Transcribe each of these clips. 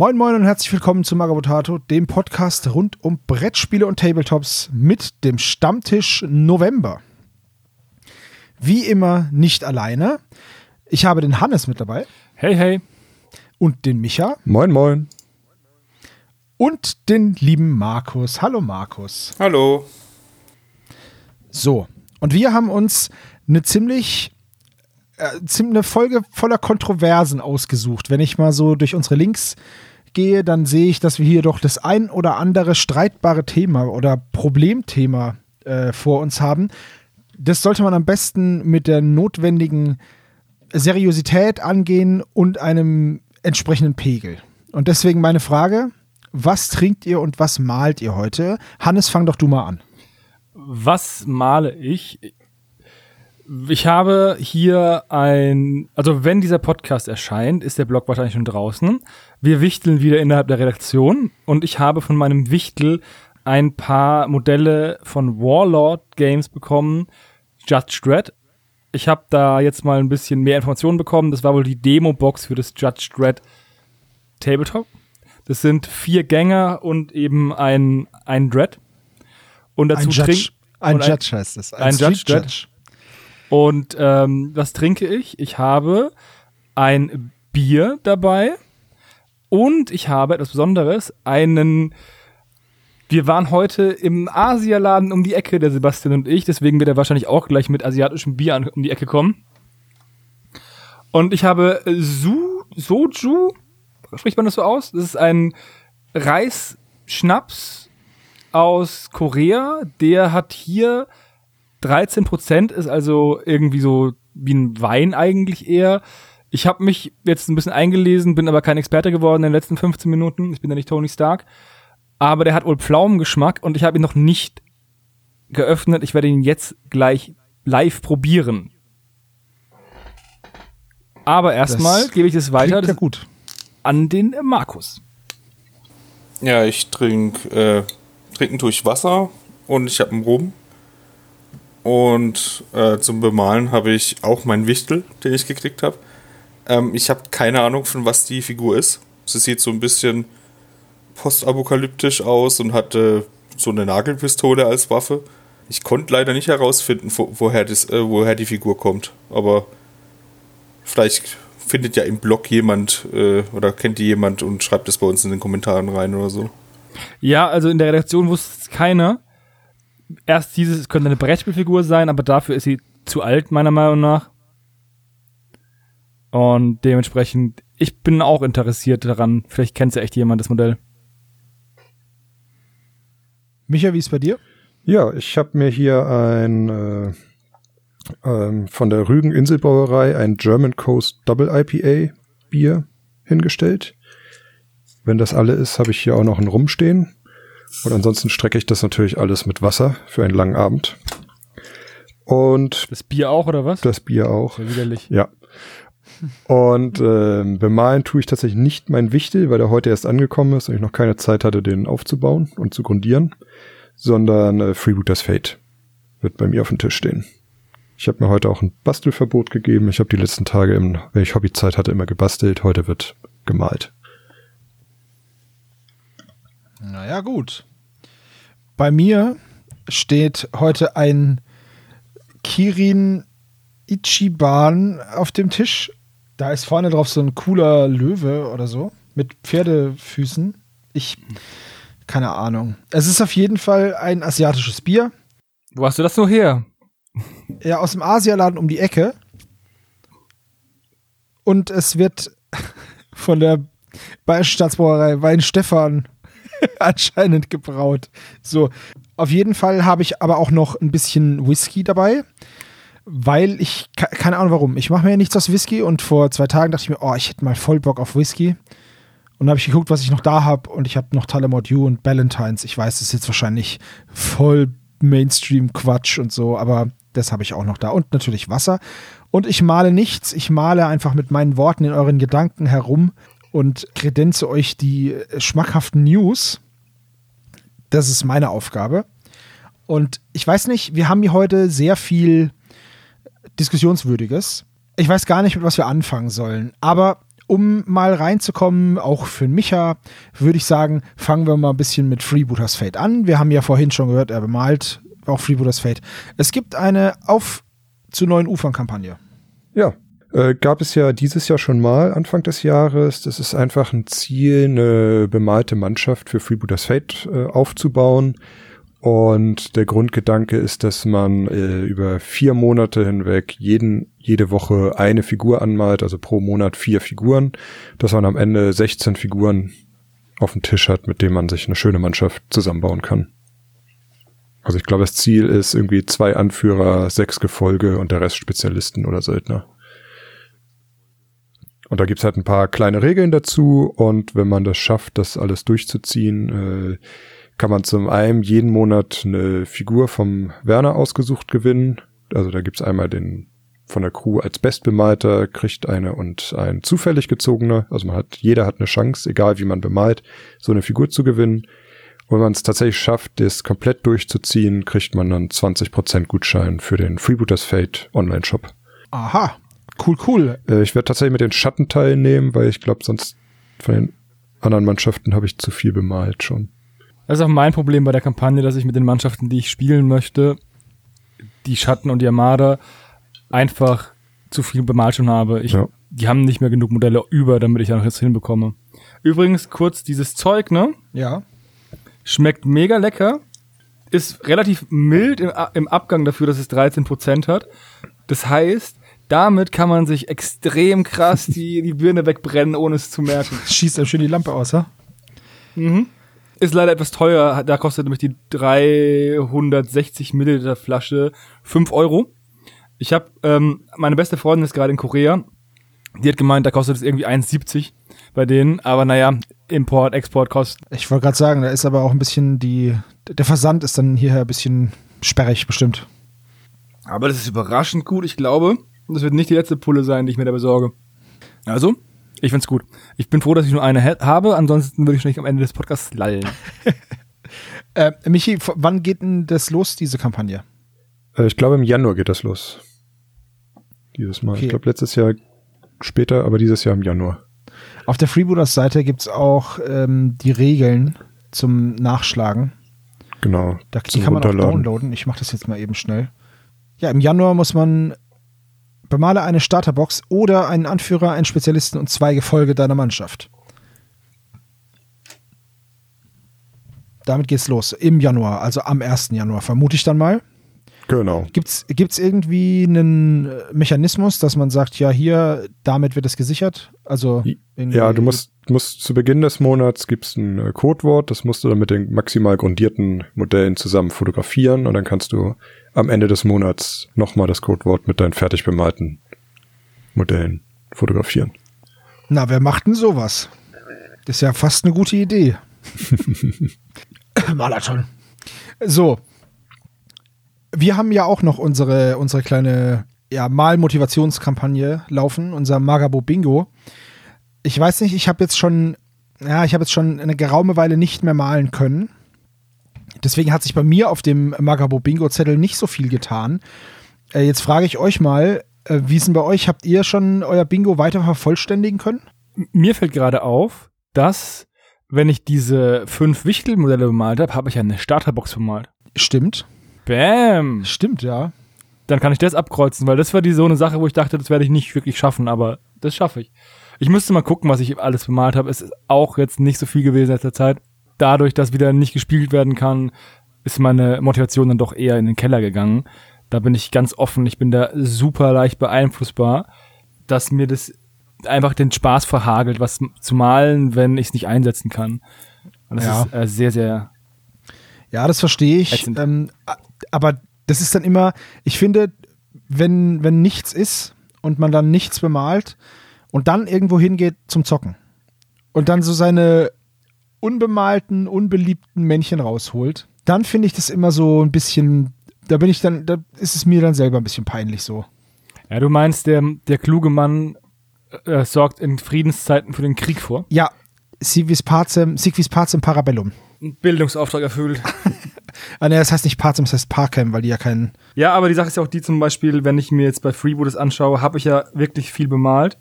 Moin Moin und herzlich willkommen zu Magabotato, dem Podcast rund um Brettspiele und Tabletops mit dem Stammtisch November. Wie immer nicht alleine. Ich habe den Hannes mit dabei. Hey, hey. Und den Micha. Moin Moin. Und den lieben Markus. Hallo Markus. Hallo. So, und wir haben uns eine ziemlich äh, eine Folge voller Kontroversen ausgesucht. Wenn ich mal so durch unsere Links gehe, dann sehe ich, dass wir hier doch das ein oder andere streitbare Thema oder Problemthema äh, vor uns haben. Das sollte man am besten mit der notwendigen Seriosität angehen und einem entsprechenden Pegel. Und deswegen meine Frage, was trinkt ihr und was malt ihr heute? Hannes, fang doch du mal an. Was male ich? Ich habe hier ein, also wenn dieser Podcast erscheint, ist der Blog wahrscheinlich schon draußen. Wir wichteln wieder innerhalb der Redaktion und ich habe von meinem Wichtel ein paar Modelle von Warlord Games bekommen, Judge Dredd. Ich habe da jetzt mal ein bisschen mehr Informationen bekommen. Das war wohl die Demo-Box für das Judge Dredd Tabletop. Das sind vier Gänger und eben ein, ein Dread. Und dazu ein Judge, ein Judge heißt es. Ein, ein Judge, Judge. Und ähm, was trinke ich? Ich habe ein Bier dabei und ich habe etwas Besonderes, einen wir waren heute im Asialaden um die Ecke, der Sebastian und ich, deswegen wird er wahrscheinlich auch gleich mit asiatischem Bier an, um die Ecke kommen. Und ich habe Su, Soju, spricht man das so aus? Das ist ein Reisschnaps aus Korea, der hat hier 13 Prozent ist also irgendwie so wie ein Wein eigentlich eher. Ich habe mich jetzt ein bisschen eingelesen, bin aber kein Experte geworden in den letzten 15 Minuten. Ich bin ja nicht Tony Stark. Aber der hat wohl Pflaumengeschmack und ich habe ihn noch nicht geöffnet. Ich werde ihn jetzt gleich live probieren. Aber erstmal gebe ich es weiter ja gut. an den Markus. Ja, ich trinke äh, trinken durch Wasser und ich habe einen Rum. Und äh, zum Bemalen habe ich auch meinen Wichtel, den ich gekriegt habe. Ähm, ich habe keine Ahnung, von was die Figur ist. Sie sieht so ein bisschen postapokalyptisch aus und hatte so eine Nagelpistole als Waffe. Ich konnte leider nicht herausfinden, wo, woher, das, äh, woher die Figur kommt. Aber vielleicht findet ja im Blog jemand äh, oder kennt die jemand und schreibt es bei uns in den Kommentaren rein oder so. Ja, also in der Redaktion wusste es keiner erst dieses, es könnte eine Brettspielfigur sein, aber dafür ist sie zu alt, meiner Meinung nach. Und dementsprechend, ich bin auch interessiert daran. Vielleicht kennt ja echt jemand das Modell. Micha, wie ist bei dir? Ja, ich habe mir hier ein äh, ähm, von der Rügen Inselbrauerei ein German Coast Double IPA Bier hingestellt. Wenn das alle ist, habe ich hier auch noch einen rumstehen. Und ansonsten strecke ich das natürlich alles mit Wasser für einen langen Abend. Und das Bier auch oder was? Das Bier auch. Sehr widerlich. Ja. Und äh, bemalen tue ich tatsächlich nicht mein Wichtel, weil er heute erst angekommen ist und ich noch keine Zeit hatte, den aufzubauen und zu grundieren, sondern äh, Freebooters Fate wird bei mir auf dem Tisch stehen. Ich habe mir heute auch ein Bastelverbot gegeben. Ich habe die letzten Tage, im, wenn ich Hobbyzeit hatte, immer gebastelt. Heute wird gemalt. Naja, gut. Bei mir steht heute ein Kirin Ichiban auf dem Tisch. Da ist vorne drauf so ein cooler Löwe oder so mit Pferdefüßen. Ich, keine Ahnung. Es ist auf jeden Fall ein asiatisches Bier. Wo hast du das so her? Ja, aus dem Asialaden um die Ecke. Und es wird von der Bayerischen Staatsbrauerei Wein Stefan anscheinend gebraut. So, auf jeden Fall habe ich aber auch noch ein bisschen Whisky dabei, weil ich, keine Ahnung warum, ich mache mir ja nichts aus Whisky und vor zwei Tagen dachte ich mir, oh, ich hätte mal voll Bock auf Whisky. Und dann habe ich geguckt, was ich noch da habe und ich habe noch Talamont U und Ballantines. Ich weiß, das ist jetzt wahrscheinlich voll Mainstream-Quatsch und so, aber das habe ich auch noch da. Und natürlich Wasser. Und ich male nichts, ich male einfach mit meinen Worten in euren Gedanken herum und kredenze euch die äh, schmackhaften News. Das ist meine Aufgabe. Und ich weiß nicht, wir haben hier heute sehr viel Diskussionswürdiges. Ich weiß gar nicht, mit was wir anfangen sollen. Aber um mal reinzukommen, auch für Micha, würde ich sagen, fangen wir mal ein bisschen mit Freebooters Fate an. Wir haben ja vorhin schon gehört, er bemalt auch Freebooters Fate. Es gibt eine Auf zu neuen Ufern-Kampagne. Ja, äh, gab es ja dieses Jahr schon mal, Anfang des Jahres. Das ist einfach ein Ziel, eine bemalte Mannschaft für Freebooters Fate äh, aufzubauen. Und der Grundgedanke ist, dass man äh, über vier Monate hinweg jeden, jede Woche eine Figur anmalt, also pro Monat vier Figuren, dass man am Ende 16 Figuren auf dem Tisch hat, mit denen man sich eine schöne Mannschaft zusammenbauen kann. Also ich glaube, das Ziel ist irgendwie zwei Anführer, sechs Gefolge und der Rest Spezialisten oder Söldner. Und da gibt's halt ein paar kleine Regeln dazu und wenn man das schafft, das alles durchzuziehen, äh, kann man zum einen jeden Monat eine Figur vom Werner ausgesucht gewinnen. Also da gibt's einmal den von der Crew als Bestbemalter, kriegt eine und ein zufällig gezogener. Also man hat, jeder hat eine Chance, egal wie man bemalt, so eine Figur zu gewinnen. Und wenn man es tatsächlich schafft, das komplett durchzuziehen, kriegt man dann 20% Gutschein für den Freebooters Fate Online-Shop. Aha, cool, cool. Äh, ich werde tatsächlich mit den Schatten teilnehmen, weil ich glaube, sonst von den anderen Mannschaften habe ich zu viel bemalt schon. Das ist auch mein Problem bei der Kampagne, dass ich mit den Mannschaften, die ich spielen möchte, die Schatten und die Armada, einfach zu viel bemalt schon habe. Ich, Ja. Die haben nicht mehr genug Modelle über, damit ich da noch jetzt hinbekomme. Übrigens, kurz dieses Zeug, ne? Ja. Schmeckt mega lecker. Ist relativ mild im, im Abgang dafür, dass es 13% hat. Das heißt, damit kann man sich extrem krass die, die Birne wegbrennen, ohne es zu merken. Schießt einem schön die Lampe aus, ha? Ist leider etwas teuer. Da kostet nämlich die 360 Milliliter Flasche 5 Euro. Ich habe, ähm, meine beste Freundin ist gerade in Korea. Die hat gemeint, da kostet es irgendwie 1,70 bei denen. Aber naja, Import, Export kostet. Ich wollte gerade sagen, da ist aber auch ein bisschen die, der Versand ist dann hierher ein bisschen sperrig bestimmt. Aber das ist überraschend gut. Ich glaube, das wird nicht die letzte Pulle sein, die ich mir da besorge. Also, ich find's gut. Ich bin froh, dass ich nur eine ha- habe. Ansonsten würde ich schon nicht am Ende des Podcasts lallen. Äh, Michi, wann geht denn das los, diese Kampagne? Äh, ich glaube, im Januar geht das los. Dieses Mal. Okay. Ich glaube, letztes Jahr später, aber dieses Jahr im Januar. Auf der Freebooters Seite gibt's auch ähm, die Regeln zum Nachschlagen. Genau. Da, die kann man auch downloaden. Ich mache das jetzt mal eben schnell. Ja, im Januar muss man bemale eine Starterbox oder einen Anführer, einen Spezialisten und zwei Gefolge deiner Mannschaft. Damit geht's los. Im Januar, also am 1. Januar, vermute ich dann mal. Genau. Gibt's, gibt's irgendwie einen äh, Mechanismus, dass man sagt, ja, hier, damit wird es gesichert? Also Ja, du musst, musst zu Beginn des Monats gibt's ein äh, Codewort, das musst du dann mit den maximal grundierten Modellen zusammen fotografieren und dann kannst du am Ende des Monats nochmal das Codewort mit deinen fertig bemalten Modellen fotografieren. Na, wer macht denn sowas? Das ist ja fast eine gute Idee. Marathon. So. Wir haben ja auch noch unsere, unsere kleine ja, Mal-Motivationskampagne laufen, unser Magabo Bingo. Ich weiß nicht, ich habe jetzt schon, ja, ich habe jetzt schon eine geraume Weile nicht mehr malen können. Deswegen hat sich bei mir auf dem Magabo Bingo-Zettel nicht so viel getan. Äh, jetzt frage ich euch mal, äh, wie ist denn bei euch? Habt ihr schon euer Bingo weiter vervollständigen können? Mir fällt gerade auf, dass, wenn ich diese fünf Wichtelmodelle bemalt habe, habe ich eine Starterbox bemalt. Stimmt. Bam! Stimmt, ja. Dann kann ich das abkreuzen, weil das war die so eine Sache, wo ich dachte, das werde ich nicht wirklich schaffen, aber das schaffe ich. Ich müsste mal gucken, was ich alles bemalt habe. Es ist auch jetzt nicht so viel gewesen in letzter Zeit. Dadurch, dass wieder nicht gespielt werden kann, ist meine Motivation dann doch eher in den Keller gegangen. Da bin ich ganz offen. Ich bin da super leicht beeinflussbar, dass mir das einfach den Spaß verhagelt, was zu malen, wenn ich es nicht einsetzen kann. Und das Ja. ist äh, sehr, sehr Ja, das verstehe ich. Ähm, aber das ist dann immer, ich finde, wenn, wenn nichts ist und man dann nichts bemalt und dann irgendwo hingeht zum Zocken und dann so seine unbemalten, unbeliebten Männchen rausholt, dann finde ich das immer so ein bisschen, da bin ich dann, da ist es mir dann selber ein bisschen peinlich so. Ja, du meinst, der, der kluge Mann äh, sorgt in Friedenszeiten für den Krieg vor. Ja, Sigvis Pacem, Sigvis Pacem Parabellum. Bildungsauftrag erfüllt. Ah, ne, das heißt nicht Pacem, das heißt Parcam, weil die ja keinen. ja, aber die Sache ist ja auch die zum Beispiel, wenn ich mir jetzt bei Freeboot das anschaue, habe ich ja wirklich viel bemalt.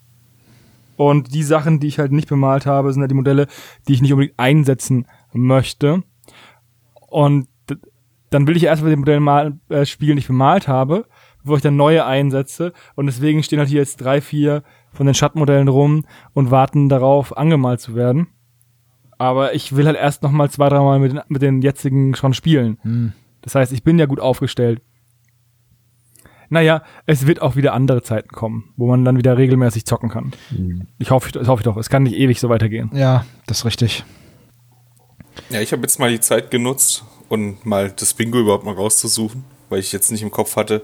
Und die Sachen, die ich halt nicht bemalt habe, sind halt die Modelle, die ich nicht unbedingt einsetzen möchte. Und dann will ich erst mal den Modell mal, äh, spielen, die ich bemalt habe, bevor ich dann neue einsetze. Und deswegen stehen halt hier jetzt drei, vier von den Schattenmodellen rum und warten darauf, angemalt zu werden. Aber ich will halt erst noch mal zwei, dreimal mit, den- mit den jetzigen schon spielen. Hm. Das heißt, ich bin ja gut aufgestellt. Naja, es wird auch wieder andere Zeiten kommen, wo man dann wieder regelmäßig zocken kann. Ich hoffe, das hoffe ich doch. Es kann nicht ewig so weitergehen. Ja, das ist richtig. Ja, ich habe jetzt mal die Zeit genutzt und mal das Bingo überhaupt mal rauszusuchen, weil ich jetzt nicht im Kopf hatte,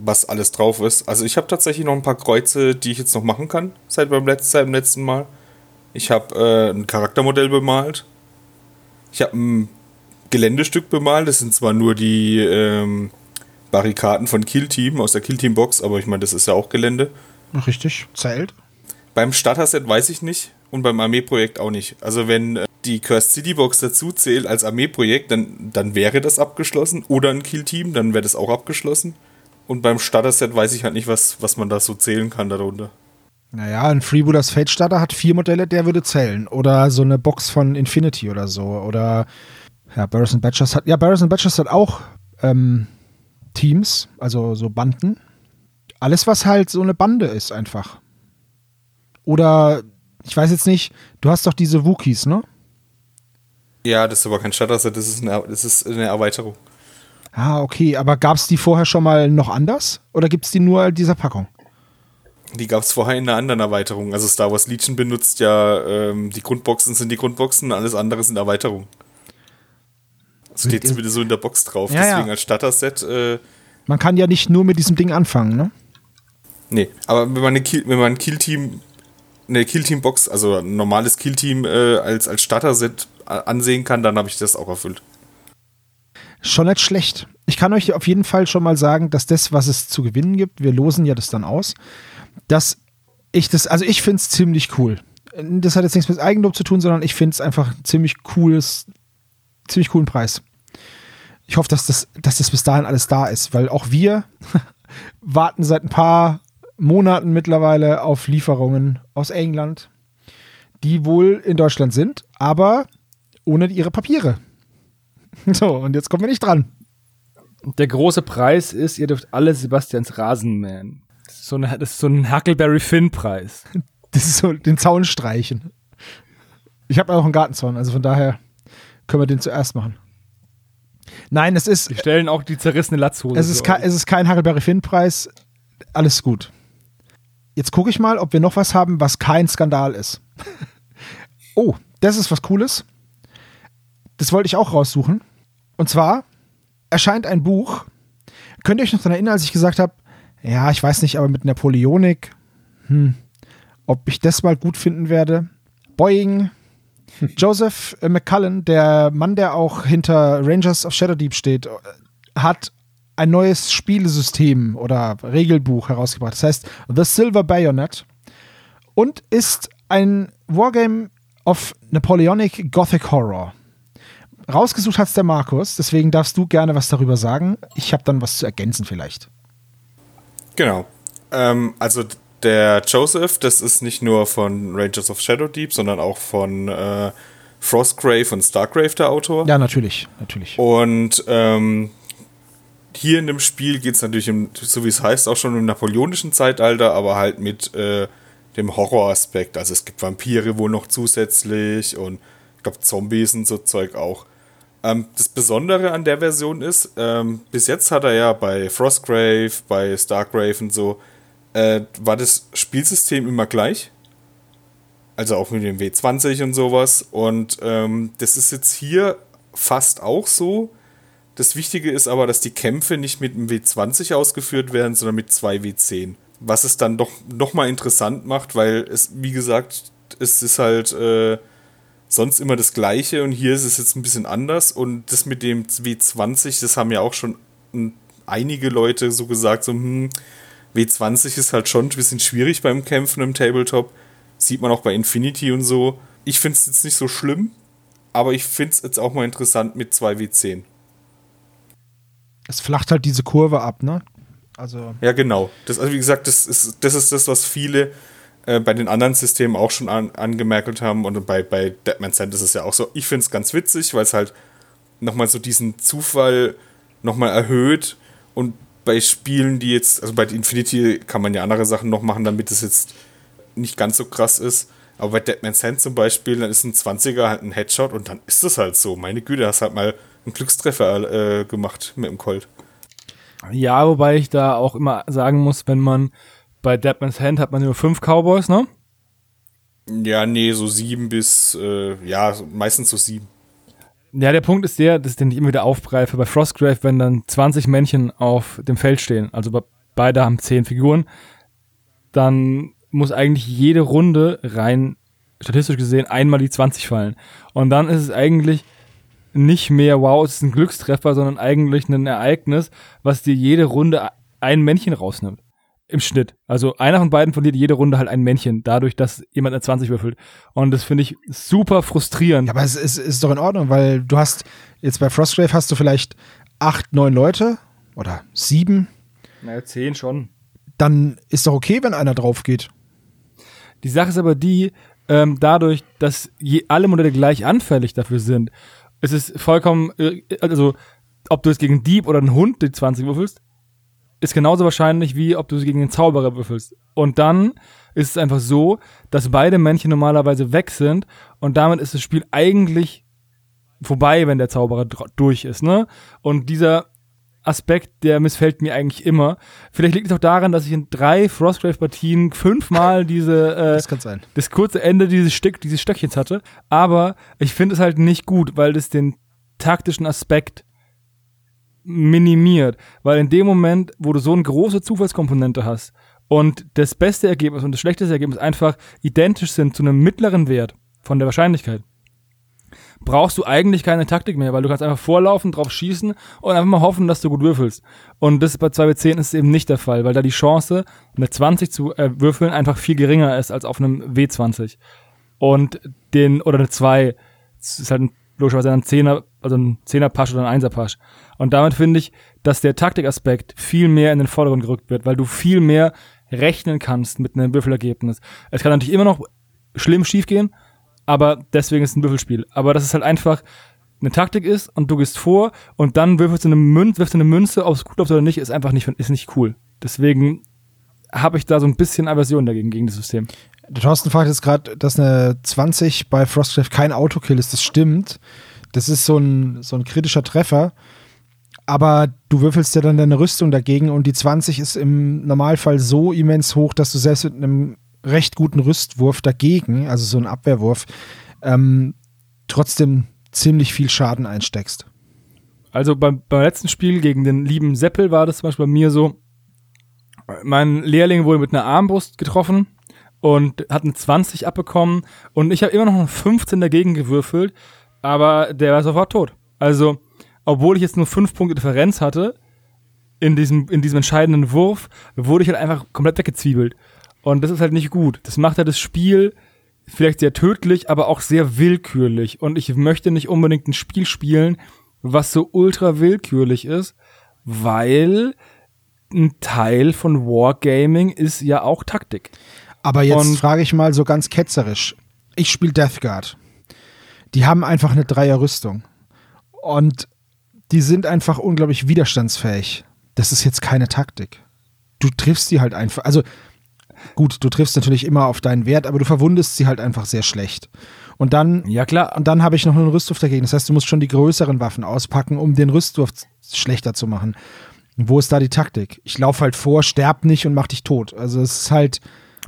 was alles drauf ist. Also ich habe tatsächlich noch ein paar Kreuze, die ich jetzt noch machen kann, seit beim letzten, seit dem letzten Mal. Ich habe äh, ein Charaktermodell bemalt. Ich habe ein Geländestück bemalt. Das sind zwar nur die ähm, Barrikaden von Kill Team aus der Kill Team Box, aber ich meine, das ist ja auch Gelände. Richtig. Zählt. Beim Starter-Set weiß ich nicht und beim Armeeprojekt auch nicht. Also wenn äh, die Cursed City Box dazu zählt als Armeeprojekt, dann, dann wäre das abgeschlossen. Oder ein Kill-Team, dann wäre das auch abgeschlossen. Und beim Starter-Set weiß ich halt nicht, was, was man da so zählen kann darunter. Naja, ein Freebooters Fate Starter hat vier Modelle, der würde zählen. Oder so eine Box von Infinity oder so. Oder ja, Barris and Batchers hat. Ja, Barris Batchers hat auch ähm, Teams, also so Banden. Alles, was halt so eine Bande ist, einfach. Oder, ich weiß jetzt nicht, du hast doch diese Wookies, ne? Ja, das ist aber kein Starter-Set, das, ist eine- das ist eine Erweiterung. Ah, okay, aber gab es die vorher schon mal noch anders? Oder gibt es die nur in dieser Packung? Die gab es vorher in einer anderen Erweiterung. Also Star Wars Legion benutzt ja, ähm, die Grundboxen sind die Grundboxen, alles andere sind Erweiterungen. Steht zumindest so in der Box drauf. Ja, ja. Deswegen als Starter-Set äh, Man kann ja nicht nur mit diesem Ding anfangen, ne? Nee, aber wenn man, eine Kill, wenn man ein Kill-Team, eine Kill-Team-Box, also ein normales Kill-Team äh, als, als Starter-Set äh, ansehen kann, dann habe ich das auch erfüllt. Schon nicht schlecht. Ich kann euch auf jeden Fall schon mal sagen, dass das, was es zu gewinnen gibt, wir losen ja das dann aus, dass ich das, also ich finde es ziemlich cool. Das hat jetzt nichts mit Eigenlob zu tun, sondern ich finde es einfach ein ziemlich cooles, ziemlich coolen Preis. Ich hoffe, dass das, dass das bis dahin alles da ist, weil auch wir warten seit ein paar Monaten mittlerweile auf Lieferungen aus England, die wohl in Deutschland sind, aber ohne ihre Papiere. So, und jetzt kommen wir nicht dran. Der große Preis ist, ihr dürft alle Sebastians Rasenmähen. Das ist so, eine, das ist so ein Huckleberry Finn-Preis. Das ist so den Zaun streichen. Ich habe auch einen Gartenzaun, also von daher können wir den zuerst machen. Nein, es ist, Die stellen auch die zerrissene Latzhose. es ist, kein, es ist kein Huckleberry Finn-Preis. Alles gut. Jetzt gucke ich mal, ob wir noch was haben, was kein Skandal ist. oh, das ist was Cooles. Das wollte ich auch raussuchen. Und zwar erscheint ein Buch. Könnt ihr euch noch daran erinnern, als ich gesagt habe, ja, ich weiß nicht, aber mit Napoleonik, hm, ob ich das mal gut finden werde. Boeing, Joseph McCullen, der Mann, der auch hinter Rangers of Shadow Deep steht, hat ein neues Spielesystem oder Regelbuch herausgebracht. Das heißt The Silver Bayonet und ist ein Wargame of Napoleonic Gothic Horror. Rausgesucht hat's der Markus, deswegen darfst du gerne was darüber sagen. Ich habe dann was zu ergänzen vielleicht. Genau. Ähm, also der Joseph, das ist nicht nur von Rangers of Shadow Deep, sondern auch von äh, Frostgrave und Stargrave der Autor. Ja, natürlich, natürlich. Und ähm, hier in dem Spiel geht es natürlich, um, so wie es heißt, auch schon im napoleonischen Zeitalter, aber halt mit äh, dem Horroraspekt. Also es gibt Vampire wohl noch zusätzlich und ich glaube Zombies und so Zeug auch. Ähm, das Besondere an der Version ist, ähm, bis jetzt hat er ja bei Frostgrave, bei Stargrave und so, äh, war das Spielsystem immer gleich. Also auch mit dem W20 und sowas. Und ähm, das ist jetzt hier fast auch so. Das Wichtige ist aber, dass die Kämpfe nicht mit einem W20 ausgeführt werden, sondern mit zwei W10. Was es dann doch nochmal interessant macht, weil es, wie gesagt, es ist halt äh, sonst immer das Gleiche und hier ist es jetzt ein bisschen anders. Und das mit dem W20, das haben ja auch schon einige Leute so gesagt, so, hm, W20 ist halt schon ein bisschen schwierig beim Kämpfen im Tabletop. Sieht man auch bei Infinity und so. Ich finde es jetzt nicht so schlimm, aber ich finde es jetzt auch mal interessant mit 2W10. Es flacht halt diese Kurve ab, ne? Also, Ja, genau. Das, also wie gesagt, das ist das, ist das was viele äh, bei den anderen Systemen auch schon an, angemerkt haben. Und bei, bei Deadman Sand ist es ja auch so. Ich finde es ganz witzig, weil es halt nochmal so diesen Zufall nochmal erhöht. Und bei Spielen, die jetzt, also bei Infinity kann man ja andere Sachen noch machen, damit es jetzt nicht ganz so krass ist. Aber bei Deadman's Hand zum Beispiel, dann ist ein 20er halt ein Headshot und dann ist es halt so. Meine Güte, hast halt mal einen Glückstreffer äh, gemacht mit dem Colt. Ja, wobei ich da auch immer sagen muss, wenn man bei Deadman's Hand hat man nur fünf Cowboys, ne? Ja, nee, so sieben bis, äh, ja, meistens so sieben. Ja, der Punkt ist der, dass ich den nicht immer wieder aufgreife. Bei Frostgrave, wenn dann 20 Männchen auf dem Feld stehen, also beide haben 10 Figuren, dann muss eigentlich jede Runde rein statistisch gesehen einmal die 20 fallen. Und dann ist es eigentlich nicht mehr, wow, es ist ein Glückstreffer, sondern eigentlich ein Ereignis, was dir jede Runde ein Männchen rausnimmt. Im Schnitt. Also einer von beiden verliert jede Runde halt ein Männchen, dadurch, dass jemand eine 20 würfelt. Und das finde ich super frustrierend. Ja, aber es ist, ist doch in Ordnung, weil du hast jetzt bei Frostgrave hast du vielleicht acht, neun Leute oder sieben. Naja, zehn schon. Dann ist doch okay, wenn einer drauf geht. Die Sache ist aber die, ähm, dadurch, dass je, alle Modelle gleich anfällig dafür sind, ist es vollkommen, äh, also ob du es gegen Dieb oder einen Hund die 20 würfelst, ist genauso wahrscheinlich, wie ob du es gegen den Zauberer würfelst. Und dann ist es einfach so, dass beide Männchen normalerweise weg sind und damit ist das Spiel eigentlich vorbei, wenn der Zauberer durch ist, ne? Und dieser Aspekt, der missfällt mir eigentlich immer. Vielleicht liegt es auch daran, dass ich in drei Frostgrave-Partien fünfmal diese äh, das, kann sein. das kurze Ende dieses Stück, dieses Stöckchens hatte. Aber ich finde es halt nicht gut, weil das den taktischen Aspekt minimiert. Weil in dem Moment, wo du so eine große Zufallskomponente hast und das beste Ergebnis und das schlechteste Ergebnis einfach identisch sind zu einem mittleren Wert von der Wahrscheinlichkeit, brauchst du eigentlich keine Taktik mehr, weil du kannst einfach vorlaufen, drauf schießen und einfach mal hoffen, dass du gut würfelst. Und das bei 2W10 ist eben nicht der Fall, weil da die Chance, eine 20 zu äh, würfeln, einfach viel geringer ist als auf einem W20. Und den, oder eine 2, das ist halt ein, logischerweise ein Zehner, also ein Zehner-Pasch oder ein Einser-Pasch. Und damit finde ich, dass der Taktikaspekt viel mehr in den Vordergrund gerückt wird, weil du viel mehr rechnen kannst mit einem Würfelergebnis. Es kann natürlich immer noch schlimm schiefgehen, aber deswegen ist es ein Würfelspiel. Aber dass es halt einfach eine Taktik ist und du gehst vor und dann würfelst du eine Münze, wirfst du eine Münze, ob es gut läuft oder nicht, ist einfach nicht, ist nicht cool. Deswegen habe ich da so ein bisschen Aversion dagegen, gegen das System. Der Thorsten fragt jetzt gerade, dass eine 20 bei Frostcraft kein Autokill ist. Das stimmt. Das ist so ein, so ein kritischer Treffer. Aber du würfelst ja dann deine Rüstung dagegen und die 20 ist im Normalfall so immens hoch, dass du selbst mit einem recht guten Rüstwurf dagegen, also so ein Abwehrwurf, ähm, trotzdem ziemlich viel Schaden einsteckst. Also beim, beim letzten Spiel gegen den lieben Seppel war das zum Beispiel bei mir so, mein Lehrling wurde mit einer Armbrust getroffen und hat einen 20 abbekommen und ich habe immer noch einen 15 dagegen gewürfelt, aber der war sofort tot. Also, obwohl ich jetzt nur 5 Punkte Differenz hatte, in diesem, in diesem entscheidenden Wurf, wurde ich halt einfach komplett weggezwiebelt. Und das ist halt nicht gut. Das macht halt das Spiel vielleicht sehr tödlich, aber auch sehr willkürlich. Und ich möchte nicht unbedingt ein Spiel spielen, was so ultra willkürlich ist, weil ein Teil von Wargaming ist ja auch Taktik. Aber jetzt frage ich mal so ganz ketzerisch. Ich spiele Death Guard. Die haben einfach eine Dreierrüstung. Und die sind einfach unglaublich widerstandsfähig. Das ist jetzt keine Taktik. Du triffst sie halt einfach. Also gut, du triffst natürlich immer auf deinen Wert, aber du verwundest sie halt einfach sehr schlecht. Und dann, Ja, klar. und dann habe ich noch einen Rüstwurf dagegen. Das heißt, du musst schon die größeren Waffen auspacken, um den Rüstwurf schlechter zu machen. Wo ist da die Taktik? Ich laufe halt vor, sterb nicht und mach dich tot. Also es ist halt,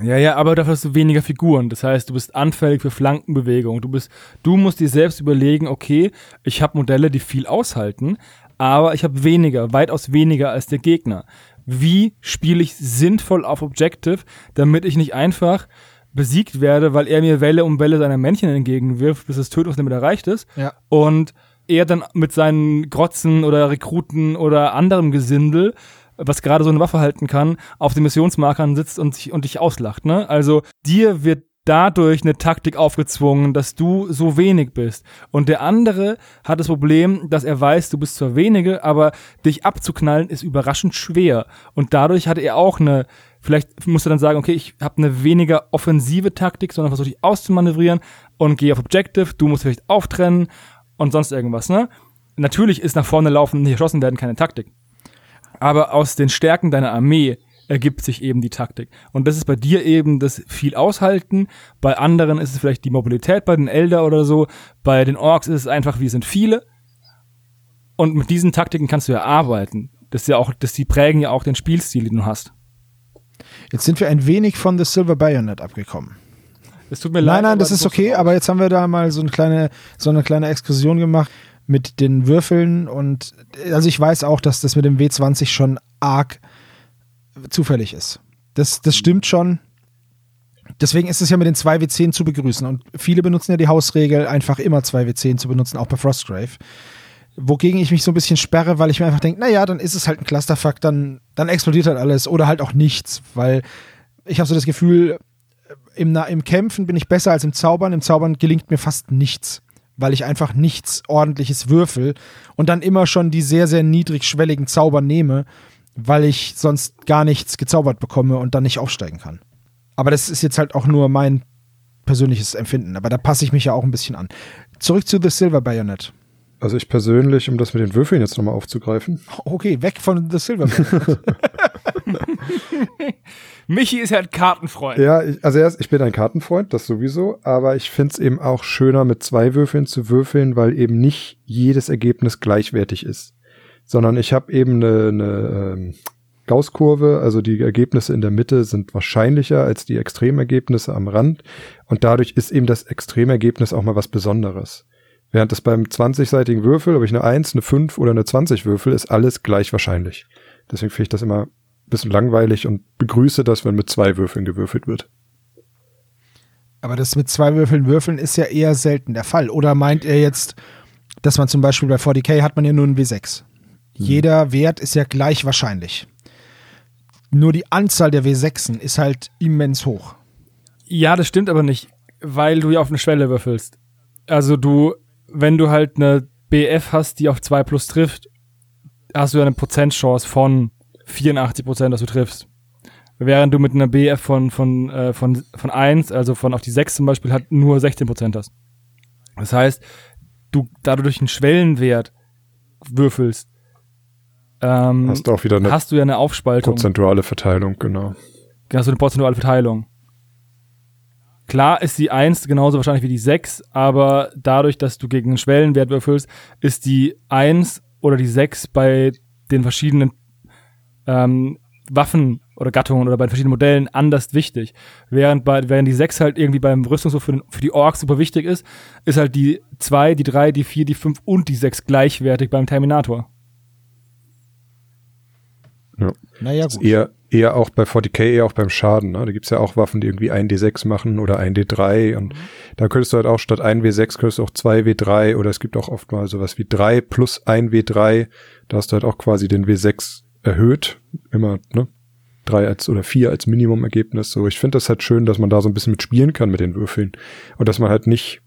Ja, ja, aber dafür hast du weniger Figuren. Das heißt, du bist anfällig für Flankenbewegung. Du bist, du musst dir selbst überlegen, okay, ich habe Modelle, die viel aushalten, aber ich habe weniger, weitaus weniger als der Gegner. Wie spiele ich sinnvoll auf Objective, damit ich nicht einfach besiegt werde, weil er mir Welle um Welle seiner Männchen entgegenwirft, bis das Tötungslimit erreicht ist ja. und er dann mit seinen Grotzen oder Rekruten oder anderem Gesindel, was gerade so eine Waffe halten kann, auf den Missionsmarkern sitzt und, sich, und dich auslacht. Ne? Also dir wird dadurch eine Taktik aufgezwungen, dass du so wenig bist. Und der andere hat das Problem, dass er weiß, du bist zwar wenige, aber dich abzuknallen ist überraschend schwer. Und dadurch hat er auch eine, vielleicht muss er dann sagen, okay, ich habe eine weniger offensive Taktik, sondern versuche dich auszumanövrieren und gehe auf Objective, du musst vielleicht auftrennen und sonst irgendwas, ne? Natürlich ist nach vorne laufen und nicht erschossen werden keine Taktik. Aber aus den Stärken deiner Armee ergibt sich eben die Taktik. Und das ist bei dir eben das viel aushalten. Bei anderen ist es vielleicht die Mobilität, bei den Elder oder so. Bei den Orks ist es einfach, wir sind viele. Und mit diesen Taktiken kannst du ja arbeiten. Das ist ja auch, das, die prägen ja auch den Spielstil, den du hast. Jetzt sind wir ein wenig von The Silver Bayonet abgekommen. Es tut mir leid. Nein, nein, das ist okay, aber jetzt haben wir da mal so eine kleine, so eine kleine Exkursion gemacht mit den Würfeln und also ich weiß auch, dass das mit dem W20 schon arg zufällig ist. Das, das stimmt schon. Deswegen ist es ja mit den 2W10 zu begrüßen. Und viele benutzen ja die Hausregel, einfach immer 2W10 zu benutzen, auch bei Frostgrave. Wogegen ich mich so ein bisschen sperre, weil ich mir einfach denke, naja, dann ist es halt ein Clusterfuck, dann, dann explodiert halt alles oder halt auch nichts, weil ich habe so das Gefühl, im, im Kämpfen bin ich besser als im Zaubern. Im Zaubern gelingt mir fast nichts, weil ich einfach nichts ordentliches würfel und dann immer schon die sehr, sehr niedrigschwelligen Zauber nehme weil ich sonst gar nichts gezaubert bekomme und dann nicht aufsteigen kann. Aber das ist jetzt halt auch nur mein persönliches Empfinden. Aber da passe ich mich ja auch ein bisschen an. Zurück zu The Silver Bayonet. Also ich persönlich, um das mit den Würfeln jetzt nochmal aufzugreifen. Okay, weg von The Silver Bayonet. Michi ist ja ein Kartenfreund. Ja, ich, also erst, ich bin ein Kartenfreund, das sowieso, aber ich finde es eben auch schöner, mit zwei Würfeln zu würfeln, weil eben nicht jedes Ergebnis gleichwertig ist sondern ich habe eben eine, eine ähm, Gaußkurve, also die Ergebnisse in der Mitte sind wahrscheinlicher als die Extremergebnisse am Rand und dadurch ist eben das Extremergebnis auch mal was Besonderes. Während das beim 20-seitigen Würfel, ob ich eine 1, eine 5 oder eine 20 würfel, ist alles gleich wahrscheinlich. Deswegen finde ich das immer bisschen langweilig und begrüße das, wenn mit zwei Würfeln gewürfelt wird. Aber das mit zwei Würfeln würfeln ist ja eher selten der Fall. Oder meint er jetzt, dass man zum Beispiel bei 40k hat man ja nur ein W6? Jeder Wert ist ja gleich wahrscheinlich. Nur die Anzahl der W6en ist halt immens hoch. Ja, das stimmt aber nicht, weil du ja auf eine Schwelle würfelst. Also du, wenn du halt eine BF hast, die auf 2 plus trifft, hast du ja eine Prozentchance von 84 Prozent, dass du triffst. Während du mit einer BF von, von, äh, von, von 1, also von auf die 6 zum Beispiel, halt nur 16 Prozent hast. Das heißt, du, da du durch einen Schwellenwert würfelst, ähm, hast du auch wieder eine hast du ja eine Aufspaltung. Prozentuale Verteilung, genau. Hast du eine prozentuale Verteilung. Klar ist die 1 genauso wahrscheinlich wie die 6, aber dadurch, dass du gegen einen Schwellenwert würfelst, ist die 1 oder die 6 bei den verschiedenen ähm, Waffen oder Gattungen oder bei den verschiedenen Modellen anders wichtig. Während, bei, während die 6 halt irgendwie beim Rüstungswurf für, für die Orks super wichtig ist, ist halt die 2, die 3, die 4, die 5 und die 6 gleichwertig beim Terminator. Ja. Naja, gut. Eher, eher auch bei 40k, eher auch beim Schaden. Ne? Da gibt's ja auch Waffen, die irgendwie 1d6 machen oder 1d3 und mhm. da könntest du halt auch statt 1w6 könntest du auch 2w3 oder es gibt auch oft mal sowas wie 3 plus 1w3. Da hast du halt auch quasi den w6 erhöht. Immer, ne? 3 als oder 4 als Minimumergebnis. So, ich finde das halt schön, dass man da so ein bisschen mit spielen kann mit den Würfeln und dass man halt nicht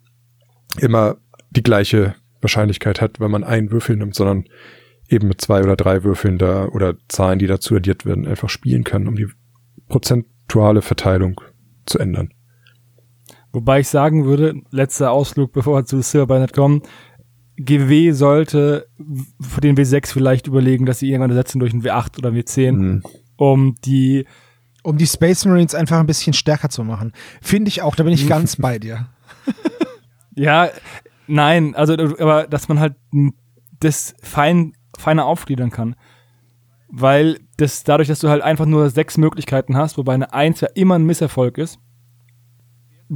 immer die gleiche Wahrscheinlichkeit hat, wenn man einen Würfel nimmt, sondern eben mit zwei oder drei Würfeln da oder Zahlen, die dazu addiert werden, einfach spielen kann, um die prozentuale Verteilung zu ändern. Wobei ich sagen würde, letzter Ausflug, bevor wir zu Silverbanet kommen, GW sollte für den W6 vielleicht überlegen, dass sie irgendwann ersetzen durch einen W8 oder W10, mhm. um die um die Space Marines einfach ein bisschen stärker zu machen. Finde ich auch, da bin ich ganz bei dir. ja, nein, also aber dass man halt das fein feiner aufgliedern kann. Weil das dadurch, dass du halt einfach nur sechs Möglichkeiten hast, wobei eine Eins ja immer ein Misserfolg ist,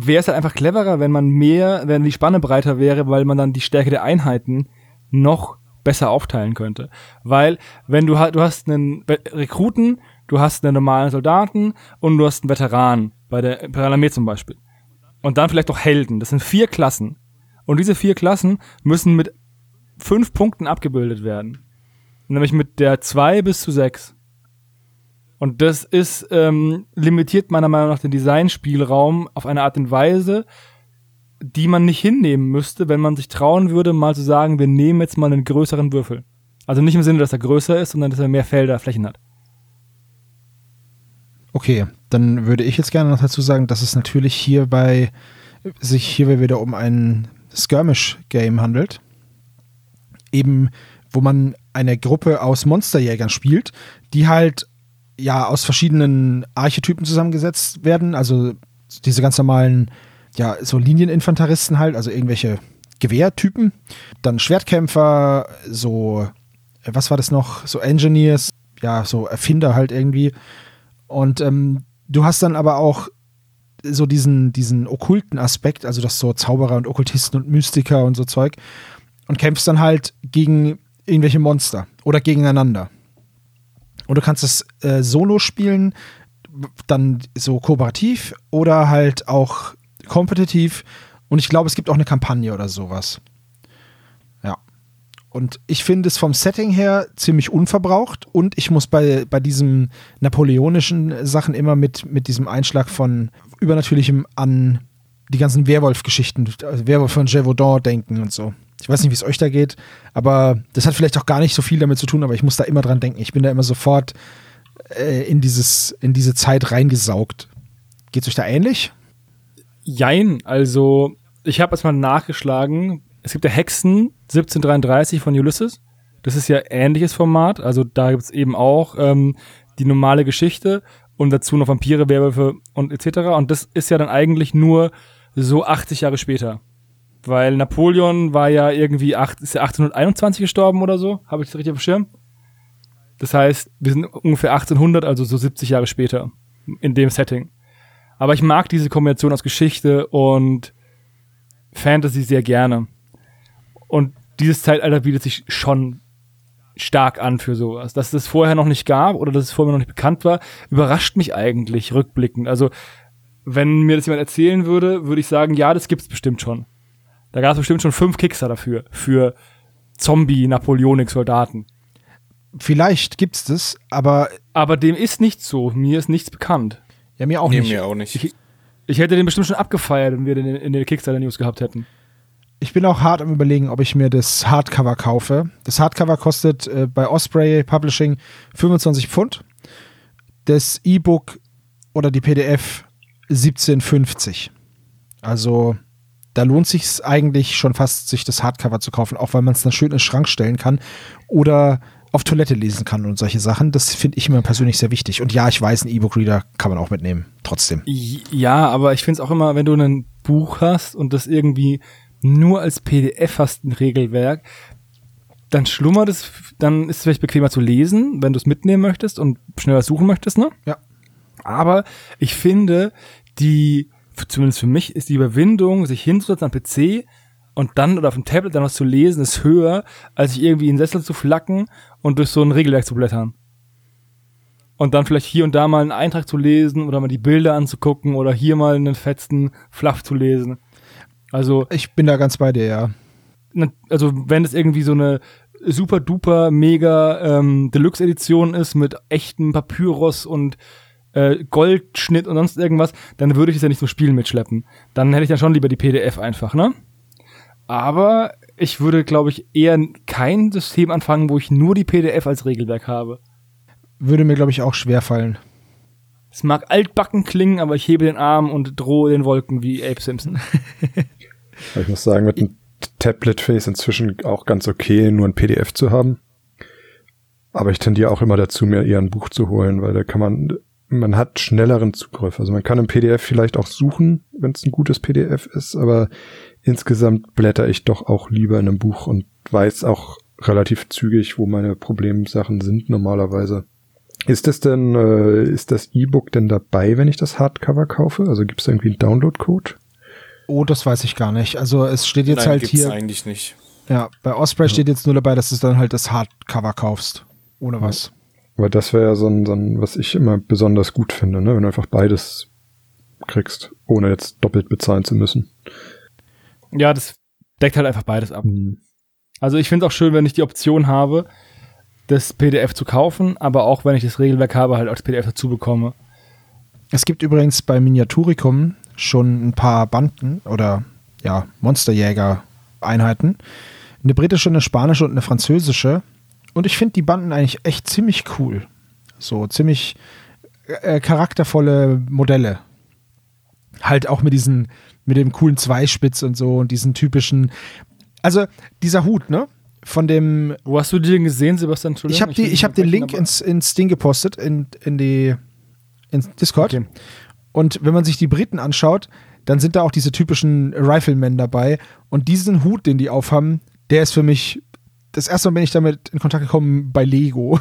wäre es halt einfach cleverer, wenn man mehr, wenn die Spanne breiter wäre, weil man dann die Stärke der Einheiten noch besser aufteilen könnte. Weil, wenn du halt, du hast einen Rekruten, du hast einen normalen Soldaten und du hast einen Veteran, bei der Imperialen Armee zum Beispiel. Und dann vielleicht auch Helden. Das sind vier Klassen. Und diese vier Klassen müssen mit fünf Punkten abgebildet werden. Nämlich mit der 2 bis zu 6. Und das ist ähm, limitiert meiner Meinung nach den Designspielraum auf eine Art und Weise, die man nicht hinnehmen müsste, wenn man sich trauen würde, mal zu sagen, wir nehmen jetzt mal einen größeren Würfel. Also nicht im Sinne, dass er größer ist, sondern dass er mehr Felder, Flächen hat. Okay, dann würde ich jetzt gerne noch dazu sagen, dass es natürlich hierbei sich hierbei wieder um ein Skirmish-Game handelt. Eben, wo man eine Gruppe aus Monsterjägern spielt, die halt ja aus verschiedenen Archetypen zusammengesetzt werden. Also diese ganz normalen, ja, so Linieninfanteristen halt, also irgendwelche Gewehrtypen. Dann Schwertkämpfer, so, was war das noch? So Engineers, ja, so Erfinder halt irgendwie. Und ähm, du hast dann aber auch so diesen, diesen okkulten Aspekt, also das so Zauberer und Okkultisten und Mystiker und so Zeug. Und kämpfst dann halt gegen irgendwelche Monster oder gegeneinander. Und du kannst es äh, solo spielen, dann so kooperativ oder halt auch kompetitiv. Und ich glaube, es gibt auch eine Kampagne oder sowas. Ja. Und ich finde es vom Setting her ziemlich unverbraucht. Und ich muss bei, bei diesen napoleonischen Sachen immer mit, mit diesem Einschlag von Übernatürlichem an die ganzen Werwolf-Geschichten, also Werwolf von Gévaudan denken und so. Ich weiß nicht, wie es euch da geht, aber das hat vielleicht auch gar nicht so viel damit zu tun, aber ich muss da immer dran denken. Ich bin da immer sofort äh, in, dieses, in diese Zeit reingesaugt. Geht es euch da ähnlich? Jein, also ich habe erstmal nachgeschlagen. Es gibt ja Hexen 1733 von Ulysses. Das ist ja ähnliches Format. Also da gibt es eben auch ähm, die normale Geschichte und dazu noch Vampire, Werwölfe und etc. Und das ist ja dann eigentlich nur so 80 Jahre später. Weil Napoleon war ja irgendwie acht, ist ja 1821 gestorben oder so, habe ich das richtig auf dem Schirm? Das heißt, wir sind ungefähr 1800, also so 70 Jahre später in dem Setting. Aber ich mag diese Kombination aus Geschichte und Fantasy sehr gerne. Und dieses Zeitalter bietet sich schon stark an für sowas. Dass es vorher noch nicht gab oder dass es vorher noch nicht bekannt war, überrascht mich eigentlich rückblickend. Also, wenn mir das jemand erzählen würde, würde ich sagen, ja, das gibt's bestimmt schon. Da gab es bestimmt schon fünf Kickstar dafür, für Zombie-Napoleonik-Soldaten. Vielleicht gibt's das, aber. Aber dem ist nicht so. Mir ist nichts bekannt. Ja, mir auch Nee, nicht. mir auch nicht. Ich, ich hätte den bestimmt schon abgefeiert, wenn wir den in der Kickstarter-News gehabt hätten. Ich bin auch hart am überlegen, ob ich mir das Hardcover kaufe. Das Hardcover kostet äh, bei Osprey Publishing 25 Pfund. Das E-Book oder die PDF 17,50. Also da lohnt sich eigentlich schon fast, sich das Hardcover zu kaufen, auch weil man es dann schön in den Schrank stellen kann oder auf Toilette lesen kann und solche Sachen. Das finde ich immer persönlich sehr wichtig. Und ja, ich weiß, ein E-Book-Reader kann man auch mitnehmen. Trotzdem. Ja, aber ich finde es auch immer, wenn du ein Buch hast und das irgendwie nur als PDF hast, ein Regelwerk, dann schlummert es, dann ist es vielleicht bequemer zu lesen, wenn du es mitnehmen möchtest und schneller suchen möchtest, ne? Ja. Aber ich finde, die, zumindest für mich, ist die Überwindung, sich hinzusetzen am PC und dann oder auf dem Tablet dann was zu lesen, ist höher, als sich irgendwie in den Sessel zu flacken und durch so ein Regelwerk zu blättern. Und dann vielleicht hier und da mal einen Eintrag zu lesen oder mal die Bilder anzugucken oder hier mal einen fetzen Fluff zu lesen. Also, Ich bin da ganz bei dir, ja. also wenn es irgendwie so eine super duper mega ähm, Deluxe Edition ist mit echtem Papyrus und äh, Goldschnitt und sonst irgendwas, dann würde ich es ja nicht zum Spielen mitschleppen. Dann hätte ich ja schon lieber die PDF einfach, ne? Aber ich würde, glaube ich, eher kein System anfangen, wo ich nur die PDF als Regelwerk habe. Würde mir, glaube ich, auch schwer fallen. Es mag altbacken klingen, aber ich hebe den Arm und drohe den Wolken wie Abe Simpson. Ich muss sagen, mit dem Tablet-Face inzwischen auch ganz okay, nur ein PDF zu haben. Aber ich tendiere auch immer dazu, mir eher ein Buch zu holen, weil da kann man, man hat schnelleren Zugriff. Also man kann im PDF vielleicht auch suchen, wenn es ein gutes PDF ist, aber insgesamt blätter ich doch auch lieber in einem Buch und weiß auch relativ zügig, wo meine Problemsachen sind normalerweise. Ist das denn, äh, ist das E-Book denn dabei, wenn ich das Hardcover kaufe? Also gibt es irgendwie einen Download-Code? Oh, das weiß ich gar nicht. Also es steht jetzt Nein, halt gibt's hier. eigentlich nicht. Ja, bei Osprey steht jetzt nur dabei, dass du dann halt das Hardcover kaufst. Ohne was. Aber das wäre ja so ein, so ein, was ich immer besonders gut finde, ne? wenn du einfach beides kriegst, ohne jetzt doppelt bezahlen zu müssen. ja, das deckt halt einfach beides ab. Also ich finde es auch schön, wenn ich die Option habe, das PDF zu kaufen, aber auch wenn ich das Regelwerk habe, halt als PDF dazu bekomme. Es gibt übrigens bei Miniaturicum schon ein paar Banden oder ja, Monsterjäger-Einheiten. Eine britische, eine spanische und eine französische. Und ich finde die Banden eigentlich echt ziemlich cool. So ziemlich äh, charaktervolle Modelle. Halt auch mit diesen, mit dem coolen Zweispitz und so und diesen typischen. Also dieser Hut, ne? Von dem. Wo hast du den gesehen, Sebastian? Ich habe ich hab den Link ins, ins Ding gepostet, in, in die ins Discord. Okay. Und wenn man sich die Briten anschaut, dann sind da auch diese typischen Riflemen dabei. Und diesen Hut, den die aufhaben, der ist für mich das erste Mal bin ich damit in Kontakt gekommen bei Lego.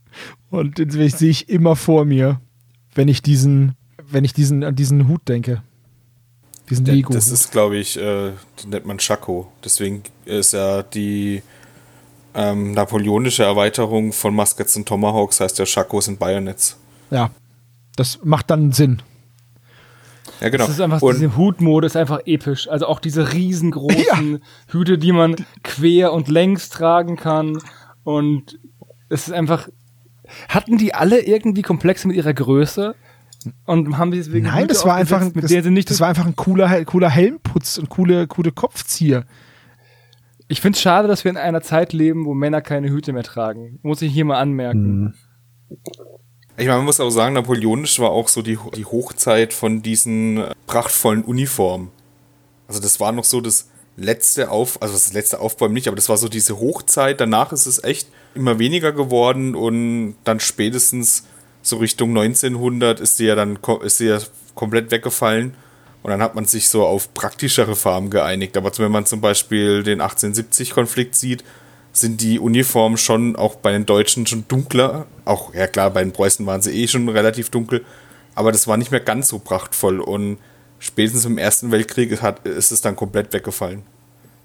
Und den sehe ich immer vor mir, wenn ich diesen, wenn ich diesen, an diesen Hut denke. Diesen ja, Lego. -Hut. Das ist, glaube ich, äh, nennt man Chaco. Deswegen ist ja die ähm, napoleonische Erweiterung von Muskets und Tomahawks heißt ja Chacos und Bayonets. Ja, das macht dann Sinn. Ja, genau. Das ist einfach, und diese Hutmode ist einfach episch. Also auch diese riesengroßen ja. Hüte, die man quer und längs tragen kann. Und es ist einfach. Hatten die alle irgendwie Komplexe mit ihrer Größe? Und haben sie deswegen Nein, das war einfach ein, das, das war einfach ein cooler, cooler Helmputz und coole, coole Kopfzieher. Ich finde es schade, dass wir in einer Zeit leben, wo Männer keine Hüte mehr tragen. Muss ich hier mal anmerken. Hm. Ich meine, man muss auch sagen, napoleonisch war auch so die, die Hochzeit von diesen äh, prachtvollen Uniformen. Also das war noch so das letzte Auf, also das letzte Aufbäumen nicht, aber das war so diese Hochzeit. Danach ist es echt immer weniger geworden und dann spätestens so Richtung 1900 ist die ja dann ist die ja komplett weggefallen und dann hat man sich so auf praktischere Farben geeinigt. Aber wenn man zum Beispiel den 1870-Konflikt sieht, sind die Uniformen schon auch bei den Deutschen schon dunkler. Auch, ja klar, bei den Preußen waren sie eh schon relativ dunkel, aber das war nicht mehr ganz so prachtvoll und spätestens im Ersten Weltkrieg hat, ist es dann komplett weggefallen.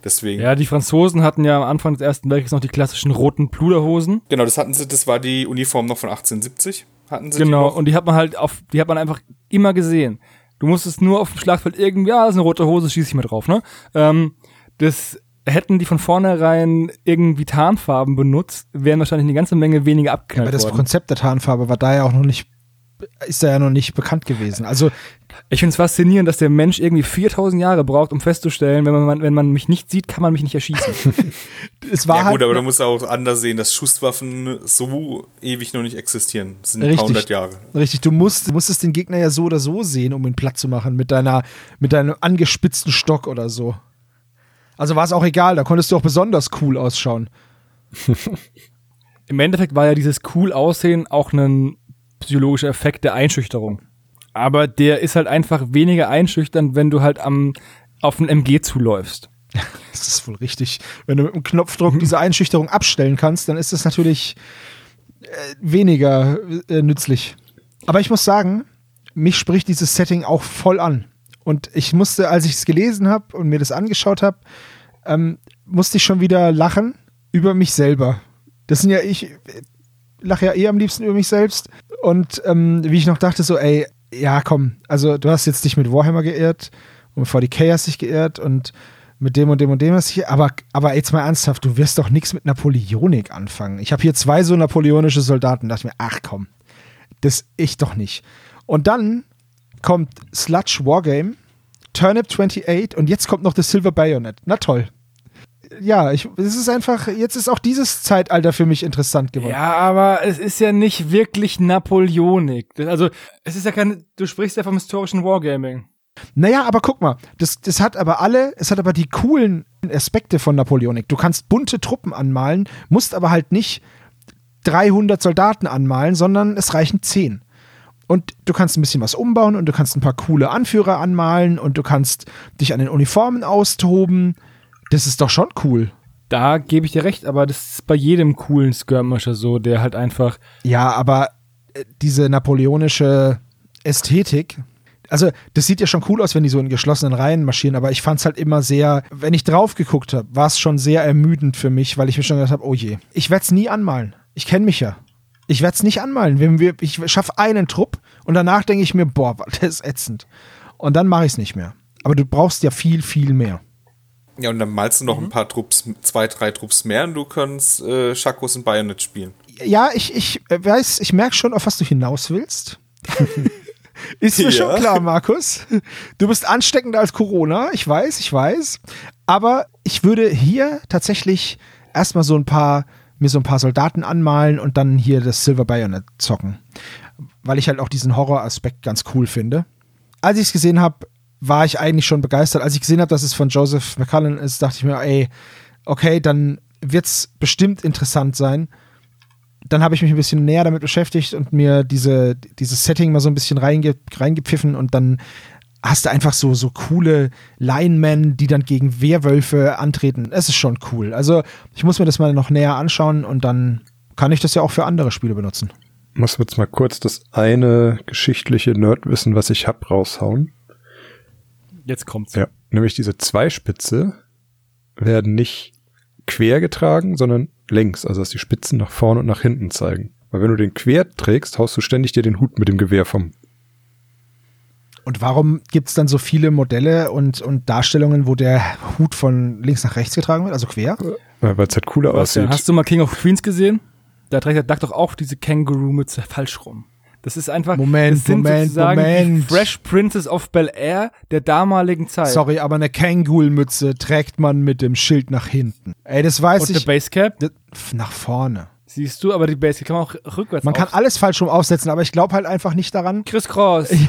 Deswegen. Ja, die Franzosen hatten ja am Anfang des Ersten Weltkriegs noch die klassischen roten Pluderhosen. Genau, das hatten sie, das war die Uniform noch von 1870. Hatten sie genau, die und die hat man halt auf, die hat man einfach immer gesehen. Du musstest nur auf dem Schlachtfeld irgendwie, ja, das ist eine rote Hose, schieße ich mal drauf, ne? Ähm, das hätten die von vornherein irgendwie Tarnfarben benutzt, wären wahrscheinlich eine ganze Menge weniger abgeknallt Aber das worden. Konzept der Tarnfarbe war da ja auch noch nicht, ist da ja noch nicht bekannt gewesen. Also ich finde es faszinierend, dass der Mensch irgendwie 4000 Jahre braucht, um festzustellen, wenn man, wenn man mich nicht sieht, kann man mich nicht erschießen. es war ja halt gut, aber du musst auch anders sehen, dass Schusswaffen so ewig noch nicht existieren. Das sind richtig, ein paar hundert Jahre. Richtig, du musst, du musstest den Gegner ja so oder so sehen, um ihn platt zu machen, mit deiner, mit deinem angespitzten Stock oder so. Also war es auch egal, da konntest du auch besonders cool ausschauen. Im Endeffekt war ja dieses cool Aussehen auch ein psychologischer Effekt der Einschüchterung. Aber der ist halt einfach weniger einschüchternd, wenn du halt am, auf ein MG zuläufst. Das ist wohl richtig. Wenn du mit einem Knopfdruck diese Einschüchterung abstellen kannst, dann ist das natürlich äh, weniger äh, nützlich. Aber ich muss sagen, mich spricht dieses Setting auch voll an. Und ich musste, als ich es gelesen habe und mir das angeschaut habe, ähm, musste ich schon wieder lachen über mich selber. Das sind ja, ich lache ja eh am liebsten über mich selbst. Und ähm, wie ich noch dachte, so, ey, ja, komm, also du hast jetzt dich mit Warhammer geehrt und mit 40k hast dich geehrt und mit dem und dem und dem hast dich, aber, aber jetzt mal ernsthaft, du wirst doch nichts mit Napoleonik anfangen. Ich habe hier zwei so napoleonische Soldaten, dachte mir, ach komm, das ich doch nicht. Und dann kommt Sludge Wargame, Turnip 28 und jetzt kommt noch das Silver Bayonet. Na toll. Ja, ich, es ist einfach, jetzt ist auch dieses Zeitalter für mich interessant geworden. Ja, aber es ist ja nicht wirklich Napoleonik. Also, es ist ja kein, du sprichst ja vom historischen Wargaming. Naja, aber guck mal, das, das hat aber alle, es hat aber die coolen Aspekte von Napoleonik. Du kannst bunte Truppen anmalen, musst aber halt nicht 300 Soldaten anmalen, sondern es reichen 10. Und du kannst ein bisschen was umbauen und du kannst ein paar coole Anführer anmalen und du kannst dich an den Uniformen austoben. Das ist doch schon cool. Da gebe ich dir recht, aber das ist bei jedem coolen Skirmisher so, der halt einfach. Ja, aber äh, diese napoleonische Ästhetik, also das sieht ja schon cool aus, wenn die so in geschlossenen Reihen marschieren, aber ich fand es halt immer sehr, wenn ich drauf geguckt habe, war es schon sehr ermüdend für mich, weil ich mir schon gedacht habe, oh je, ich werde es nie anmalen. Ich kenne mich ja. Ich werde es nicht anmalen. Wenn wir, ich schaffe einen Trupp und danach denke ich mir, boah, das ist ätzend. Und dann mache ich es nicht mehr. Aber du brauchst ja viel, viel mehr. Ja, und dann malst du noch mhm. ein paar Trupps, zwei, drei Trupps mehr und du kannst äh, Schakos und Bayonet spielen. ja, ich, ich weiß, ich merke schon, auf was du hinaus willst. Ist mir Ja. schon klar, Markus. Du bist ansteckender als Corona. Ich weiß, ich weiß. Aber ich würde hier tatsächlich erstmal so ein paar, mir so ein paar Soldaten anmalen und dann hier das Silver Bayonet zocken. Weil ich halt auch diesen Horroraspekt ganz cool finde. Als ich es gesehen habe, war ich eigentlich schon begeistert. Als ich gesehen habe, dass es von Joseph McCullen ist, dachte ich mir, ey, okay, dann wird es bestimmt interessant sein dann habe ich mich ein bisschen näher damit beschäftigt und mir diese, dieses Setting mal so ein bisschen reinge, reingepfiffen und dann hast du einfach so, so coole Linemen, die dann gegen Werwölfe antreten. Es ist schon cool. Also ich muss mir das mal noch näher anschauen und dann kann ich das ja auch für andere Spiele benutzen. Muss jetzt mal kurz das eine geschichtliche Nerdwissen, was ich hab, raushauen. Jetzt kommt's. Ja. Nämlich diese Zweispitze werden nicht quer getragen, sondern längs, also dass die Spitzen nach vorne und nach hinten zeigen. Weil wenn du den quer trägst, haust du ständig dir den Hut mit dem Gewehr vom. Und warum gibt es dann so viele Modelle und, und Darstellungen, wo der Hut von links nach rechts getragen wird, also quer? Weil es halt cooler aussieht. hast du mal King of Queens gesehen? Da trägt der Duck doch auch diese Känguru-Mütze falsch rum. Das ist einfach, Moment, das sind Moment, sozusagen die Moment. Fresh Princess of Bel Air der damaligen Zeit. Sorry, aber eine Kangul-Mütze trägt man mit dem Schild nach hinten. Ey, das weiß Und ich. der Basecap, Das- Nach vorne. Siehst du, aber die Basecap kann man auch rückwärts Man kann alles falsch rum aufsetzen, aber ich glaube halt einfach nicht daran. Chris Cross.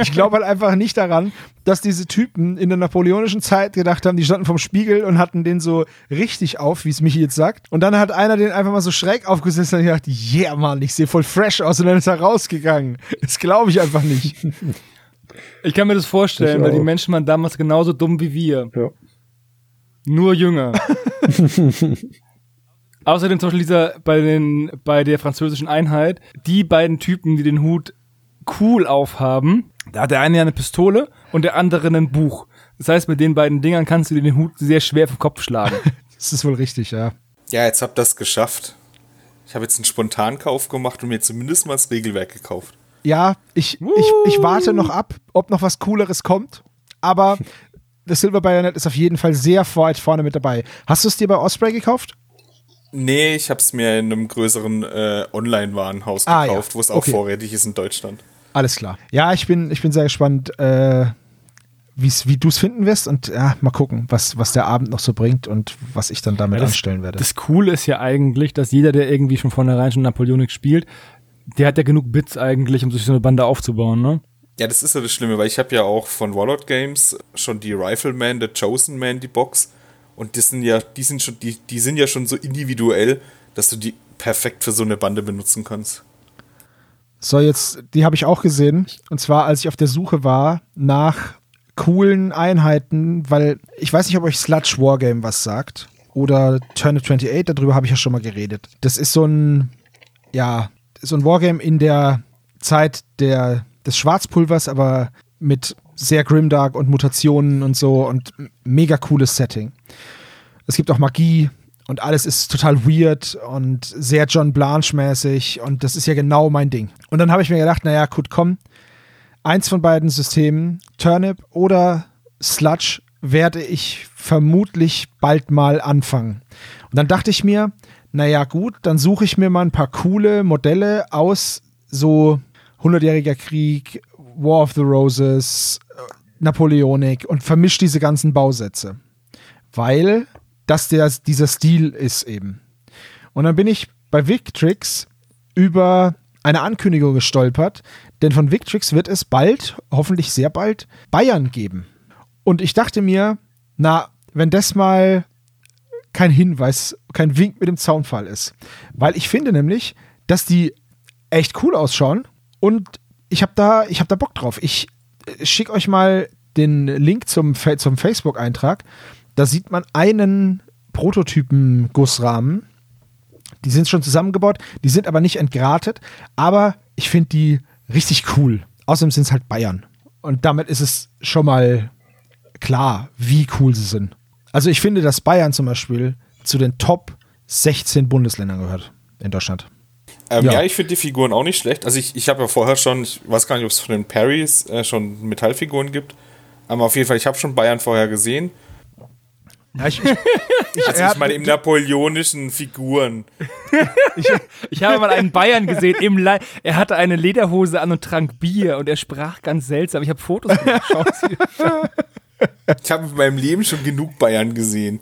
Ich glaube halt einfach nicht daran, dass diese Typen in der napoleonischen Zeit gedacht haben, die standen vom Spiegel und hatten den so richtig auf, wie es Michi jetzt sagt. Und dann hat einer den einfach mal so schräg aufgesetzt und gedacht, yeah, Mann, ich sehe voll fresh aus und dann ist er rausgegangen. Das glaube ich einfach nicht. Ich kann mir das vorstellen, weil die. Menschen waren damals genauso dumm wie wir. Ja. Nur jünger. Außerdem zum Beispiel dieser, bei, den, bei der französischen Einheit, die beiden Typen, die den Hut cool aufhaben, da hat der eine ja eine Pistole und der andere ein Buch. Das heißt, mit den beiden Dingern kannst du dir den Hut sehr schwer vom Kopf schlagen. Das ist wohl richtig, ja. Ja, jetzt habt ihr das geschafft. Ich habe jetzt einen Spontankauf gemacht und mir zumindest mal das Regelwerk gekauft. Ja, ich, ich, ich warte noch ab, ob noch was Cooleres kommt. Aber das Silver Bayonet ist auf jeden Fall sehr weit vorne mit dabei. Hast du es dir bei Osprey gekauft? Nee, ich habe es mir in einem größeren äh, Online-Warenhaus Ah, gekauft, ja. wo es auch Okay. vorrätig ist in Deutschland. Alles klar. Ja, ich bin, ich bin sehr gespannt, äh, wie's, wie du es finden wirst. Und ja, mal gucken, was, was der Abend noch so bringt und was ich dann damit Ja, das- anstellen werde. Das Coole ist ja eigentlich, dass jeder, der irgendwie schon vornherein schon Napoleonic spielt, der hat ja genug Bits eigentlich, um sich so eine Bande aufzubauen, ne? Ja, das ist ja das Schlimme, weil ich habe ja auch von Warlord Games schon die Rifleman, der Chosen Man, die Box. Und das sind ja, die sind schon, die, die sind ja schon so individuell, dass du die perfekt für so eine Bande benutzen kannst. So, jetzt, die habe ich auch gesehen. Und zwar, als ich auf der Suche war nach coolen Einheiten, weil ich weiß nicht, ob euch Sludge Wargame was sagt. Oder Turnip 28, darüber habe ich ja schon mal geredet. Das ist so ein, ja, so ein Wargame in der Zeit der, des Schwarzpulvers, aber mit sehr grimdark und Mutationen und so und mega cooles Setting. Es gibt auch Magie und alles ist total weird und sehr John Blanche-mäßig und das ist ja genau mein Ding. Und dann habe ich mir gedacht, naja, gut, komm, eins von beiden Systemen, Turnip oder Sludge, werde ich vermutlich bald mal anfangen. Und dann dachte ich mir, naja, gut, dann suche ich mir mal ein paar coole Modelle aus so 100-jähriger Krieg, War of the Roses, äh, Napoleonik und vermische diese ganzen Bausätze. Weil das der, dieser Stil ist eben. Und dann bin ich bei Victrix über eine Ankündigung gestolpert, denn von Victrix wird es bald, hoffentlich sehr bald, Bayern geben. Und ich dachte mir, na, wenn das mal kein Hinweis, kein Wink mit dem Zaunfall ist. Weil ich finde nämlich, dass die echt cool ausschauen und ich habe da, hab da Bock drauf. Ich schicke euch mal den Link zum, zum Facebook-Eintrag. Da sieht man einen Prototypen-Gussrahmen. Die sind schon zusammengebaut, die sind aber nicht entgratet, aber ich finde die richtig cool. Außerdem sind es halt Bayern. Und damit ist es schon mal klar, wie cool sie sind. Also ich finde, dass Bayern zum Beispiel zu den Top 16 Bundesländern gehört in Deutschland. Ähm, Ja. ja. ich finde die Figuren auch nicht schlecht. Also ich, ich habe ja vorher schon, ich weiß gar nicht, ob es von den Parrys äh, schon Metallfiguren gibt. Aber auf jeden Fall, ich habe schon Bayern vorher gesehen. Ja, ich, ich, ich, Also ich meine, im napoleonischen Figuren. Ich habe mal einen Bayern gesehen im Li Er hatte eine Lederhose an und trank Bier und er sprach ganz seltsam. Ich habe Fotos gemacht. Ich habe in meinem Leben schon genug Bayern gesehen.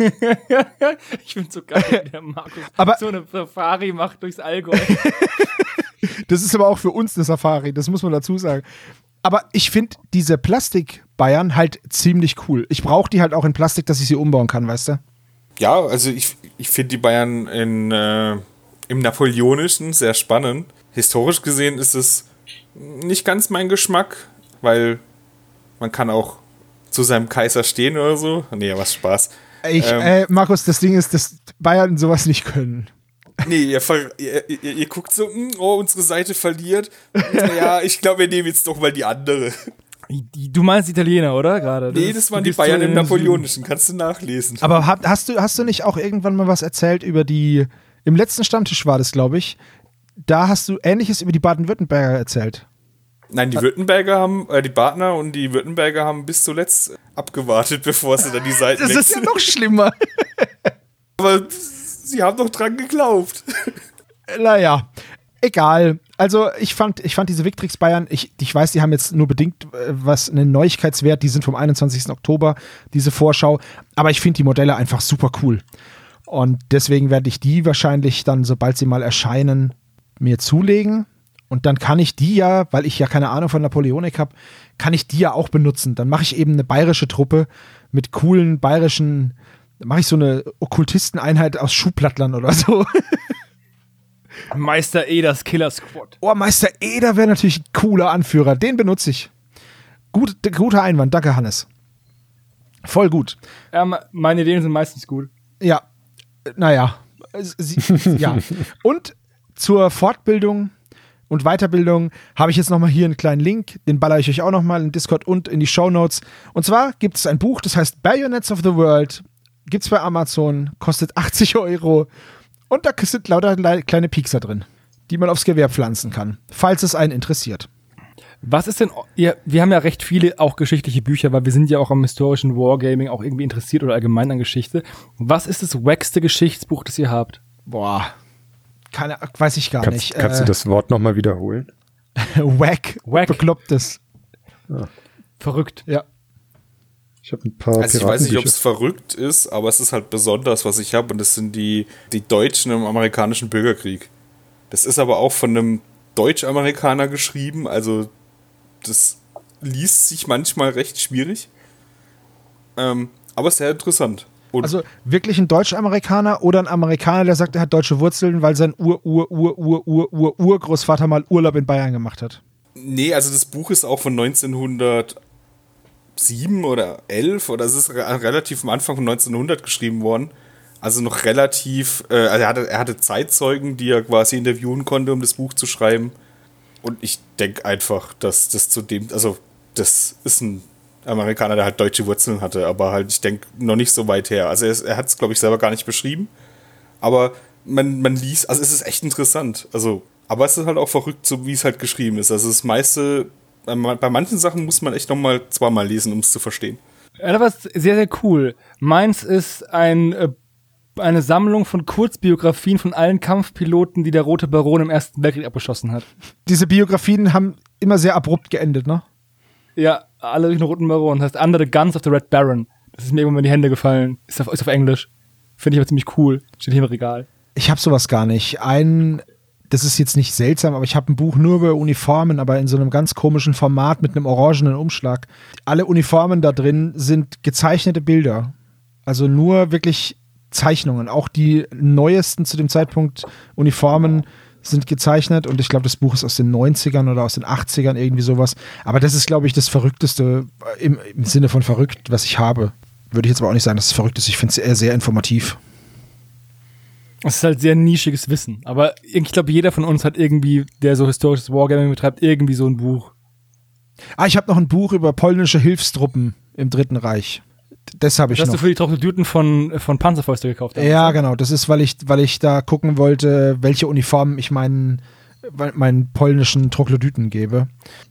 Ich finde so geil, wie der Markus Aber- so eine Safari macht durchs Allgäu. Das ist aber auch für uns eine Safari, das muss man dazu sagen. Aber ich finde diese Plastik-Bayern halt ziemlich cool. Ich brauche die halt auch in Plastik, dass ich sie umbauen kann, weißt du? Ja, also ich, ich finde die Bayern in, äh, im Napoleonischen sehr spannend. Historisch gesehen ist es nicht ganz mein Geschmack, weil man kann auch zu seinem Kaiser stehen oder so. Nee, was Spaß. Ich, Ähm. äh, Markus, das Ding ist, dass Bayern sowas nicht können. Nee, ihr, ver- ihr, ihr, ihr guckt so, hm, oh, unsere Seite verliert. Ja, ich glaube, wir nehmen jetzt doch mal die andere. Die- Du meinst Italiener, oder? Gerade. Nee, ist- das waren die Bayern im. Napoleonischen. Kannst du nachlesen. Aber hast, du, hast du nicht auch irgendwann mal was erzählt über die, im letzten Stammtisch war das, glaube ich, da hast du Ähnliches über die Baden-Württemberger erzählt. Nein, die Württemberger haben, äh, die Badner und die Württemberger haben bis zuletzt abgewartet, bevor sie dann die Seiten Das ist ja noch schlimmer. Aber sie haben doch dran geglaubt. naja, egal. Also ich fand, ich fand diese Victrix Bayern, ich, ich weiß, die haben jetzt nur bedingt äh, was einen Neuigkeitswert, die sind vom 21. Oktober, diese Vorschau, aber ich finde die Modelle einfach super cool. Und deswegen werde ich die wahrscheinlich dann, sobald sie mal erscheinen, mir zulegen. Und dann kann ich die ja, weil ich ja keine Ahnung von Napoleonik habe, kann ich die ja auch benutzen. Dann mache ich eben eine bayerische Truppe mit coolen bayerischen, mache ich so eine Okkultisteneinheit aus Schuhplattlern oder so. Meister Eders Killer Squad. Oh, Meister Eder wäre natürlich ein cooler Anführer. Den benutze ich. Gut, guter Einwand. Danke, Hannes. Voll gut. Ähm, meine Ideen sind meistens gut. Ja, äh, naja. Sie, ja. Und zur Fortbildung und Weiterbildung habe ich jetzt nochmal hier einen kleinen Link. Den baller ich euch auch nochmal in Discord und in die Show Notes. Und zwar gibt es ein Buch, das heißt Bayonets of the World. Gibt es bei Amazon, kostet 80 Euro. Und da sind lauter le- kleine Piekser drin, die man aufs Gewehr pflanzen kann, falls es einen interessiert. Was ist denn, ihr, wir haben ja recht viele auch geschichtliche Bücher, weil wir sind ja auch am historischen Wargaming auch irgendwie interessiert oder allgemein an Geschichte. Was ist das wackste Geschichtsbuch, das ihr habt? Boah. Keine, weiß ich gar Kannst, nicht. kannst äh, du das Wort nochmal wiederholen? Wack. Wack. Beklopptes. Verrückt. Ja. Ich habe ein paar Also ich weiß nicht, ob es verrückt ist, aber es ist halt besonders, was ich habe. Und das sind die, die Deutschen im amerikanischen Bürgerkrieg. Das ist aber auch von einem Deutsch-Amerikaner geschrieben. Also das liest sich manchmal recht schwierig. Ähm, aber sehr interessant. Und Also wirklich ein Deutsch-Amerikaner oder ein Amerikaner, der sagt, er hat deutsche Wurzeln, weil sein Ur-Ur-Ur-Ur-Ur-Ur-Urgroßvater mal Urlaub in Bayern gemacht hat. Nee, also das Buch ist auch von 1907 oder 11 oder es ist re relativ am Anfang von 1900 geschrieben worden. Also noch relativ, äh, also er hatte, er hatte Zeitzeugen, die er quasi interviewen konnte, um das Buch zu schreiben. Und ich denke einfach, dass das zu dem, also das ist ein Amerikaner, der halt deutsche Wurzeln hatte, aber halt, ich denke, noch nicht so weit her. Also er, er hat es, glaube ich, selber gar nicht beschrieben. Aber man, man liest, also es ist echt interessant. Also, aber es ist halt auch verrückt, so wie es halt geschrieben ist. Also das meiste, bei ma- bei manchen Sachen muss man echt noch mal zweimal lesen, um es zu verstehen. Ja, das war sehr, sehr cool. Meins ist ein, äh, eine Sammlung von Kurzbiografien von allen Kampfpiloten, die der Rote Baron im Ersten Weltkrieg abgeschossen hat. Diese Biografien haben immer sehr abrupt geendet, ne? Ja, alle durch den Roten Baron. Das heißt, Under the Guns of the Red Baron. Das ist mir irgendwann in die Hände gefallen. Ist auf, ist auf Englisch. Finde ich aber ziemlich cool. Steht hier im Regal. Ich habe sowas gar nicht. Ein, das ist jetzt nicht seltsam, aber ich habe ein Buch nur über Uniformen, aber in so einem ganz komischen Format mit einem orangenen Umschlag. Alle Uniformen da drin sind gezeichnete Bilder. Also nur wirklich Zeichnungen. Auch die neuesten zu dem Zeitpunkt Uniformen sind gezeichnet und ich glaube, das Buch ist aus den 90ern oder aus den 80ern, irgendwie sowas. Aber das ist, glaube ich, das Verrückteste äh, im, im Sinne von verrückt, was ich habe. Würde ich jetzt aber auch nicht sagen, dass es verrückt ist. Ich finde es eher sehr informativ. Es ist halt sehr nischiges Wissen. Aber ich glaube, jeder von uns hat irgendwie, der so historisches Wargaming betreibt, irgendwie so ein Buch. Ah, ich habe noch ein Buch über polnische Hilfstruppen im Dritten Reich. Das habe ich Das hast du für die Trocknedüten von, von Panzerfäuste gekauft. Ja, genau. Das ist, weil ich, weil ich da gucken wollte, welche Uniformen ich meinen meinen polnischen Troglodyten gebe.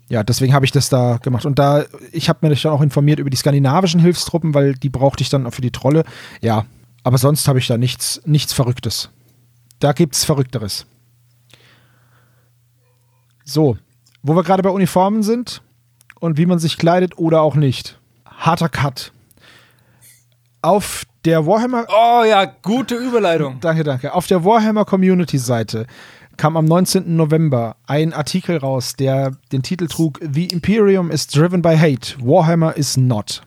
Ja, deswegen habe ich das da gemacht. Und da, ich habe mir dann auch informiert über die skandinavischen Hilfstruppen, weil die brauchte ich dann auch für die Trolle. Ja, aber sonst habe ich da nichts, nichts Verrücktes. Da gibt es Verrückteres. So, wo wir gerade bei Uniformen sind und wie man sich kleidet oder auch nicht. Harter Cut. Auf der Warhammer. Oh ja, gute Überleitung. Danke, danke. Auf der Warhammer Community Seite kam am 19. November ein Artikel raus, der den Titel trug The Imperium is driven by hate, Warhammer is not.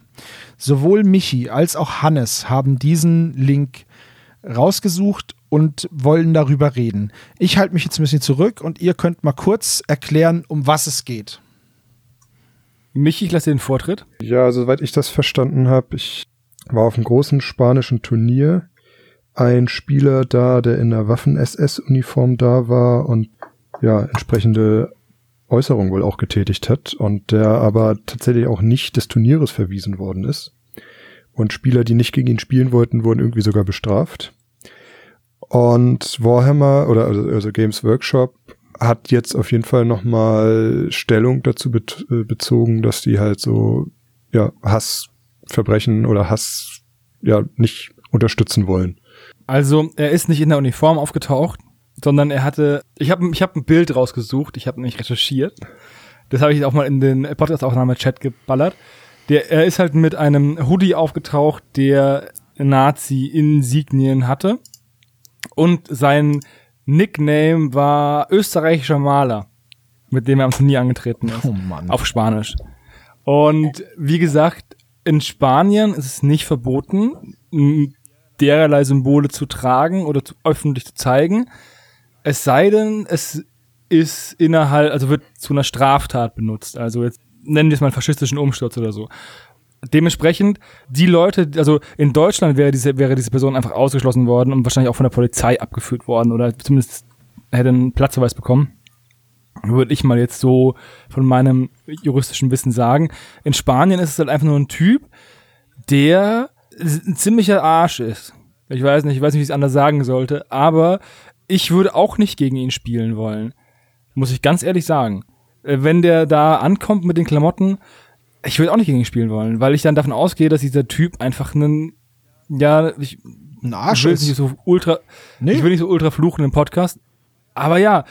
Sowohl Michi als auch Hannes haben diesen Link rausgesucht und wollen darüber reden. Ich halte mich jetzt ein bisschen zurück und ihr könnt mal kurz erklären, um was es geht. Michi, ich lasse dir den Vortritt. Ja, soweit ich das verstanden habe, ich war auf einem großen spanischen Turnier ein Spieler da, der in der Waffen-SS-Uniform da war und ja, entsprechende Äußerungen wohl auch getätigt hat und der aber tatsächlich auch nicht des Turnieres verwiesen worden ist. Und Spieler, die nicht gegen ihn spielen wollten, wurden irgendwie sogar bestraft. Und Warhammer oder also, also Games Workshop hat jetzt auf jeden Fall nochmal Stellung dazu äh, bezogen, dass die halt so ja Hassverbrechen oder Hass ja nicht unterstützen wollen. Also er ist nicht in der Uniform aufgetaucht, sondern er hatte, ich habe ich hab ein Bild rausgesucht, ich habe nämlich recherchiert. Das habe ich auch mal in den Podcast-Aufnahme-Chat geballert. Der, er ist halt mit einem Hoodie aufgetaucht, der Nazi-Insignien hatte. Und sein Nickname war österreichischer Maler, mit dem er am Turnier angetreten ist. Oh Mann. Auf Spanisch. Und wie gesagt, in Spanien ist es nicht verboten, dererlei Symbole zu tragen oder zu, öffentlich zu zeigen. Es sei denn, es ist innerhalb, also wird zu einer Straftat benutzt. Also jetzt nennen wir es mal einen faschistischen Umsturz oder so. Dementsprechend, die Leute, also in Deutschland wäre diese, wäre diese Person einfach ausgeschlossen worden und wahrscheinlich auch von der Polizei abgeführt worden oder zumindest hätte einen Platzverweis bekommen. Würde ich mal jetzt so von meinem juristischen Wissen sagen. In Spanien ist es halt einfach nur ein Typ, der ein ziemlicher Arsch ist. Ich weiß nicht, ich weiß nicht, wie ich es anders sagen sollte, aber ich würde auch nicht gegen ihn spielen wollen. Muss ich ganz ehrlich sagen. Äh, wenn der da ankommt mit den Klamotten, ich würde auch nicht gegen ihn spielen wollen, weil ich dann davon ausgehe, dass dieser Typ einfach einen, ja, ich, Ein Arsch ich will ist. nicht so ultra, Nee. ich will nicht so ultra fluchen im Podcast, aber ja,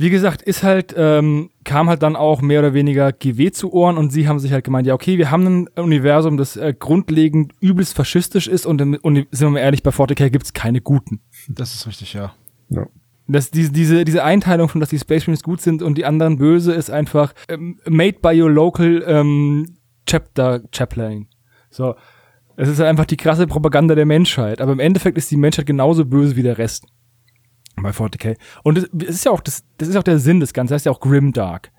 wie gesagt, ist halt, ähm, kam halt dann auch mehr oder weniger GW zu Ohren und sie haben sich halt gemeint, ja, okay, wir haben ein Universum, das äh, grundlegend übelst faschistisch ist und, im Uni- sind wir mal ehrlich, bei 40k gibt's keine Guten. Das ist richtig, ja. Ja. Das, diese, diese, diese Einteilung von, dass die Space Marines gut sind und die anderen böse, ist einfach ähm, made by your local ähm, chapter chaplain. So. Es ist halt einfach die krasse Propaganda der Menschheit. Aber im Endeffekt ist die Menschheit genauso böse wie der Rest. Bei 40k. Und das, das ist ja auch das, das ist auch der Sinn des Ganzen. Das heißt ja auch Grimdark.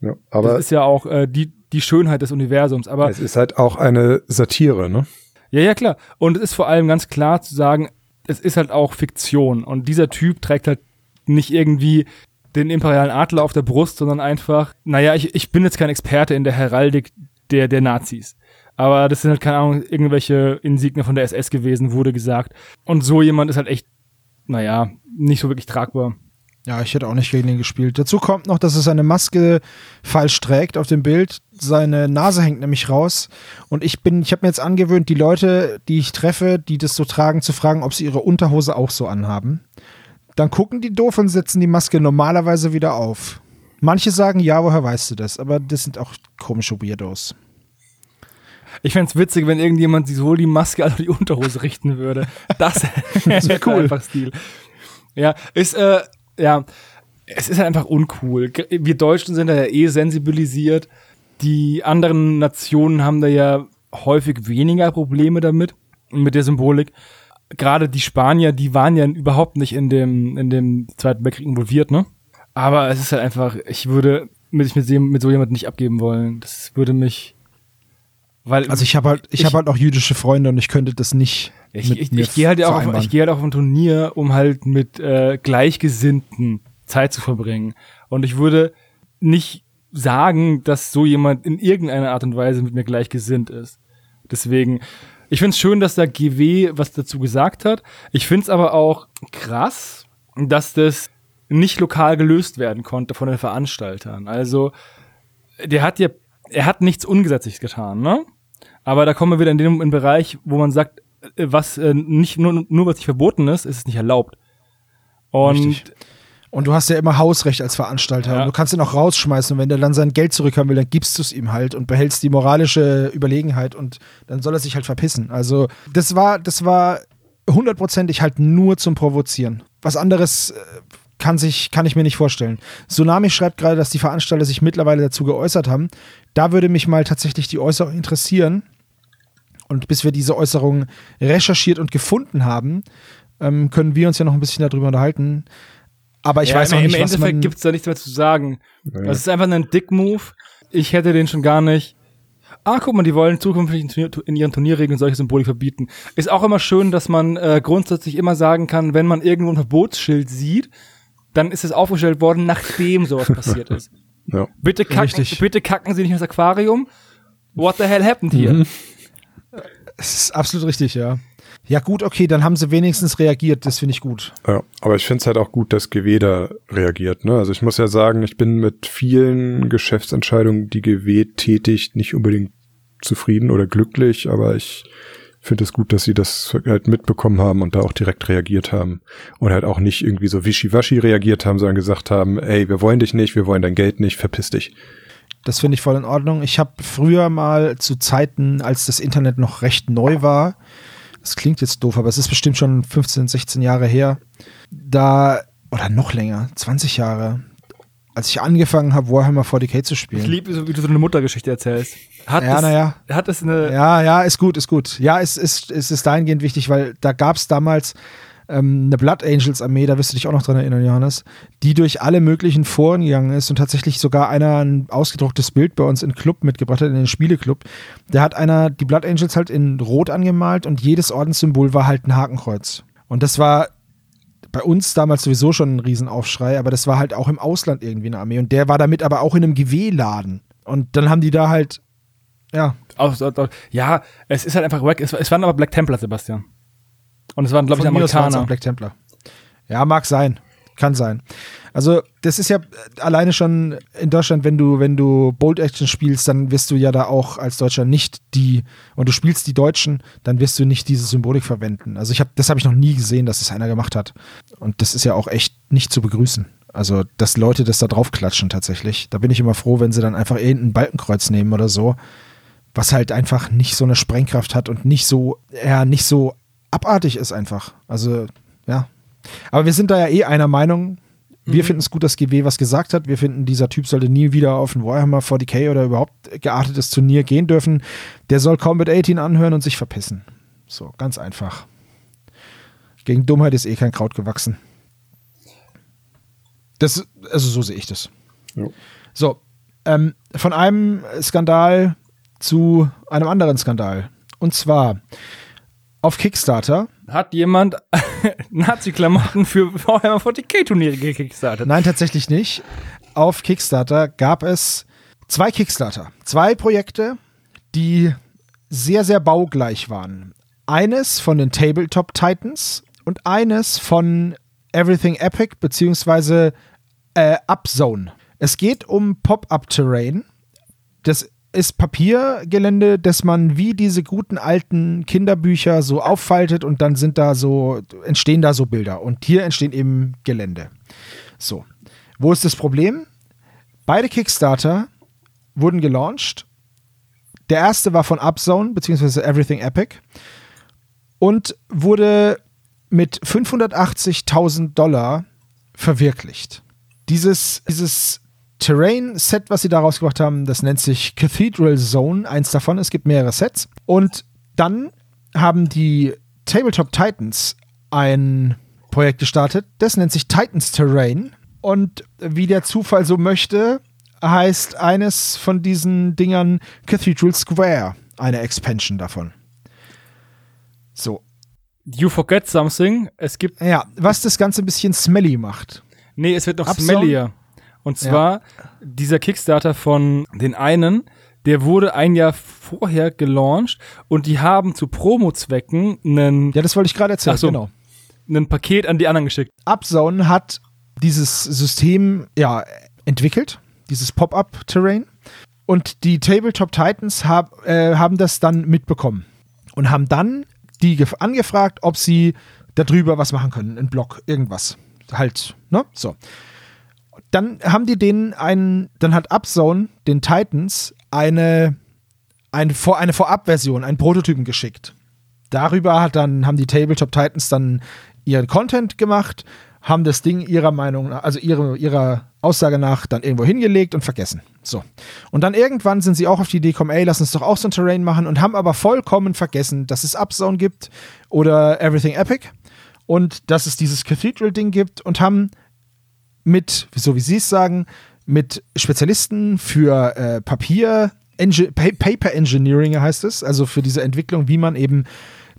ja. Das Aber ist ja auch äh, die, die Schönheit des Universums. Aber es ist halt auch eine Satire, ne? ja, ja, klar. Und es ist vor allem ganz klar zu sagen, es ist halt auch Fiktion. Und dieser Typ trägt halt nicht irgendwie den imperialen Adler auf der Brust, sondern einfach, naja, ich, ich bin jetzt kein Experte in der Heraldik der, der Nazis. Aber das sind halt, keine Ahnung, irgendwelche Insignien von der SS gewesen, wurde gesagt. Und so jemand ist halt echt, naja, nicht so wirklich tragbar. Ja, ich hätte auch nicht gegen ihn gespielt. Dazu kommt noch, dass er seine Maske falsch trägt auf dem Bild. Seine Nase hängt nämlich raus. Und ich bin, ich habe mir jetzt angewöhnt, die Leute, die ich treffe, die das so tragen, zu fragen, ob sie ihre Unterhose auch so anhaben. Dann gucken die doof und setzen die Maske normalerweise wieder auf. Manche sagen, ja, woher weißt du das? Aber das sind auch komische Weirdos. Ich fänd's witzig, wenn irgendjemand sich sowohl die Maske als auch die Unterhose richten würde. Das, Das wär cool. einfach Stil. Ja, ist, äh, ja, es ist halt einfach uncool. Wir Deutschen sind da ja eh sensibilisiert. Die anderen Nationen haben da ja häufig weniger Probleme damit, mit der Symbolik. Gerade die Spanier, die waren ja überhaupt nicht in dem, in dem Zweiten Weltkrieg involviert, ne? Aber es ist halt einfach, ich würde mich mit, mit so jemandem nicht abgeben wollen. Das würde mich, weil Also ich habe halt, ich, Ich- habe halt auch jüdische Freunde und ich könnte das nicht. ich, ich, ich gehe halt auch, auf, ich gehe halt auch auf ein Turnier, um halt mit äh, Gleichgesinnten Zeit zu verbringen. Und ich würde nicht sagen, dass so jemand in irgendeiner Art und Weise mit mir gleichgesinnt ist. Deswegen, ich finde es schön, dass da GW was dazu gesagt hat. Ich finde es aber auch krass, dass das nicht lokal gelöst werden konnte von den Veranstaltern. Also, der hat ja, er hat nichts Ungesetzliches getan, ne? Aber da kommen wir wieder in den, in den Bereich, wo man sagt, äh, was äh, nicht nur, nur was nicht verboten ist, ist es nicht erlaubt. Und Richtig. Und du hast ja immer Hausrecht als Veranstalter. Ja. Und du kannst ihn auch rausschmeißen. Und wenn der dann sein Geld zurückhaben will, dann gibst du es ihm halt und behältst die moralische Überlegenheit und dann soll er sich halt verpissen. Also, das war, das war hundertprozentig halt nur zum Provozieren. Was anderes äh, kann, sich, kann ich mir nicht vorstellen. Tsunami schreibt gerade, dass die Veranstalter sich mittlerweile dazu geäußert haben. Da würde mich mal tatsächlich die Äußerung interessieren. Und bis wir diese Äußerung recherchiert und gefunden haben, ähm, können wir uns ja noch ein bisschen darüber unterhalten. Aber ich ja, weiß im, auch nicht, im was Endeffekt man gibt's da nichts mehr zu sagen. Ja. Das ist einfach ein Dick-Move. Ich hätte den schon gar nicht. Ah, guck mal, die wollen zukünftig in, Turnier, in ihren Turnierregeln solche Symbole verbieten. Ist auch immer schön, dass man äh, grundsätzlich immer sagen kann, wenn man irgendwo ein Verbotsschild sieht, dann ist es aufgestellt worden, nachdem sowas passiert ist. Ja. Bitte kacken, Richtig. bitte kacken Sie nicht ins Aquarium. What the hell happened here? Mhm. Es ist absolut richtig, ja. Ja, gut, okay, dann haben sie wenigstens reagiert, das finde ich gut. Ja, aber ich finde es halt auch gut, dass GW da reagiert. Ne? Also ich muss ja sagen, ich bin mit vielen Geschäftsentscheidungen, die GW tätigt, nicht unbedingt zufrieden oder glücklich, aber ich finde es gut, dass sie das halt mitbekommen haben und da auch direkt reagiert haben. Und halt auch nicht irgendwie so wischiwaschi reagiert haben, sondern gesagt haben, ey, wir wollen dich nicht, wir wollen dein Geld nicht, verpiss dich. Das finde ich voll in Ordnung. Ich habe früher mal zu Zeiten, als das Internet noch recht neu war, das klingt jetzt doof, aber es ist bestimmt schon 15, 16 Jahre her, da, oder noch länger, 20 Jahre, als ich angefangen habe, Warhammer 40k zu Ich spielen. liebe, wie du so eine Muttergeschichte erzählst. Hat Ja, es, naja. Hat es eine, Ja, ja, ist gut, ist gut. Ja, es ist, es ist dahingehend wichtig, weil da gab es damals ähm, eine Blood Angels Armee, da wirst du dich auch noch dran erinnern, Johannes, die durch alle möglichen Foren gegangen ist und tatsächlich sogar einer ein ausgedrucktes Bild bei uns in Club mitgebracht hat, in den Spieleclub. Da hat einer die Blood Angels halt in Rot angemalt und jedes Ordenssymbol war halt ein Hakenkreuz. Und das war bei uns damals sowieso schon ein Riesenaufschrei, aber das war halt auch im Ausland irgendwie eine Armee. Und der war damit aber auch in einem GW-Laden. Und dann haben die da halt, ja, ja, es ist halt einfach wack. Es, es waren aber Black Templar, Sebastian. Und es waren, glaube ich, Amerikaner. Black Templar. Ja, mag sein. Kann sein. Also, das ist ja alleine schon in Deutschland, wenn du, wenn du Bold Action spielst, dann wirst du ja da auch als Deutscher nicht die, und du spielst die Deutschen, dann wirst du nicht diese Symbolik verwenden. Also ich habe, das habe ich noch nie gesehen, dass es einer gemacht hat. Und das ist ja auch echt nicht zu begrüßen. Also, dass Leute das da drauf klatschen tatsächlich. Da bin ich immer froh, wenn sie dann einfach irgendein Balkenkreuz nehmen oder so, was halt einfach nicht so eine Sprengkraft hat und nicht so, ja, nicht so abartig ist einfach. Also, ja. Aber wir sind da ja eh einer Meinung. Wir finden es gut, dass GW was gesagt hat. Wir finden, dieser Typ sollte nie wieder auf ein Warhammer 40k oder überhaupt geartetes Turnier gehen dürfen. Der soll Combat 18 anhören und sich verpissen. So, ganz einfach. Gegen Dummheit ist eh kein Kraut gewachsen. Das, also so sehe ich das. Jo. So, ähm, von einem Skandal zu einem anderen Skandal. Und zwar auf Kickstarter. Hat jemand Nazi-Klamotten für Warhammer 40k-Turniere gekickstartet? Nein, tatsächlich nicht. Auf Kickstarter gab es zwei Kickstarter. Zwei Projekte, die sehr, sehr baugleich waren. Eines von den Tabletop Titans und eines von Everything Epic beziehungsweise äh, Upzone. Es geht um Pop-Up Terrain. Das ist Papiergelände, das man wie diese guten alten Kinderbücher so auffaltet und dann sind da so, entstehen da so Bilder. Und hier entstehen eben Gelände. So. Wo ist das Problem? Beide Kickstarter wurden gelauncht. Der erste war von Upzone, beziehungsweise Everything Epic. Und wurde mit 580.000 Dollar verwirklicht. Dieses, dieses Terrain-Set, was sie da rausgebracht haben, das nennt sich Cathedral Zone, eins davon. Es gibt mehrere Sets. Und dann haben die Tabletop Titans ein Projekt gestartet, das nennt sich Titans Terrain. Und wie der Zufall so möchte, heißt eines von diesen Dingern Cathedral Square, eine Expansion davon. So. You forget something. Es gibt, Ja, was das Ganze ein bisschen smelly macht. nee, es wird noch Upzone? smellier. Und zwar dieser Kickstarter von den einen, der wurde ein Jahr vorher gelauncht und die haben zu Promo-Zwecken einen, Ja, das wollte ich gerade erzählen, so. genau. ein Paket an die anderen geschickt. Upzone hat dieses System ja entwickelt, dieses Pop-up-Terrain. Und die Tabletop Titans hab, äh, haben das dann mitbekommen und haben dann die angefragt, ob sie darüber was machen können, ein Blog, irgendwas. Halt, ne? So. Dann haben die denen einen, dann hat Upzone den Titans eine, eine, eine Vorabversion, einen Prototypen geschickt. Darüber hat dann, haben die Tabletop Titans dann ihren Content gemacht, haben das Ding ihrer Meinung also ihre, ihrer Aussage nach dann irgendwo hingelegt und vergessen. So. Und dann irgendwann sind sie auch auf die Idee gekommen, ey, lass uns doch auch so ein Terrain machen und haben aber vollkommen vergessen, dass es Upzone gibt oder Everything Epic und dass es dieses Cathedral-Ding gibt und haben mit, so wie sie es sagen, mit Spezialisten für äh, Papier, Engi Paper Engineering heißt es, also für diese Entwicklung, wie man eben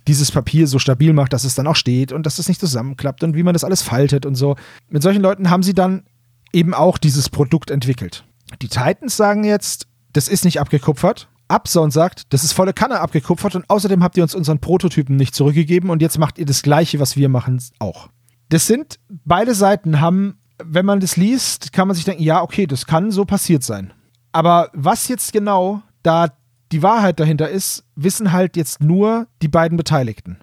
dieses Papier so stabil macht, dass es dann auch steht und dass es nicht zusammenklappt und wie man das alles faltet und so. Mit solchen Leuten haben sie dann eben auch dieses Produkt entwickelt. Die Titans sagen jetzt, das ist nicht abgekupfert. Upzone sagt, das ist volle Kanne abgekupfert und außerdem habt ihr uns unseren Prototypen nicht zurückgegeben und jetzt macht ihr das gleiche, was wir machen, auch. Das sind, beide Seiten haben, wenn man das liest, kann man sich denken, ja, okay, das kann so passiert sein. Aber was jetzt genau da die Wahrheit dahinter ist, wissen halt jetzt nur die beiden Beteiligten.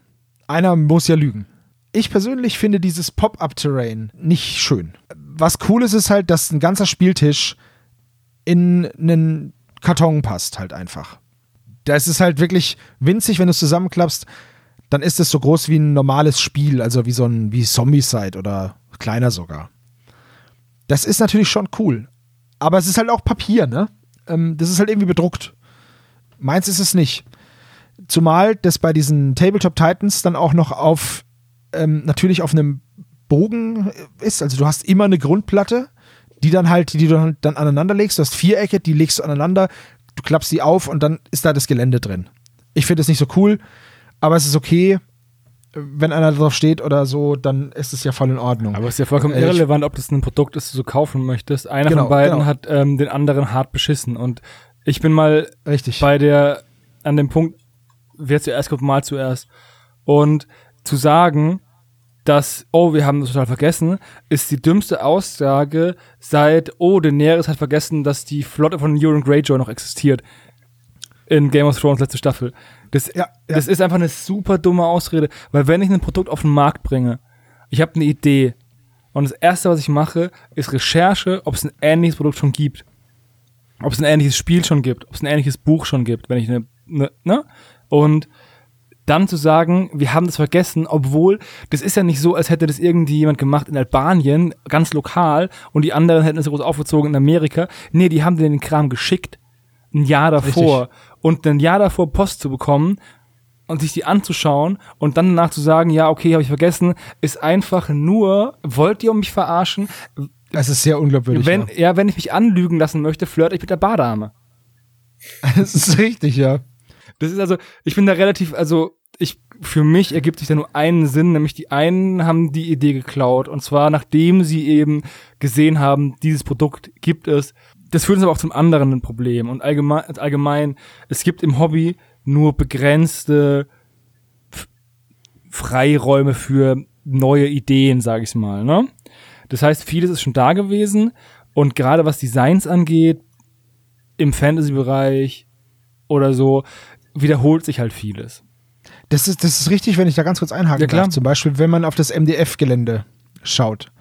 Einer muss ja lügen. Ich persönlich finde dieses Pop-Up-Terrain nicht schön. Was cool ist, ist halt, dass ein ganzer Spieltisch in einen Karton passt, halt einfach. Da ist es halt wirklich winzig, wenn du es zusammenklappst, dann ist es so groß wie ein normales Spiel, also wie so ein wie Zombie-Side oder kleiner sogar. Das ist natürlich schon cool. Aber es ist halt auch Papier, ne? Ähm, das ist halt irgendwie bedruckt. Meins ist es nicht. Zumal das bei diesen Tabletop Titans dann auch noch auf, ähm, natürlich auf einem Bogen ist. Also du hast immer eine Grundplatte, die dann halt, die du dann aneinander legst. Du hast Vierecke, die legst du aneinander, du klappst die auf und dann ist da das Gelände drin. Ich finde es nicht so cool, aber es ist okay. Wenn einer drauf steht oder so, dann ist es ja voll in Ordnung. Aber es ist ja vollkommen äh, irrelevant, ob das ein Produkt ist, das du kaufen möchtest. Einer genau, von beiden genau. hat ähm, den anderen hart beschissen. Und ich bin mal Richtig. bei der, an dem Punkt, wer zuerst kommt, mal zuerst. Und zu sagen, dass, oh, wir haben das total vergessen, ist die dümmste Aussage seit, oh, Daenerys hat vergessen, dass die Flotte von Euron Greyjoy noch existiert. In Game of Thrones letzte Staffel. Das, ja, ja. das ist einfach eine super dumme Ausrede, weil wenn ich ein Produkt auf den Markt bringe, ich habe eine Idee und das erste, was ich mache, ist Recherche, ob es ein ähnliches Produkt schon gibt ob es ein ähnliches Spiel schon gibt, ob es ein ähnliches Buch schon gibt, wenn ich eine, ne, ne? Und dann zu sagen, wir haben das vergessen, obwohl das ist ja nicht so, als hätte das irgendwie jemand gemacht in Albanien, ganz lokal, und die anderen hätten es groß aufgezogen in Amerika. Nee, die haben den Kram geschickt, ein Jahr davor. Richtig. Und ein Jahr davor Post zu bekommen und sich die anzuschauen und dann danach zu sagen, ja, okay, habe ich vergessen, ist einfach nur, wollt ihr mich verarschen? Das ist sehr unglaubwürdig. Wenn, ja. ja, wenn ich mich anlügen lassen möchte, flirte ich mit der Bardame. Das ist richtig, ja. Das ist also, ich bin da relativ, also ich, für mich ergibt sich da nur einen Sinn, nämlich die einen haben die Idee geklaut und zwar nachdem sie eben gesehen haben, dieses Produkt gibt es. Das führt uns aber auch zum anderen ein Problem und allgemein, allgemein es gibt im Hobby nur begrenzte Freiräume für neue Ideen, sag ich mal, ne? Das heißt, vieles ist schon da gewesen und gerade was Designs angeht, im Fantasy-Bereich oder so, wiederholt sich halt vieles. Das ist, das ist richtig, wenn ich da ganz kurz einhaken ja, darf. Zum Beispiel, wenn man auf das MDF-Gelände schaut.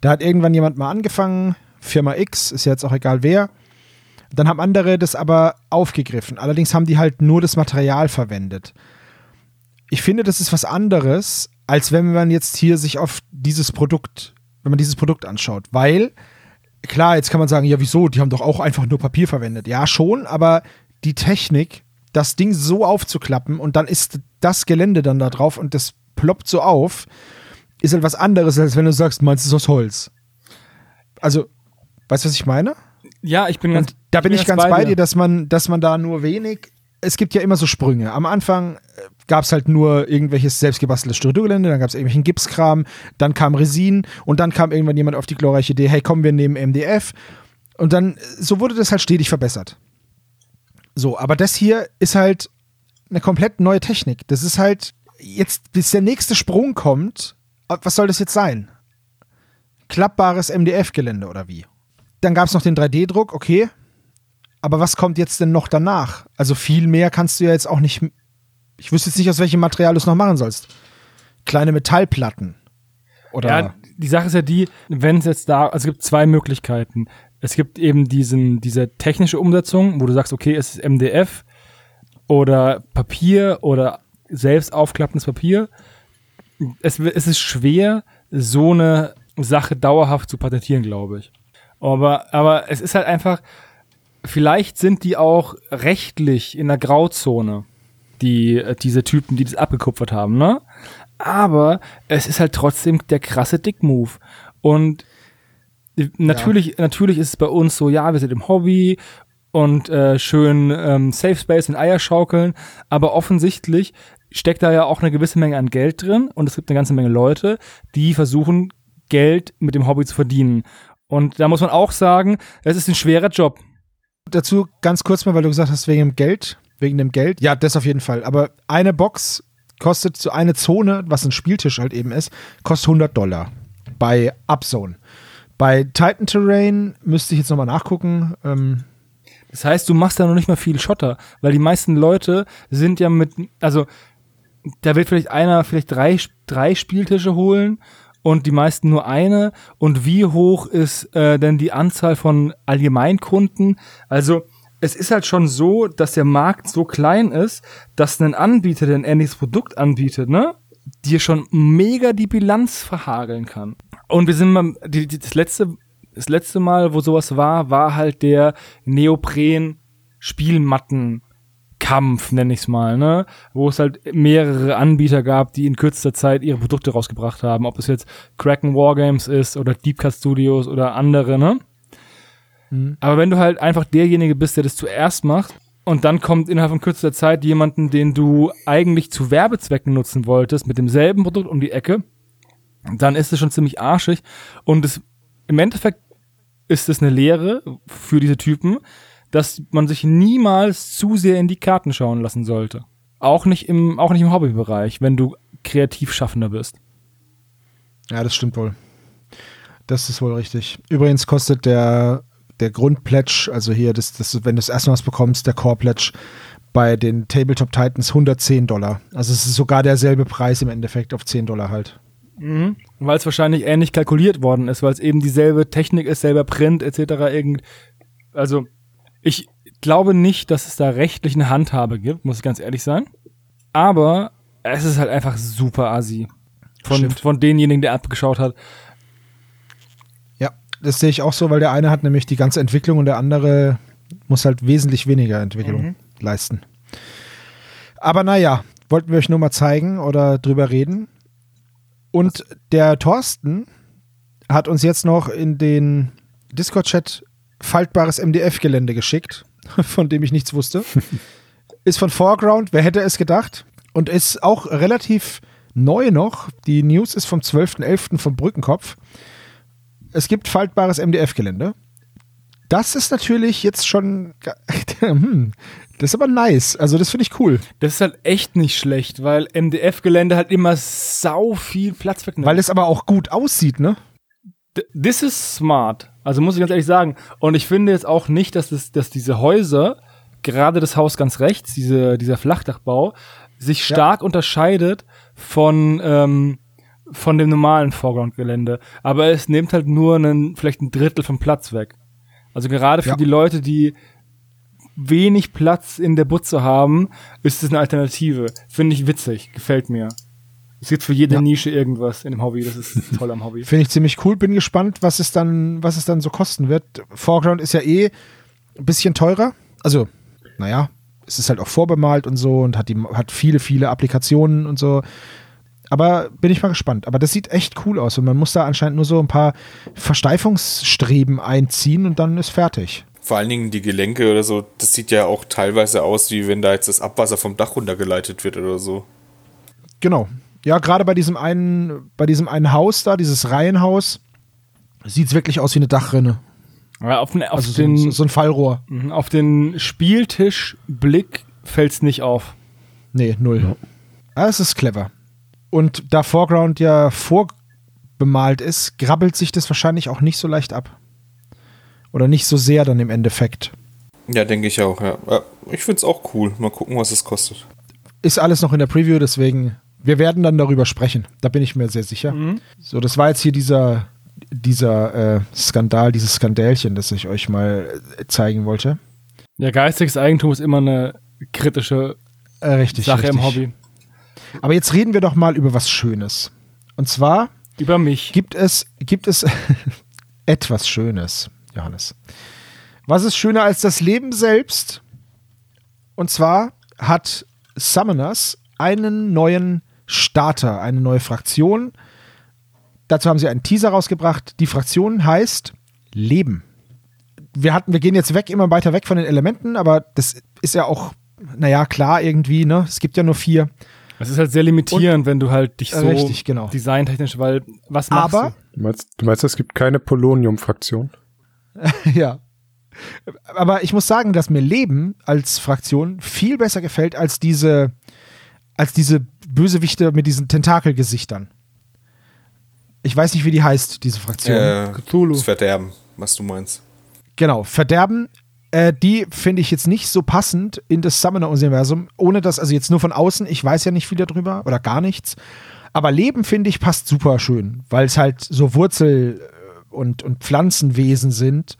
Da hat irgendwann jemand mal angefangen, Firma X, ist ja jetzt auch egal wer. Dann haben andere das aber aufgegriffen. Allerdings haben die halt nur das Material verwendet. Ich finde, das ist was anderes, als wenn man jetzt hier sich auf dieses Produkt wenn man dieses Produkt anschaut. Weil, klar, jetzt kann man sagen, ja, wieso? Die haben doch auch einfach nur Papier verwendet. Ja, schon, aber die Technik, das Ding so aufzuklappen und dann ist das Gelände dann da drauf und das ploppt so auf, ist halt anderes, als wenn du sagst, meinst du es aus Holz. Also, weißt du, was ich meine? Ja, ich bin ganz, und da bin ich, bin ganz, bei dir, dir, dass man, dass man da nur wenig es gibt ja immer so Sprünge. Am Anfang äh, gab es halt nur irgendwelches selbstgebasteltes Strukturgelände, dann gab es irgendwelchen Gipskram, dann kam Resin und dann kam irgendwann jemand auf die glorreiche Idee, hey komm, wir nehmen MDF. Und dann, so wurde das halt stetig verbessert. So, aber das hier ist halt eine komplett neue Technik. Das ist halt, jetzt, bis der nächste Sprung kommt, was soll das jetzt sein? klappbares MDF-Gelände oder wie? Dann gab es noch den 3D-Druck, okay. Aber was kommt jetzt denn noch danach? Also viel mehr kannst du ja jetzt auch nicht. Ich wüsste jetzt nicht, aus welchem Material du es noch machen sollst. Kleine Metallplatten. Oder Ja, die Sache ist ja die, wenn es jetzt da, also es gibt zwei Möglichkeiten. Es gibt eben diesen, diese technische Umsetzung, wo du sagst, okay, es ist MDF oder Papier oder selbst aufklappendes Papier. Es, es ist schwer, so eine Sache dauerhaft zu patentieren, glaube ich. Aber, aber es ist halt einfach, vielleicht sind die auch rechtlich in der Grauzone, die, äh, diese Typen, die das abgekupfert haben, ne? Aber es ist halt trotzdem der krasse Dick-Move. Und äh, natürlich, natürlich ist es bei uns so, ja, wir sind im Hobby und äh, schön ähm, Safe Space und Eier schaukeln, aber offensichtlich steckt da ja auch eine gewisse Menge an Geld drin und es gibt eine ganze Menge Leute, die versuchen, Geld mit dem Hobby zu verdienen. Und da muss man auch sagen, es ist ein schwerer Job. dazu ganz kurz mal, weil du gesagt hast, wegen dem Geld. Wegen dem Geld. Ja, das auf jeden Fall. Aber eine Box kostet so eine Zone, was ein Spieltisch halt eben ist, kostet 100 Dollar. Bei Upzone. Bei Titan Terrain müsste ich jetzt nochmal nachgucken. Ähm, Das heißt, du machst da noch nicht mal viel Schotter, weil die meisten Leute sind ja mit, also da wird vielleicht einer vielleicht drei, drei Spieltische holen und die meisten nur eine. Und wie hoch ist äh, denn die Anzahl von Allgemeinkunden? Also es ist halt schon so, dass der Markt so klein ist, dass ein Anbieter, der ein ähnliches Produkt anbietet, ne, dir schon mega die Bilanz verhageln kann. Und wir sind mal, die, die, das letzte, das letzte Mal, wo sowas war, war halt der Neopren Spielmatten Kampf, nenne ich es mal, ne? Wo es halt mehrere Anbieter gab, die in kürzester Zeit ihre Produkte rausgebracht haben. Ob es jetzt Kraken Wargames ist oder Deep Cut Studios oder andere, ne? Aber wenn du halt einfach derjenige bist, der das zuerst macht und dann kommt innerhalb von kürzester Zeit jemanden, den du eigentlich zu Werbezwecken nutzen wolltest, mit demselben Produkt um die Ecke, dann ist es schon ziemlich arschig. Und es, im Endeffekt ist es eine Lehre für diese Typen, dass man sich niemals zu sehr in die Karten schauen lassen sollte. Auch nicht im, auch nicht im Hobbybereich, wenn du kreativ schaffender bist. ja, das stimmt wohl. Das ist wohl richtig. Übrigens kostet der, der Grundpledge, also hier, das, das, wenn du das erste was bekommst, der Core-Pledge bei den Tabletop Titans 110 Dollar. Also es ist sogar derselbe Preis im Endeffekt auf 10 Dollar halt. Weil es wahrscheinlich ähnlich kalkuliert worden ist, weil es eben dieselbe Technik ist, selber Print etc. Irgend, also ich glaube nicht, dass es da rechtlich eine Handhabe gibt, muss ich ganz ehrlich sein. Aber es ist halt einfach super assi. Von, Stimmt. von denjenigen, der abgeschaut hat. Ja, das sehe ich auch so, weil der eine hat nämlich die ganze Entwicklung und der andere muss halt wesentlich weniger Entwicklung leisten. Aber naja, wollten wir euch nur mal zeigen oder drüber reden. Und der Thorsten hat uns jetzt noch in den Discord-Chat faltbares MDF-Gelände geschickt, von dem ich nichts wusste. ist von Foreground, wer hätte es gedacht? Und ist auch relativ neu noch. Die News ist vom 12.11. vom Brückenkopf. Es gibt faltbares MDF-Gelände. Das ist natürlich jetzt schon. Hm, das ist aber nice. Also, das finde ich cool. Das ist halt echt nicht schlecht, weil MDF-Gelände halt immer sau viel Platz wegnimmt. Weil es aber auch gut aussieht, ne? This is smart. Also muss ich ganz ehrlich sagen. Und ich finde jetzt auch nicht, dass, das, dass diese Häuser, gerade das Haus ganz rechts, diese, dieser Flachdachbau, sich stark unterscheidet von, ähm, von dem normalen Foreground-Gelände. Aber es nimmt halt nur einen, vielleicht ein Drittel vom Platz weg. Also gerade für Ja. die Leute, die wenig Platz in der Butze haben, ist es eine Alternative. Finde ich witzig. Gefällt mir. Es gibt für jede Ja. Nische irgendwas in dem Hobby. Das ist toll am Hobby. Finde ich ziemlich cool. Bin gespannt, was es dann, was es dann so kosten wird. Foreground ist ja eh ein bisschen teurer. Also, naja, es ist halt auch vorbemalt und so und hat, die, hat viele, viele Applikationen und so. Aber bin ich mal gespannt. Aber das sieht echt cool aus und man muss da anscheinend nur so ein paar Versteifungsstreben einziehen und dann ist fertig. Vor allen Dingen die Gelenke oder so, das sieht ja auch teilweise aus, wie wenn da jetzt das Abwasser vom Dach runtergeleitet wird oder so. Genau. Ja, gerade bei diesem einen, bei diesem einen Haus da, dieses Reihenhaus, sieht es wirklich aus wie eine Dachrinne. Ja, auf den, auf Also so, den, so, ein Fallrohr. Mhm, Auf den Spieltischblick fällt's nicht auf. Nee, null. Ja. es ist clever. Und da Foreground ja bemalt ist, grabbelt sich das wahrscheinlich auch nicht so leicht ab. Oder nicht so sehr dann im Endeffekt. Ja, denke ich auch, ja. Ich finde es auch cool. Mal gucken, was es kostet. Ist alles noch in der Preview, deswegen, wir werden dann darüber sprechen. Da bin ich mir sehr sicher. So, das war jetzt hier dieser, dieser äh, Skandal, dieses Skandälchen, das ich euch mal äh, zeigen wollte. Ja, geistiges Eigentum ist immer eine kritische Äh, richtig. Sache richtig. im Hobby. Aber jetzt reden wir doch mal über was Schönes. Und zwar Über mich. gibt es, gibt es etwas Schönes, Johannes. Was ist schöner als das Leben selbst? Und zwar hat Summoners einen neuen Starter, eine neue Fraktion. Dazu haben sie einen Teaser rausgebracht. Die Fraktion heißt Leben. Wir hatten, wir gehen jetzt weg, immer weiter weg von den Elementen, aber das ist ja auch, naja, klar irgendwie, ne? Es gibt ja nur vier. Es ist halt sehr limitierend, wenn du halt dich so Richtig, genau. designtechnisch, weil was machst Aber, Du meinst, du meinst, es gibt keine Polonium-Fraktion? ja. Aber ich muss sagen, dass mir Leben als Fraktion viel besser gefällt als diese, als diese Bösewichte mit diesen Tentakelgesichtern. Ich weiß nicht, wie die heißt, diese Fraktion. Äh, Cthulhu. das Verderben, was du meinst. Genau, Verderben, äh, die finde ich jetzt nicht so passend in das Summoner-Universum, ohne dass, also jetzt nur von außen, ich weiß ja nicht viel darüber oder gar nichts. Aber Leben, finde ich, passt super schön, weil es halt so Wurzel- und, und Pflanzenwesen sind,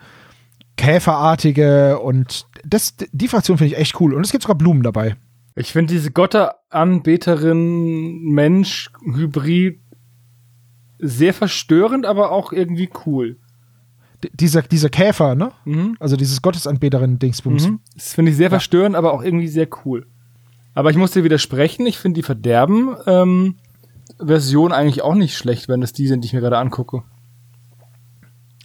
Käferartige und das, die Fraktion finde ich echt cool. Und es gibt sogar Blumen dabei. Ich finde diese Gotteranbeterin Mensch Hybrid sehr verstörend, aber auch irgendwie cool. D dieser, dieser Käfer, ne? Mhm. Also dieses Gottesanbeterin-Dingsbums. Mhm. Das finde ich sehr verstörend, aber auch irgendwie sehr cool. Aber ich muss dir widersprechen, ich finde die Verderben-Version eigentlich auch nicht schlecht, wenn es die sind, die ich mir gerade angucke.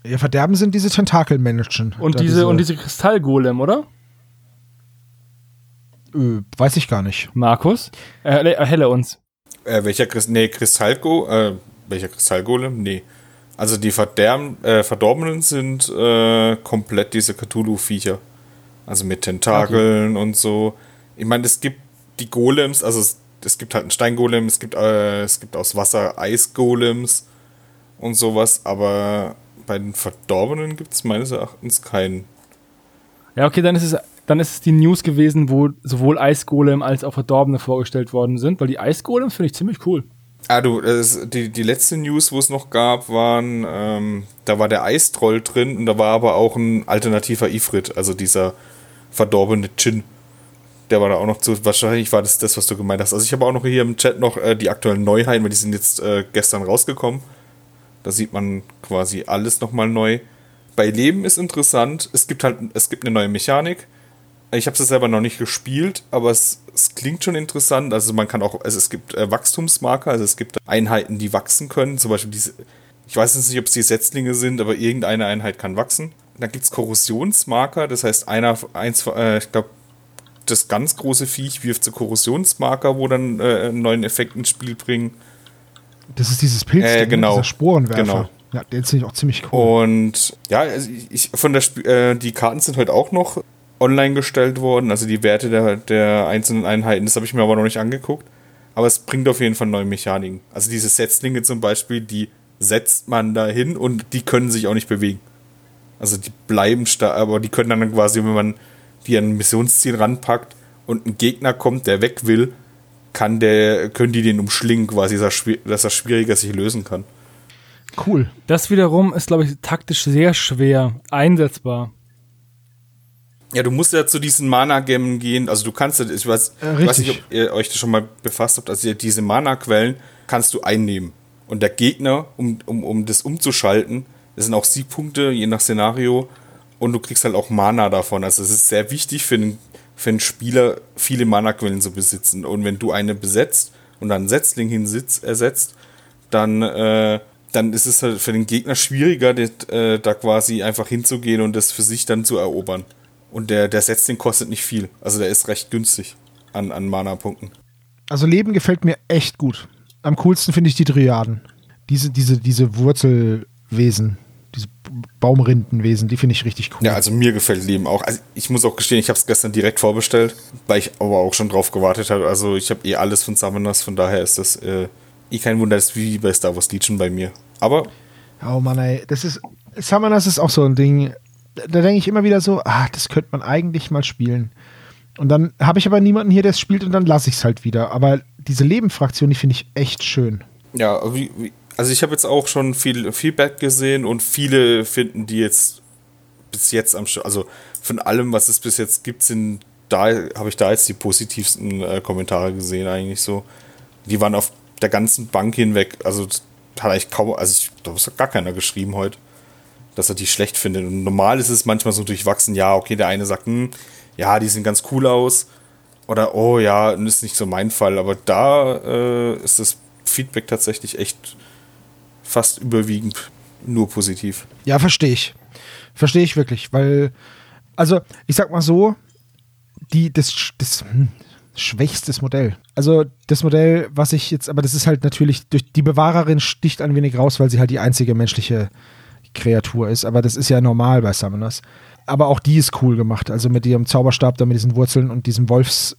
Ja, Verderben sind diese Tentakelmenschen. Und Da diese, und diese Kristallgolem, oder? Äh, weiß ich gar nicht. Markus? Äh, erhelle uns. Äh, welcher Christ nee, Kristallgo äh, welcher Kristallgolem? Nee. Also die Verderben, äh, Verdorbenen sind äh, komplett diese Cthulhu-Viecher. Also mit Tentakeln und so. Ich meine, es gibt die Golems, also es, es gibt halt einen Steingolem, es gibt, äh, es gibt aus Wasser Eisgolems und sowas, aber bei den Verdorbenen gibt es meines Erachtens keinen. Ja, okay, dann ist es, dann ist es die News gewesen, wo sowohl Eisgolem als auch Verdorbene vorgestellt worden sind, weil die Eisgolems finde ich ziemlich cool. Ah, du, das, die, die letzte News, wo es noch gab, waren, ähm, da war der Eistroll drin und da war aber auch ein alternativer Ifrit, also dieser verdorbene Chin. Der war da auch noch zu, wahrscheinlich war das das, was du gemeint hast. Also ich habe auch noch hier im Chat noch äh, die aktuellen Neuheiten, weil die sind jetzt äh, gestern rausgekommen. Da sieht man quasi alles nochmal neu. Bei Leben ist interessant, es gibt halt, es gibt eine neue Mechanik. Ich habe es selber noch nicht gespielt, aber es, es klingt schon interessant. Also man kann auch, also es gibt äh, Wachstumsmarker, also es gibt Einheiten, die wachsen können. Zum Beispiel diese, ich weiß jetzt nicht, ob es die Setzlinge sind, aber irgendeine Einheit kann wachsen. Dann gibt es Korrosionsmarker, das heißt, einer, eins, äh, ich glaube, das ganz große Viech wirft so Korrosionsmarker, wo dann äh, einen neuen Effekt ins Spiel bringen. Das ist dieses Pilz, Äh, genau. dieser Sporenwerfer. Genau. Ja, den finde ich auch ziemlich cool. Und ja, also ich, von der Sp äh, die Karten sind heute auch noch online gestellt worden, also die Werte der, der einzelnen Einheiten, das habe ich mir aber noch nicht angeguckt. Aber es bringt auf jeden Fall neue Mechaniken. Also diese Setzlinge zum Beispiel, die setzt man da hin und die können sich auch nicht bewegen. Also die bleiben starr, aber die können dann quasi, wenn man die an ein Missionsziel ranpackt und ein Gegner kommt, der weg will, kann der, können die den umschlingen quasi, dass er, er schwieriger sich lösen kann. Cool. Das wiederum ist, glaube ich, taktisch sehr schwer einsetzbar. Ja, du musst ja zu diesen Mana-Gemmen gehen. Also du kannst, ja- ich weiß, Äh, ich weiß nicht, ob ihr euch das schon mal befasst habt. Also diese Mana-Quellen kannst du einnehmen. Und der Gegner, um, um, um das umzuschalten, das sind auch Siegpunkte, je nach Szenario. Und du kriegst halt auch Mana davon. Also es ist sehr wichtig für einen, für einen Spieler, viele Mana-Quellen zu besitzen. Und wenn du eine besetzt und dann Setzling hinsitzt, ersetzt, dann, äh, dann ist es halt für den Gegner schwieriger, das, äh, da quasi einfach hinzugehen und das für sich dann zu erobern. Und der, der Setzling kostet nicht viel. Also der ist recht günstig an, an Mana-Punkten. Also Leben gefällt mir echt gut. Am coolsten finde ich die Dryaden. Diese, diese, diese Wurzelwesen, diese Baumrindenwesen, die finde ich richtig cool. Ja, also mir gefällt Leben auch. Also ich muss auch gestehen, ich habe es gestern direkt vorbestellt, weil ich aber auch schon drauf gewartet habe. Also ich habe eh alles von Summoners, von daher ist das äh, eh kein Wunder, das ist wie bei Star Wars Legion bei mir. Aber Oh Mann, ey, das ist, Summoners ist auch so ein Ding, da denke ich immer wieder so, ah, das könnte man eigentlich mal spielen. Und dann habe ich aber niemanden hier, der es spielt und dann lasse ich es halt wieder. Aber diese Lebenfraktion, die finde ich echt schön. Ja, also ich habe jetzt auch schon viel Feedback gesehen und viele finden die jetzt bis jetzt am also von allem, was es bis jetzt gibt, sind da habe ich da jetzt die positivsten äh, Kommentare gesehen eigentlich so. Die waren auf der ganzen Bank hinweg, also hat eigentlich kaum, also ich, da hat gar keiner geschrieben heute, dass er die schlecht findet. Und normal ist es manchmal so durchwachsen, ja, okay, der eine sagt, hm, ja, die sehen ganz cool aus. Oder, oh ja, ist nicht so mein Fall. Aber da äh, ist das Feedback tatsächlich echt fast überwiegend nur positiv. Ja, verstehe ich. Verstehe ich wirklich, weil, also, ich sag mal so, die, das, das hm, schwächstes Modell. Also das Modell, was ich jetzt, aber das ist halt natürlich durch die Bewahrerin sticht ein wenig raus, weil sie halt die einzige menschliche Kreatur ist. Aber das ist ja normal bei Summoners. Aber auch die ist cool gemacht. Also mit ihrem Zauberstab, da mit diesen Wurzeln und diesem Wolfs.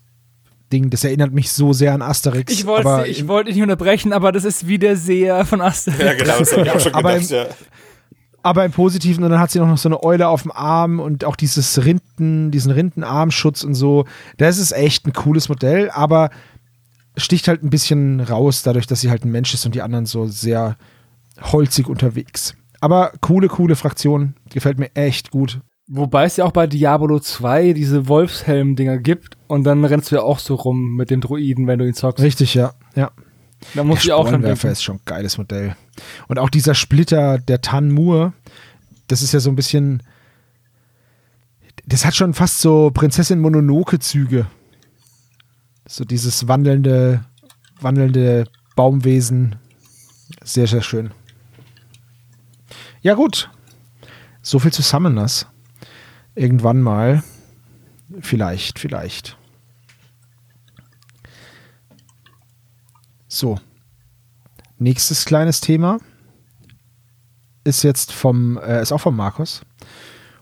Ding, das erinnert mich so sehr an Asterix. Ich wollte ich wollte nicht unterbrechen, aber das ist wie der Seher von Asterix. Ja, genau, das habe ich auch schon Aber gedacht, ja. aber im Positiven und dann hat sie noch so eine Eule auf dem Arm und auch dieses Rinden, diesen Rindenarmschutz und so. Das ist echt ein cooles Modell, aber sticht halt ein bisschen raus, dadurch, dass sie halt ein Mensch ist und die anderen so sehr holzig unterwegs. Aber coole, coole Fraktion. Gefällt mir echt gut. Wobei es ja auch bei Diablo 2 diese Wolfshelm-Dinger gibt und dann rennst du ja auch so rum mit dem Druiden, wenn du ihn zockst. Richtig, ja. ja. Da muss ich auch dran denken. ist schon ein geiles Modell. Und auch dieser Splitter, der Tanmur, das ist ja so ein bisschen. Das hat schon fast so Prinzessin Mononoke-Züge. So dieses wandelnde, wandelnde Baumwesen. Sehr, sehr schön. Ja, gut. So viel zu Summoners. Irgendwann mal. Vielleicht, vielleicht. So. Nächstes kleines Thema ist jetzt vom, äh, ist auch von Markus.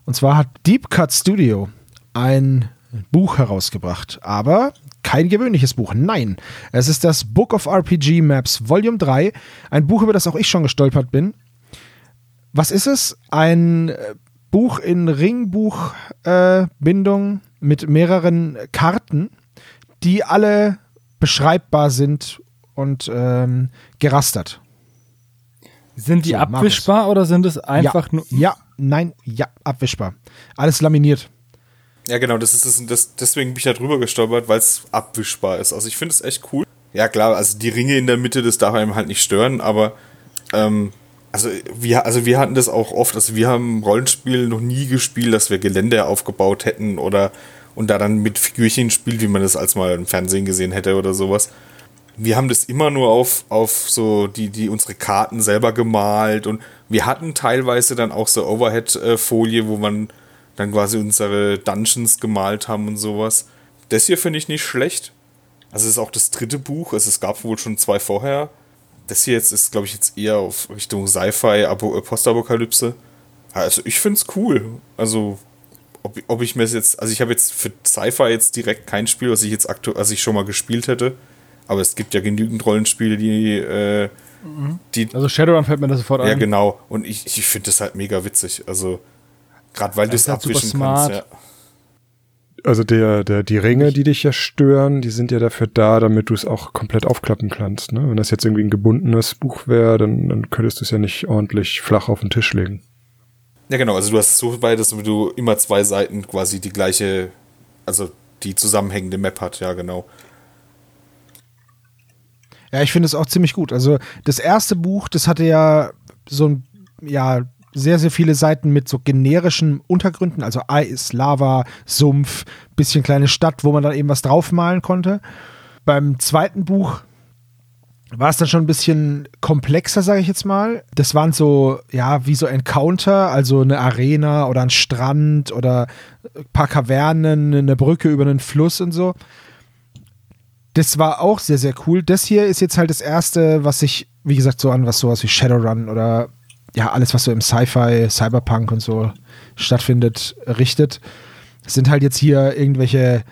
Und zwar hat Deep Cut Studio ein Buch herausgebracht, aber kein gewöhnliches Buch. Nein, es ist das Book of RPG Maps Volume 3, ein Buch, über das auch ich schon gestolpert bin. Was ist es? Ein äh, Buch in Ringbuchbindung äh, mit mehreren Karten, die alle beschreibbar sind und ähm, gerastert. Sind die So, Markus. abwischbar oder sind es einfach ja, nur. Ja, nein, ja, abwischbar. Alles laminiert. Ja, genau, das ist das, das deswegen bin ich da drüber gestolpert, weil es abwischbar ist. Also ich finde es echt cool. Ja, klar, also die Ringe in der Mitte, das darf einem halt nicht stören, aber ähm, also wir, also wir hatten das auch oft, also wir haben Rollenspiel noch nie gespielt, dass wir Gelände aufgebaut hätten oder und da dann mit Figürchen spielt, wie man das als mal im Fernsehen gesehen hätte oder sowas. Wir haben das immer nur auf, auf so die, die unsere Karten selber gemalt und wir hatten teilweise dann auch so Overhead-Folie, wo man dann quasi unsere Dungeons gemalt haben und sowas. Das hier finde ich nicht schlecht. Also es ist auch das dritte Buch, also es gab wohl schon zwei vorher. Das hier jetzt ist, glaube ich, jetzt eher auf Richtung Sci-Fi, äh, Postapokalypse. Also ich finde es cool. Also ob, ob ich mir jetzt, also ich habe jetzt für Sci-Fi jetzt direkt kein Spiel, was ich jetzt aktuell, also ich schon mal gespielt hätte. Aber es gibt ja genügend Rollenspiele, die, äh, die Also Shadowrun fällt mir das sofort ja, ein. genau. Und ich, ich finde das halt mega witzig. Also, gerade weil du es halt abwischen kannst. Ja. Also der, der, die Ringe, die dich ja stören, die sind ja dafür da, damit du es auch komplett aufklappen kannst. Ne? Wenn das jetzt irgendwie ein gebundenes Buch wäre, dann, dann könntest du es ja nicht ordentlich flach auf den Tisch legen. ja, genau. Also, du hast es so weit, dass du immer zwei Seiten quasi die gleiche, also die zusammenhängende Map hat. Ja, genau. Ja, ich finde es auch ziemlich gut. Also das erste Buch, das hatte ja so ein, ja, sehr, sehr viele Seiten mit so generischen Untergründen, also Eis, Lava, Sumpf, bisschen kleine Stadt, wo man dann eben was draufmalen konnte. Beim zweiten Buch war es dann schon ein bisschen komplexer, sage ich jetzt mal. Das waren so, ja, wie so Encounter, also eine Arena oder ein Strand oder ein paar Kavernen, eine Brücke über einen Fluss und so. Das war auch sehr, sehr cool. Das hier ist jetzt halt das erste, was sich, wie gesagt, so an was sowas wie Shadowrun oder ja, alles, was so im Sci-Fi, Cyberpunk und so stattfindet, richtet. Es sind halt jetzt hier irgendwelche,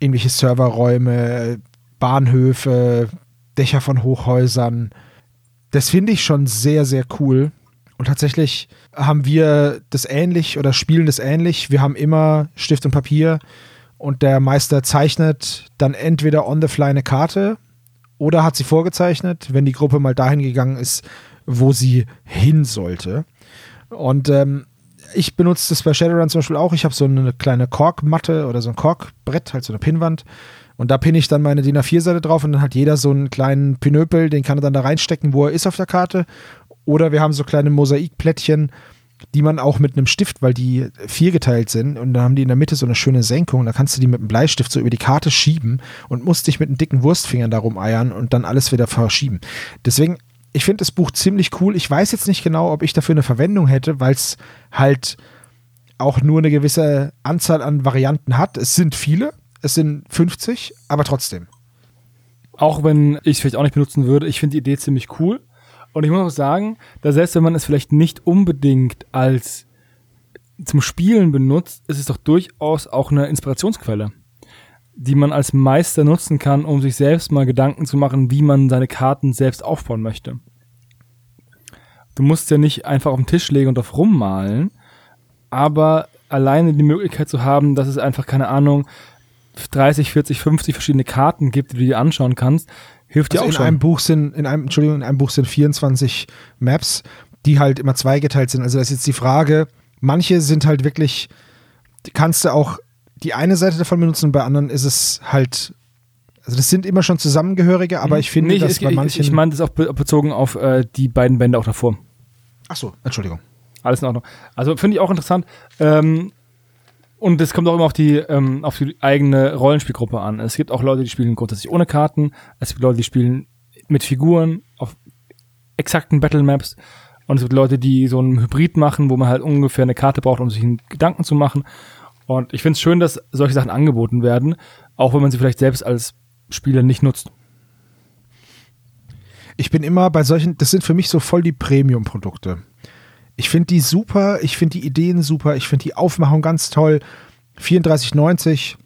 irgendwelche Serverräume, Bahnhöfe, Dächer von Hochhäusern. das finde ich schon sehr, sehr cool. Und tatsächlich haben wir das ähnlich oder spielen das ähnlich. Wir haben immer Stift und Papier und der Meister zeichnet dann entweder on the fly eine Karte oder hat sie vorgezeichnet, wenn die Gruppe mal dahin gegangen ist, wo sie hin sollte. Und ähm, ich benutze das bei Shadowrun zum Beispiel auch. Ich habe so eine kleine Korkmatte oder so ein Korkbrett, halt so eine Pinnwand. Und da pinne ich dann meine DIN A4-Seite drauf und dann hat jeder so einen kleinen Pinöpel, den kann er dann da reinstecken, wo er ist auf der Karte. Oder wir haben so kleine Mosaikplättchen, die man auch mit einem Stift, weil die viergeteilt sind und dann haben die in der Mitte so eine schöne Senkung, da kannst du die mit einem Bleistift so über die Karte schieben und musst dich mit einem dicken Wurstfinger darum eiern und dann alles wieder verschieben. Deswegen, ich finde das Buch ziemlich cool. Ich weiß jetzt nicht genau, ob ich dafür eine Verwendung hätte, weil es halt auch nur eine gewisse Anzahl an Varianten hat. Es sind viele, es sind 50, aber trotzdem. Auch wenn ich es vielleicht auch nicht benutzen würde, ich finde die Idee ziemlich cool. Und ich muss auch sagen, dass selbst wenn man es vielleicht nicht unbedingt als zum Spielen benutzt, ist es doch durchaus auch eine Inspirationsquelle, die man als Meister nutzen kann, um sich selbst mal Gedanken zu machen, wie man seine Karten selbst aufbauen möchte. Du musst ja nicht einfach auf den Tisch legen und auf rummalen, aber alleine die Möglichkeit zu haben, dass es einfach, keine Ahnung, 30, 40, 50 verschiedene Karten gibt, die du dir anschauen kannst, hilft dir Also auch in schon. einem Buch sind, in einem, Entschuldigung, in einem Buch sind 24 Maps, die halt immer zweigeteilt sind. Also das ist jetzt die Frage, manche sind halt wirklich, kannst du auch die eine Seite davon benutzen, bei anderen ist es halt, also das sind immer schon Zusammengehörige, aber ich finde. Nee, dass ich, bei ich, manchen. ich meine das auch be bezogen auf äh, die beiden Bände auch davor. Ach so, Entschuldigung. Alles in Ordnung. Also finde ich auch interessant. Ähm, und es kommt auch immer auf die, ähm, auf die eigene Rollenspielgruppe an. Es gibt auch Leute, die spielen grundsätzlich ohne Karten. Es gibt Leute, die spielen mit Figuren auf exakten Battle Maps. Und es gibt Leute, die so einen Hybrid machen, wo man halt ungefähr eine Karte braucht, um sich einen Gedanken zu machen. Und ich finde es schön, dass solche Sachen angeboten werden, auch wenn man sie vielleicht selbst als Spieler nicht nutzt. Ich bin immer bei solchen, das sind für mich so voll die Premium-Produkte. Ich finde die super, ich finde die Ideen super, ich finde die Aufmachung ganz toll. 34,90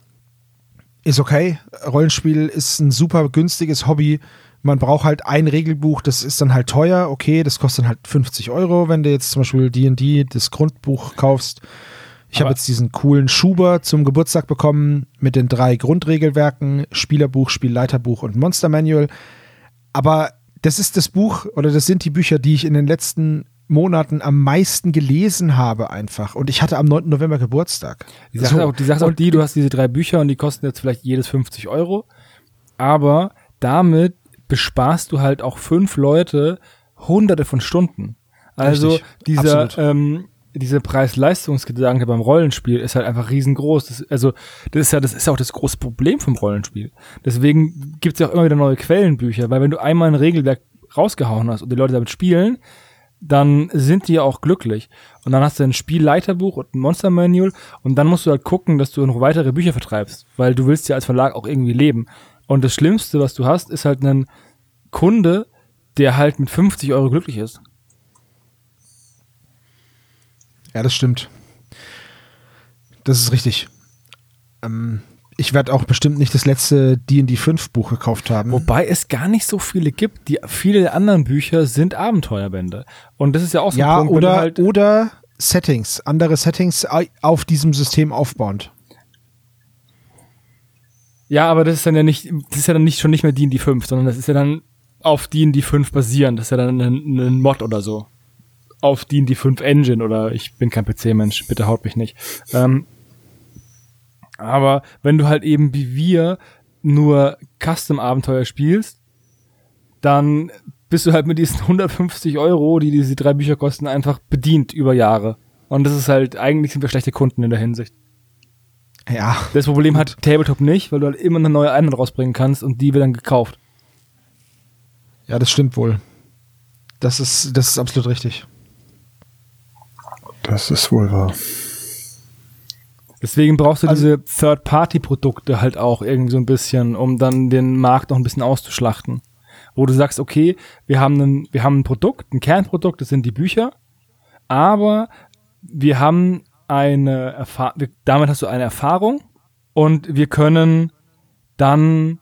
ist okay. Rollenspiel ist ein super günstiges Hobby. Man braucht halt ein Regelbuch, das ist dann halt teuer, okay, das kostet dann halt 50 Euro, wenn du jetzt zum Beispiel D&D, das Grundbuch kaufst. Ich habe jetzt diesen coolen Schuber zum Geburtstag bekommen mit den drei Grundregelwerken, Spielerbuch, Spielleiterbuch und Monster Manual. Aber das ist das Buch oder das sind die Bücher, die ich in den letzten Monaten am meisten gelesen habe einfach. Und ich hatte am 9. November Geburtstag. Die Sache, So. auch, die Sache auch die, du hast diese drei Bücher und die kosten jetzt vielleicht jedes 50 Euro. Aber damit besparst du halt auch fünf Leute hunderte von Stunden. Also Richtig. dieser, ähm, diese Preis-Leistungsgedanke beim Rollenspiel ist halt einfach riesengroß. Das, also, das ist ja, das ist auch das große Problem vom Rollenspiel. Deswegen gibt es ja auch immer wieder neue Quellenbücher, weil wenn du einmal ein Regelwerk rausgehauen hast und die Leute damit spielen, dann sind die ja auch glücklich. Und dann hast du ein Spielleiterbuch und ein Monster Manual und dann musst du halt gucken, dass du noch weitere Bücher vertreibst, weil du willst ja als Verlag auch irgendwie leben. Und das Schlimmste, was du hast, ist halt ein Kunde, der halt mit 50 Euro glücklich ist. Ja, das stimmt. Das ist richtig. Ähm, ich werde auch bestimmt nicht das letzte D&D 5 Buch gekauft haben. Wobei es gar nicht so viele gibt. Die viele der anderen Bücher sind Abenteuerbände. Und das ist ja auch so ja, ein Punkt, oder, halt, oder Settings, andere Settings au- auf diesem System aufbauend. Ja, aber das ist dann ja nicht, das ist ja dann nicht schon nicht mehr D&D 5, sondern das ist ja dann auf D&D 5 basierend. Das ist ja dann ein, ein Mod oder so. Auf D&D 5 Engine oder ich bin kein PC-Mensch, bitte haut mich nicht. Ähm, aber wenn du halt eben wie wir nur Custom-Abenteuer spielst, dann bist du halt mit diesen 150 Euro, die diese drei Bücher kosten, einfach bedient über Jahre. Und das ist halt, eigentlich sind wir schlechte Kunden in der Hinsicht. Ja, Das Problem hat Tabletop nicht, weil du halt immer eine neue Einheit rausbringen kannst und die wird dann gekauft. ja, das stimmt wohl. Das ist, das ist absolut richtig. Das ist wohl wahr. Deswegen brauchst du Also- diese Third-Party-Produkte halt auch irgendwie so ein bisschen, um dann den Markt noch ein bisschen auszuschlachten. Wo du sagst, okay, wir haben ein, wir haben ein Produkt, ein Kernprodukt, das sind die Bücher, aber wir haben eine Erfahrung, damit hast du eine Erfahrung und wir können dann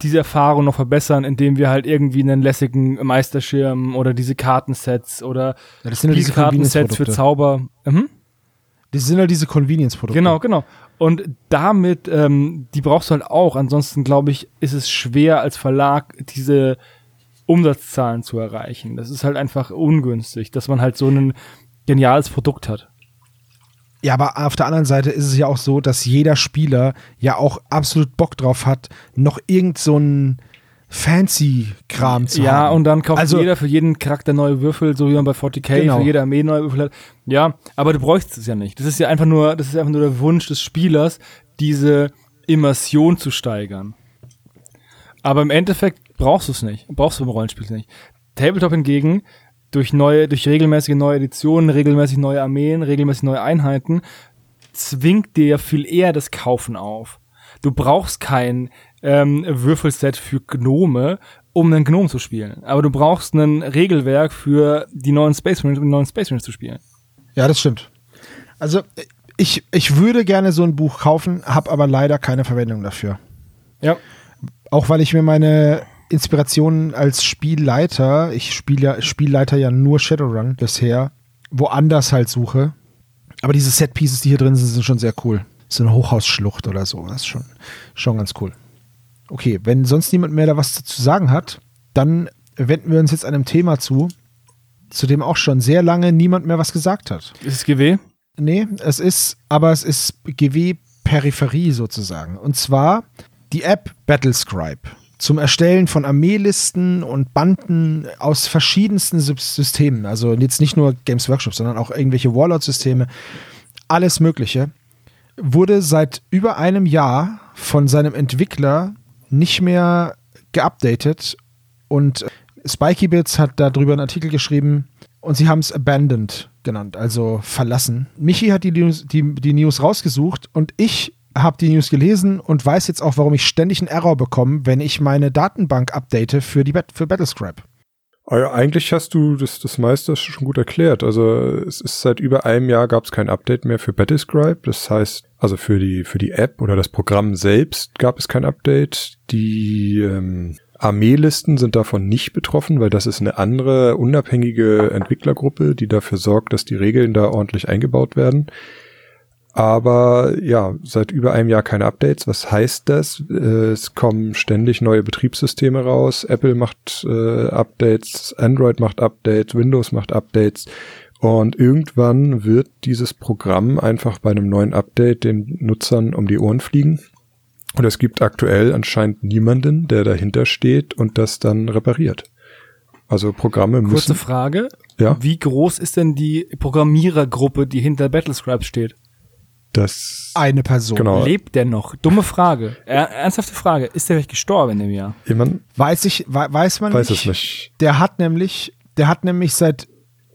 diese Erfahrung noch verbessern, indem wir halt irgendwie einen lässigen Meisterschirm oder diese Kartensets oder Ja, das sind diese Kartensets für. Zauber. Mhm. Das sind ja diese Convenience-Produkte. Genau, genau. Und damit, ähm, die brauchst du halt auch. Ansonsten, glaube ich, ist es schwer als Verlag, diese Umsatzzahlen zu erreichen. Das ist halt einfach ungünstig, dass man halt so ein geniales Produkt hat. Ja, aber auf der anderen Seite ist es ja auch so, dass jeder Spieler ja auch absolut Bock drauf hat, noch irgend so ein Fancy-Kram zu Ja, haben. und dann kauft Also- jeder für jeden Charakter neue Würfel, so wie man bei 40k Genau. für jede Armee neue Würfel hat. Ja, aber du bräuchst es ja nicht. Das ist ja einfach nur, das ist einfach nur der Wunsch des Spielers, diese Immersion zu steigern. Aber im Endeffekt brauchst du es nicht. Brauchst du im Rollenspiel nicht. Tabletop hingegen, durch neue, durch regelmäßige neue Editionen, regelmäßig neue Armeen, regelmäßig neue Einheiten, zwingt dir ja viel eher das Kaufen auf. Du brauchst kein ähm, Würfelset für Gnome, um einen Gnome zu spielen. Aber du brauchst ein Regelwerk für die neuen Space Marines, um die neuen Space Marines zu spielen. Ja, das stimmt. Also ich, ich würde gerne so ein Buch kaufen, habe aber leider keine Verwendung dafür. Ja. Auch weil ich mir meine Inspirationen als Spielleiter, ich spiele ja, Spielleiter ja nur Shadowrun bisher, woanders halt suche. Aber diese Set-Pieces, die hier drin sind, sind schon sehr cool. So eine Hochhausschlucht oder so, das ist schon, schon ganz cool. Okay, wenn sonst niemand mehr da was zu sagen hat, dann wenden wir uns jetzt einem Thema zu, zu dem auch schon sehr lange niemand mehr was gesagt hat. Ist es GW? Nee, es ist, aber es ist GW-Peripherie sozusagen. Und zwar die App Battlescribe zum Erstellen von Armeelisten und Banden aus verschiedensten Sys- Systemen. Also jetzt nicht nur Games Workshop, sondern auch irgendwelche Warlord-Systeme. Alles Mögliche. Wurde seit über einem Jahr von seinem Entwickler nicht mehr geupdatet und Spiky Bits hat darüber einen Artikel geschrieben und sie haben es abandoned genannt, also verlassen. Michi hat die News, die, die News rausgesucht und ich habe die News gelesen und weiß jetzt auch, warum ich ständig einen Error bekomme, wenn ich meine Datenbank update für, die für Battlescribe. Aber Ah eigentlich hast du das, das meiste schon gut erklärt. Also es ist seit über einem Jahr gab es kein Update mehr für Battlescribe. Das heißt, also für die für die App oder das Programm selbst gab es kein Update. Die ähm, Armeelisten sind davon nicht betroffen, weil das ist eine andere unabhängige Entwicklergruppe, die dafür sorgt, dass die Regeln da ordentlich eingebaut werden. Aber ja, seit über einem Jahr keine Updates. Was heißt das? Äh, Es kommen ständig neue Betriebssysteme raus. Apple macht äh, Updates, Android macht Updates, Windows macht Updates. Und irgendwann wird dieses Programm einfach bei einem neuen Update den Nutzern um die Ohren fliegen. Und es gibt aktuell anscheinend niemanden, der dahinter steht und das dann repariert. Also Programme Kurze müssen. Frage. Ja. Wie groß ist denn die Programmierergruppe, die hinter Battlescribe steht? Das Eine Person. Genau. Lebt der noch? Dumme Frage. Er, ernsthafte Frage. Ist der vielleicht gestorben in dem Jahr? jemand Weiß ich, wei- weiß man weiß nicht. es nicht. Der hat nämlich, der hat nämlich seit,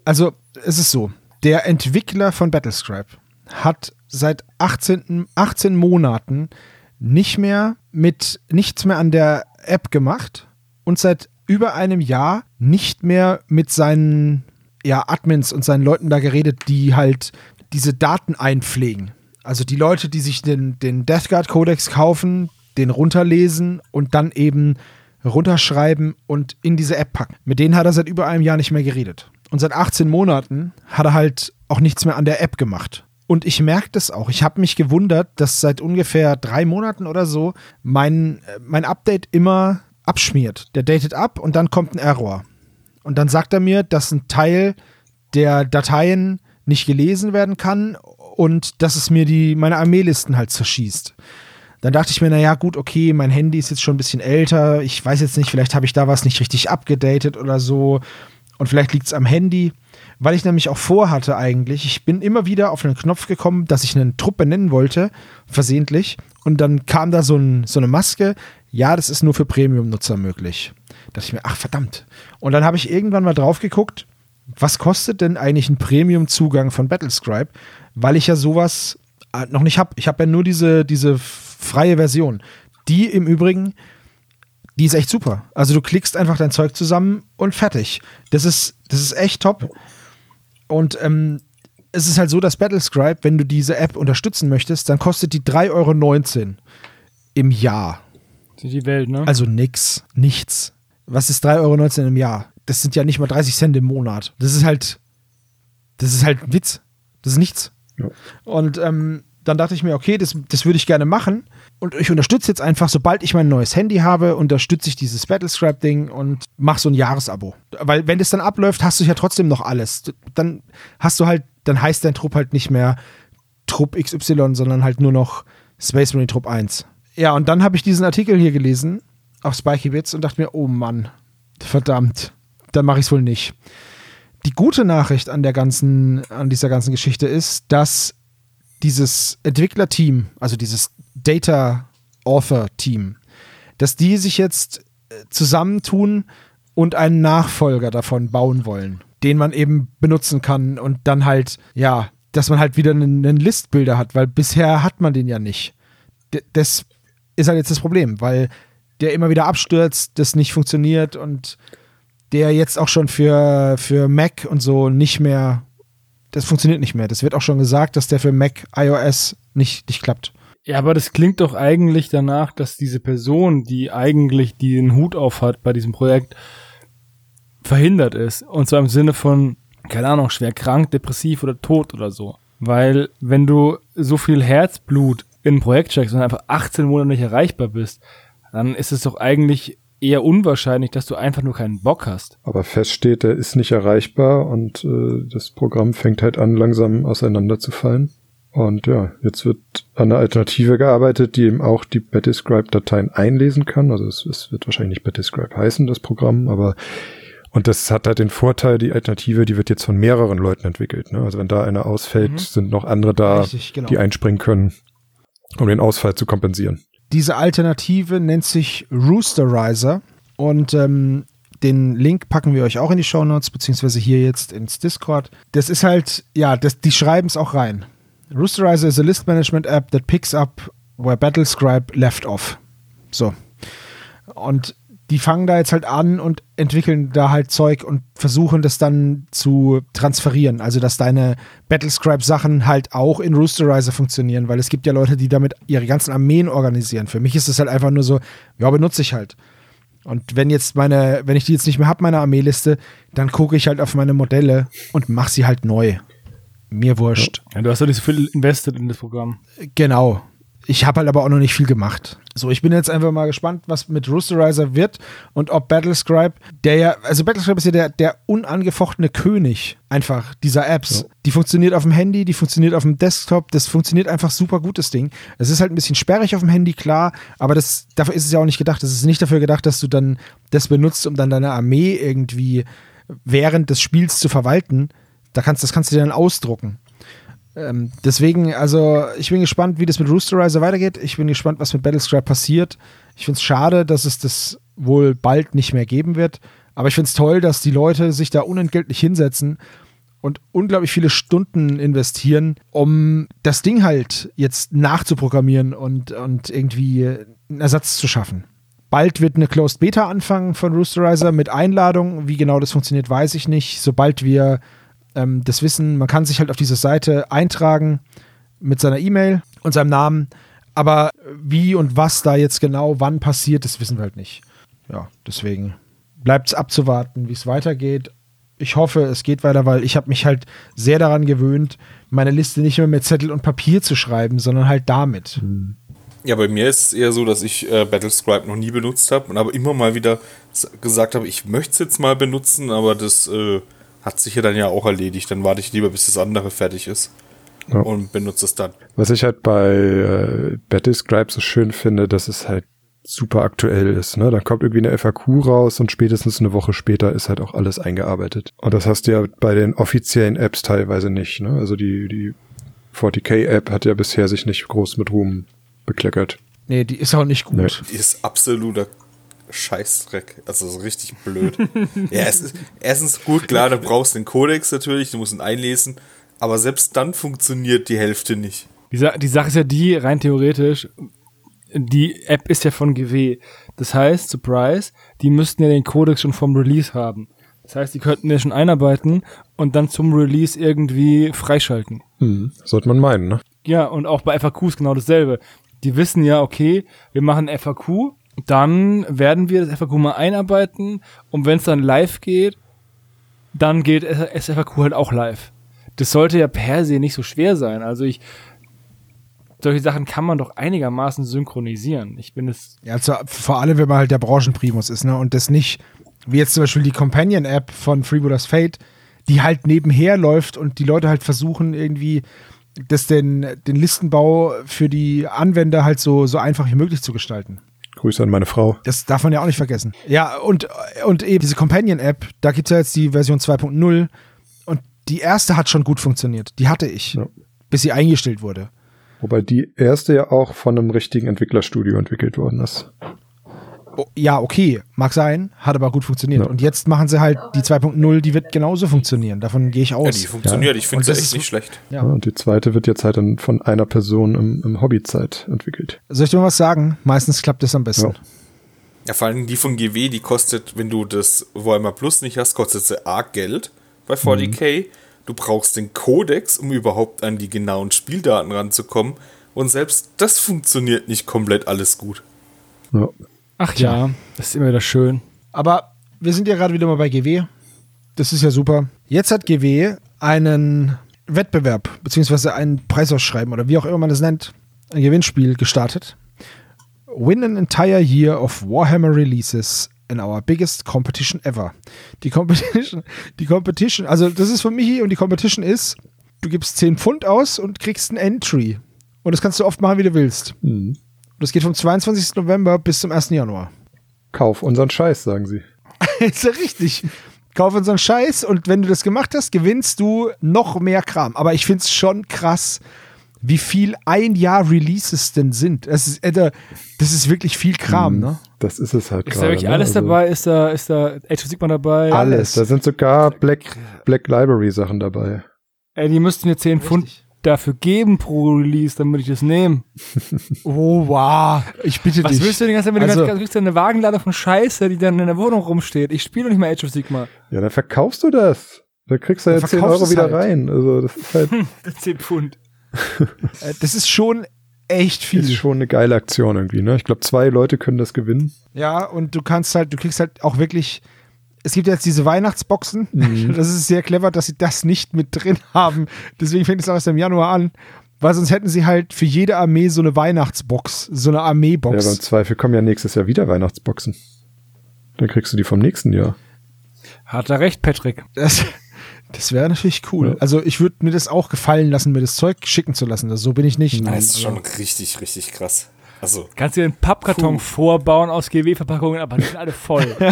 also es ist so, der Entwickler von Battlescribe hat seit 18, 18 Monaten nicht mehr mit, nichts mehr an der App gemacht und seit über einem Jahr nicht mehr mit seinen ja, Admins und seinen Leuten da geredet, die halt diese Daten einpflegen. Also die Leute, die sich den, den Death Guard Codex kaufen, den runterlesen und dann eben runterschreiben und in diese App packen. Mit denen hat er seit über einem Jahr nicht mehr geredet. Und seit 18 Monaten hat er halt auch nichts mehr an der App gemacht. Und ich merke das auch. Ich habe mich gewundert, dass seit ungefähr drei Monaten oder so mein, äh, mein Update immer abschmiert. Der datet ab und dann kommt ein Error. Und dann sagt er mir, dass ein Teil der Dateien nicht gelesen werden kann und dass es mir die, meine Armeelisten halt zerschießt. Dann dachte ich mir, naja, gut, okay, mein Handy ist jetzt schon ein bisschen älter. Ich weiß jetzt nicht, vielleicht habe ich da was nicht richtig abgedatet oder so. Und vielleicht liegt es am Handy. Weil ich nämlich auch vorhatte eigentlich, ich bin immer wieder auf einen Knopf gekommen, dass ich einen Trupp benennen wollte, versehentlich. Und dann kam da so, ein, so eine Maske. Ja, das ist nur für Premium-Nutzer möglich. Da dachte ich mir, ach verdammt. Und dann habe ich irgendwann mal drauf geguckt, was kostet denn eigentlich ein Premium-Zugang von Battlescribe? Weil ich ja sowas äh, noch nicht habe. Ich habe ja nur diese, diese freie Version. Die im Übrigen, die ist echt super. Also du klickst einfach dein Zeug zusammen und fertig. Das ist, das ist echt top. Und ähm, es ist halt so, dass Battlescribe, wenn du diese App unterstützen möchtest, dann kostet die 3,19 Euro im Jahr. Die Welt, ne? Also nix, nichts. Was ist 3,19 Euro im Jahr? Das sind ja nicht mal 30 Cent im Monat. Das ist halt, das ist halt ein Witz. Das ist nichts. Und ähm, dann dachte ich mir, okay, das, das würde ich gerne machen. Und ich unterstütze jetzt einfach, sobald ich mein neues Handy habe, unterstütze ich dieses Battlescribe-Ding und mache so ein Jahresabo. Weil wenn das dann abläuft, hast du ja trotzdem noch alles. Dann hast du halt, dann heißt dein Trupp halt nicht mehr Trupp XY, sondern halt nur noch Space Marine Trupp 1. Ja, und dann habe ich diesen Artikel hier gelesen auf Spiky Bits und dachte mir, oh Mann, verdammt, dann mache ich es wohl nicht. Die gute Nachricht an der ganzen, an dieser ganzen Geschichte ist, dass dieses Entwicklerteam, also dieses Data Author Team, dass die sich jetzt äh, zusammentun und einen Nachfolger davon bauen wollen, den man eben benutzen kann und dann halt, ja, dass man halt wieder einen, einen Listbilder hat, weil bisher hat man den ja nicht. Das ist halt jetzt das Problem, weil der immer wieder abstürzt, das nicht funktioniert und der jetzt auch schon für, für Mac und so nicht mehr, das funktioniert nicht mehr. Das wird auch schon gesagt, dass der für Mac iOS nicht, nicht klappt. Ja, aber das klingt doch eigentlich danach, dass diese Person, die eigentlich den Hut auf hat bei diesem Projekt, verhindert ist. Und zwar im Sinne von, keine Ahnung, schwer krank, depressiv oder tot oder so. Weil wenn du so viel Herzblut in ein Projekt steckst und einfach 18 Monate nicht erreichbar bist, dann ist es doch eigentlich eher unwahrscheinlich, dass du einfach nur keinen Bock hast. Aber fest steht, er ist nicht erreichbar und äh, das Programm fängt halt an, langsam auseinanderzufallen. Und ja, jetzt wird an einer Alternative gearbeitet, die eben auch die Battlescribe-Dateien einlesen kann. Also es, es wird wahrscheinlich nicht Battlescribe heißen, das Programm, aber und das hat halt den Vorteil, die Alternative, die wird jetzt von mehreren Leuten entwickelt. Ne? Also wenn da einer ausfällt, Mhm. sind noch andere da, Richtig, genau. die einspringen können, um den Ausfall zu kompensieren. Diese Alternative nennt sich Roosterizer und ähm, den Link packen wir euch auch in die Show Notes beziehungsweise hier jetzt ins Discord. Das ist halt, ja, das, die schreiben es auch rein. Roosterizer is a list management app that picks up where Battlescribe left off. So. Und die fangen da jetzt halt an und entwickeln da halt Zeug und versuchen das dann zu transferieren. Also, dass deine Battlescribe-Sachen halt auch in Roosterizer funktionieren, weil es gibt ja Leute, die damit ihre ganzen Armeen organisieren. Für mich ist es halt einfach nur so, ja, benutze ich halt. Und wenn jetzt meine, wenn ich die jetzt nicht mehr habe, meine Armeeliste, dann gucke ich halt auf meine Modelle und mache sie halt neu. Mir wurscht. Ja, du hast doch nicht so viel invested in das Programm. Genau. Ich habe halt aber auch noch nicht viel gemacht. So, ich bin jetzt einfach mal gespannt, was mit Roosterizer wird und ob Battlescribe, der ja, also Battlescribe ist ja der, der unangefochtene König einfach dieser Apps. Die funktioniert auf dem Handy, die funktioniert auf dem Desktop, das funktioniert einfach super gut, das Ding. Es ist halt ein bisschen sperrig auf dem Handy, klar, aber das, dafür ist es ja auch nicht gedacht. Das ist nicht dafür gedacht, dass du dann das benutzt, um dann deine Armee irgendwie während des Spiels zu verwalten. Da kannst, das kannst du dir dann ausdrucken. Ähm, deswegen, also ich bin gespannt, wie das mit Roosterizer weitergeht. Ich bin gespannt, was mit Battlescribe passiert. Ich finde es schade, dass es das wohl bald nicht mehr geben wird. Aber ich finde es toll, dass die Leute sich da unentgeltlich hinsetzen und unglaublich viele Stunden investieren, um das Ding halt jetzt nachzuprogrammieren und, und irgendwie einen Ersatz zu schaffen. Bald wird eine Closed Beta anfangen von Roosterizer mit Einladung. Wie genau das funktioniert, weiß ich nicht. Sobald wir ähm, das wissen, man kann sich halt auf diese Seite eintragen mit seiner E-Mail und seinem Namen. Aber wie und was da jetzt genau wann passiert, das wissen wir halt nicht. Ja, deswegen bleibt es abzuwarten, wie es weitergeht. Ich hoffe, es geht weiter, weil ich habe mich halt sehr daran gewöhnt, meine Liste nicht mehr mit Zettel und Papier zu schreiben, sondern halt damit. Ja, bei mir ist es eher so, dass ich äh, Battlescribe noch nie benutzt habe und aber immer mal wieder gesagt habe, ich möchte es jetzt mal benutzen, aber das äh, hat sich ja dann ja auch erledigt. Dann warte ich lieber, bis das andere fertig ist Ja. und benutze es dann. Was ich halt bei äh, Battlescribe so schön finde, dass es halt super aktuell ist. Ne? Dann kommt irgendwie eine FAQ raus und spätestens eine Woche später ist halt auch alles eingearbeitet. Und das hast du ja bei den offiziellen Apps teilweise nicht. Ne? Also die, die 40k-App hat ja bisher sich nicht groß mit Ruhm bekleckert. Nee, die ist auch nicht gut. Nee. Die ist absoluter Scheißdreck. Also so richtig blöd. ja, es ist erstens gut, klar, du brauchst den Codex natürlich, du musst ihn einlesen, aber selbst dann funktioniert die Hälfte nicht. Die, Sa die Sache ist ja die, rein theoretisch, die App ist ja von GW. Das heißt, Surprise, die müssten ja den Codex schon vom Release haben. Das heißt, die könnten ja schon einarbeiten und dann zum Release irgendwie freischalten. Hm. Sollte man meinen, ne? Ja, und auch bei FAQs genau dasselbe. Die wissen ja, okay, wir machen FAQ Dann werden wir das FAQ mal einarbeiten und wenn es dann live geht, dann geht das FAQ halt auch live. Das sollte ja per se nicht so schwer sein. Also ich, solche Sachen kann man doch einigermaßen synchronisieren. Ich bin es. Ja, also vor allem, wenn man halt der Branchenprimus ist, ne? Und das nicht, wie jetzt zum Beispiel die Companion-App von Freebooters Fate, die halt nebenher läuft und die Leute halt versuchen, irgendwie das den, den Listenbau für die Anwender halt so, so einfach wie möglich zu gestalten. Grüße an meine Frau. Das darf man ja auch nicht vergessen. Ja, und, und eben diese Companion-App, da gibt es ja jetzt die Version 2.0 und die erste hat schon gut funktioniert. Die hatte ich, Ja. bis sie eingestellt wurde. Wobei die erste ja auch von einem richtigen Entwicklerstudio entwickelt worden ist. Oh, ja, okay, mag sein, hat aber gut funktioniert. Ja. Und jetzt machen sie halt die 2.0, die wird genauso funktionieren. Davon gehe ich Ja, aus. die funktioniert. Ich finde sie echt ist- nicht schlecht. Ja. Ja, und die zweite wird jetzt halt dann von einer Person im, im Hobbyzeit entwickelt. Soll ich dir mal was sagen? Meistens klappt das am besten. Ja. Ja, vor allem die von GW, die kostet, wenn du das Warhammer Plus nicht hast, kostet sie arg Geld bei 40k. Du brauchst den Codex, um überhaupt an die genauen Spieldaten ranzukommen. Und selbst das funktioniert nicht komplett alles gut. Ja. Ach ja, das ist immer wieder schön. Aber wir sind ja gerade wieder mal bei GW. Das ist ja super. Jetzt hat GW einen Wettbewerb, beziehungsweise ein Preisausschreiben oder wie auch immer man das nennt, ein Gewinnspiel gestartet. Win an entire year of Warhammer releases in our biggest competition ever. Die Competition, die Competition, also das ist für Michi und die Competition ist, du gibst 10 Pfund aus und kriegst ein Entry. Und das kannst du oft machen, wie du willst. Mhm. Und das geht vom 22. November bis zum 1. Januar. Kauf unseren Scheiß, sagen sie. ist ja richtig. Kauf unseren Scheiß und wenn du das gemacht hast, gewinnst du noch mehr Kram. Aber ich finde es schon krass, wie viel ein Jahr Releases denn sind. Das ist, das ist wirklich viel Kram, ne? Das ist es halt Ist da gerade. wirklich ne? alles Also dabei? Ist da, ist da Age of Sigma dabei? Alles. Da sind sogar Black, Black Library Sachen dabei. Ey, die müssten mir 10 Pfund dafür geben pro Release, damit ich das nehme. Oh, wow. Ich bitte Was dich. willst du denn die ganze Zeit, wenn Also- du kriegst du eine Wagenladung von Scheiße, die dann in der Wohnung rumsteht? Ich spiele doch nicht mehr Age of Sigma. Ja, dann verkaufst du das. Da kriegst du ja Dann 10 verkaufst Euro wieder halt. rein. Also das ist halt 10 Pfund. Äh, Das ist schon echt viel. ist schon eine geile Aktion irgendwie. Ne? Ich glaube, zwei Leute können das gewinnen. Ja, und du kannst halt, du kriegst halt auch wirklich. Es gibt jetzt diese Weihnachtsboxen. Das ist sehr clever, dass sie das nicht mit drin haben. Deswegen fängt es auch erst im Januar an. Weil sonst hätten sie halt für jede Armee so eine Weihnachtsbox, so eine Ja, beim Armeebox. Zweifel kommen ja nächstes Jahr wieder Weihnachtsboxen. Dann kriegst du die vom nächsten Jahr. Hat er recht, Patrick. das das wäre natürlich cool. Ja. Also ich würde mir das auch gefallen lassen, mir das Zeug schicken zu lassen. Das, so bin ich nicht. Das ist schon richtig, richtig krass. Also, Kannst dir einen Pappkarton vorbauen aus GW-Verpackungen, aber die sind alle voll.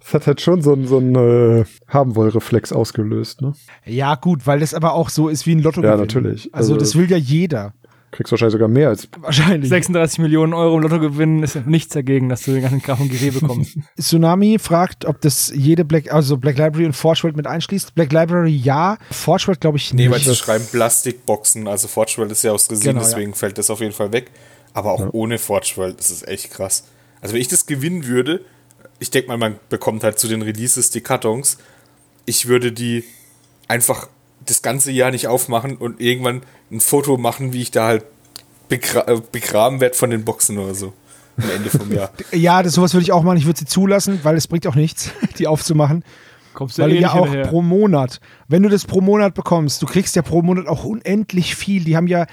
Das hat halt schon so einen so einen, äh, Haben-Woll-Reflex ausgelöst. Ne? Ja, gut, weil das aber auch so ist wie ein Lotto. Ja, natürlich. Also, Also das will ja jeder. Kriegst wahrscheinlich sogar mehr als. Wahrscheinlich. 36 Millionen Euro im Lotto gewinnen ist nichts dagegen, dass du den ganzen Kram von GW bekommst. Tsunami fragt, ob das jede Black, also Black Library und Forge World mit einschließt. Black Library ja, Forge World glaube ich nee, weil nicht. die schreiben Plastikboxen. Also Forge World ist ja aus Resin, Genau, ja. deswegen fällt das auf jeden Fall weg. Aber auch ohne Forge World ist es echt krass. Also, wenn ich das gewinnen würde, ich denke mal, man bekommt halt zu den Releases die Kartons. Ich würde die einfach das ganze Jahr nicht aufmachen und irgendwann ein Foto machen, wie ich da halt begra äh, begraben werde von den Boxen oder so. Am Ende vom Jahr. Ja, das, sowas würde ich auch machen. Ich würde sie zulassen, weil es bringt auch nichts, die aufzumachen. Kommst du Weil eh du ja auch hinterher. pro Monat, wenn du das pro Monat bekommst, du kriegst ja pro Monat auch unendlich viel. Die haben ja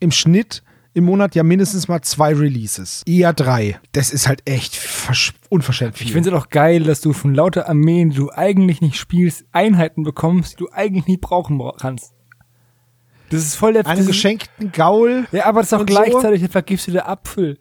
im Schnitt im Monat ja mindestens mal zwei Releases. Eher drei. Das ist halt echt versch- unverschämt viel. Ich finde es auch geil, dass du von lauter Armeen, die du eigentlich nicht spielst, Einheiten bekommst, die du eigentlich nie brauchen bra- kannst. Das ist voll der einen geschenkten Gaul. Ja, aber das ist auch und so. gleichzeitig der vergifstete Apfel.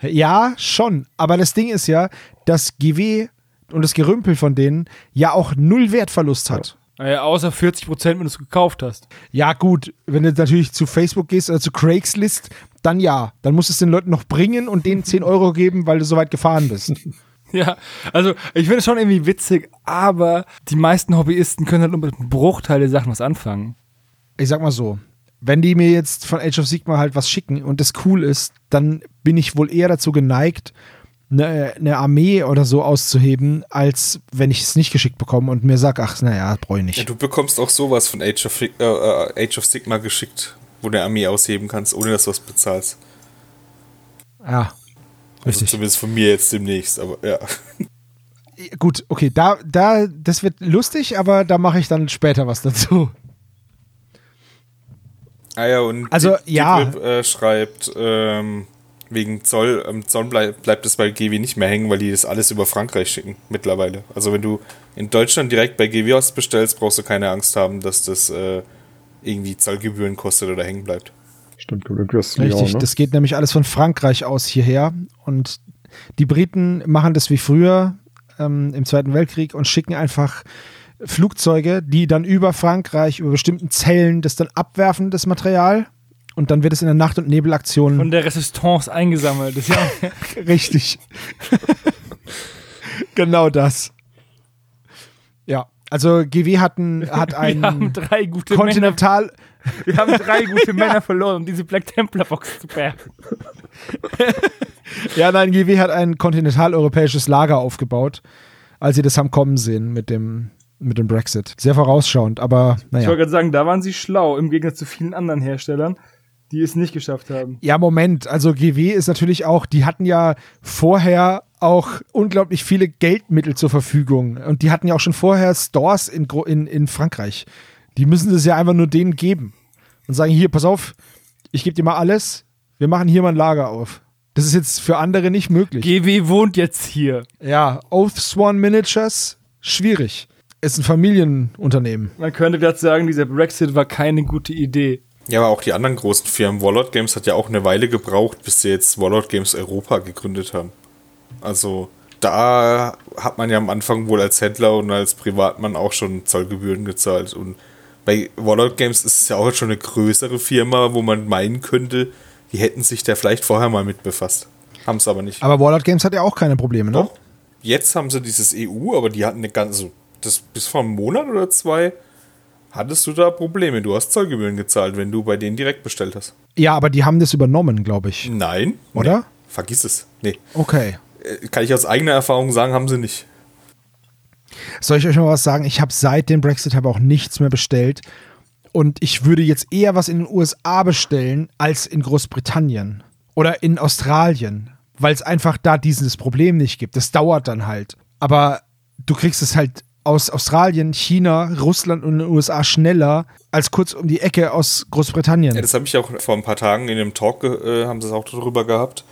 Ja, schon. Aber das Ding ist ja, dass GW und das Gerümpel von denen ja auch null Wertverlust hat. Naja, außer 40 Prozent, wenn du es gekauft hast. Ja, gut, wenn du natürlich zu Facebook gehst oder zu Craigslist, dann ja. Dann musst du es den Leuten noch bringen und denen 10 Euro geben, weil du so weit gefahren bist. Ja, also ich finde es schon irgendwie witzig, aber die meisten Hobbyisten können halt nur mit einem Bruchteil der Sachen was anfangen. Ich sag mal so, wenn die mir jetzt von Age of Sigma halt was schicken und das cool ist, dann bin ich wohl eher dazu geneigt, eine, eine Armee oder so auszuheben, als wenn ich es nicht geschickt bekomme und mir sag, ach, naja, brauche ich nicht. Ja, du bekommst auch sowas von Age of, äh, äh, Age of Sigma geschickt, wo du eine Armee ausheben kannst, ohne dass du was bezahlst. Ja. Also Richtig. zumindest von mir jetzt demnächst, aber ja. Gut, okay, da, da, das wird lustig, aber da mache ich dann später was dazu. Ah ja, und Also, die, ja. Die äh, schreibt, ähm, wegen Zoll, ähm, Zoll bleib, bleibt es bei GW nicht mehr hängen, weil die das alles über Frankreich schicken mittlerweile. Also wenn du in Deutschland direkt bei GW aus bestellst, brauchst du keine Angst haben, dass das äh, irgendwie Zollgebühren kostet oder hängen bleibt. Stimmt, das Richtig, ne? das geht nämlich alles von Frankreich aus hierher. Und die Briten machen das wie früher ähm, im Zweiten Weltkrieg und schicken einfach Flugzeuge, die dann über Frankreich, über bestimmten Zellen das dann abwerfen, das Material. Und dann wird es in der Nacht- und Nebelaktion Von der Resistance eingesammelt. Ist ja Richtig. genau das. Ja, also GW hat, ein, wir haben drei gute Männer. Kontinental. Wir haben drei gute Männer verloren, um diese Black Templar Box zu bergen. Ja, nein, GW hat ein kontinentaleuropäisches Lager aufgebaut, als sie das haben kommen sehen mit dem, mit dem Brexit. Sehr vorausschauend, aber Ich naja. wollte gerade sagen, da waren sie schlau, im Gegensatz zu vielen anderen Herstellern, die es nicht geschafft haben. Ja, Moment. Also GW ist natürlich auch, die hatten ja vorher auch unglaublich viele Geldmittel zur Verfügung. Und die hatten ja auch schon vorher Stores in, in, in Frankreich. Die müssen das ja einfach nur denen geben. Und sagen, hier, pass auf, ich gebe dir mal alles, wir machen hier mal ein Lager auf. Das ist jetzt für andere nicht möglich. GW wohnt jetzt hier. ja, Oath Swan Miniatures, schwierig. Ist ein Familienunternehmen. Man könnte gerade sagen, dieser Brexit war keine gute Idee. Ja, aber auch die anderen großen Firmen, Warlord Games hat ja auch eine Weile gebraucht, bis sie jetzt Warlord Games Europa gegründet haben. Also da hat man ja am Anfang wohl als Händler und als Privatmann auch schon Zollgebühren gezahlt. Und bei Warlord Games ist es ja auch schon eine größere Firma, wo man meinen könnte, die hätten sich da vielleicht vorher mal mit befasst. Haben es aber nicht. Aber Warlord Games hat ja auch keine Probleme, ne? Doch. Jetzt haben sie dieses EU, aber die hatten eine ganze, das bis vor einem Monat oder zwei hattest du da Probleme. Du hast Zollgebühren gezahlt, wenn du bei denen direkt bestellt hast. Ja, aber die haben das übernommen, glaube ich. Nein. Oder? Nee, vergiss es. Nee. Okay. Äh, Kann ich aus eigener Erfahrung sagen, haben sie nicht. Soll ich euch mal was sagen? Ich habe seit dem Brexit aber auch nichts mehr bestellt. Und ich würde jetzt eher was in den USA bestellen als in Großbritannien oder in Australien, weil es einfach da dieses Problem nicht gibt. Das dauert dann halt. Aber du kriegst es halt aus Australien, China, Russland und den USA schneller als kurz um die Ecke aus Großbritannien. Ja, das habe ich auch vor ein paar Tagen in dem Talk, äh, haben sie es auch darüber gehabt.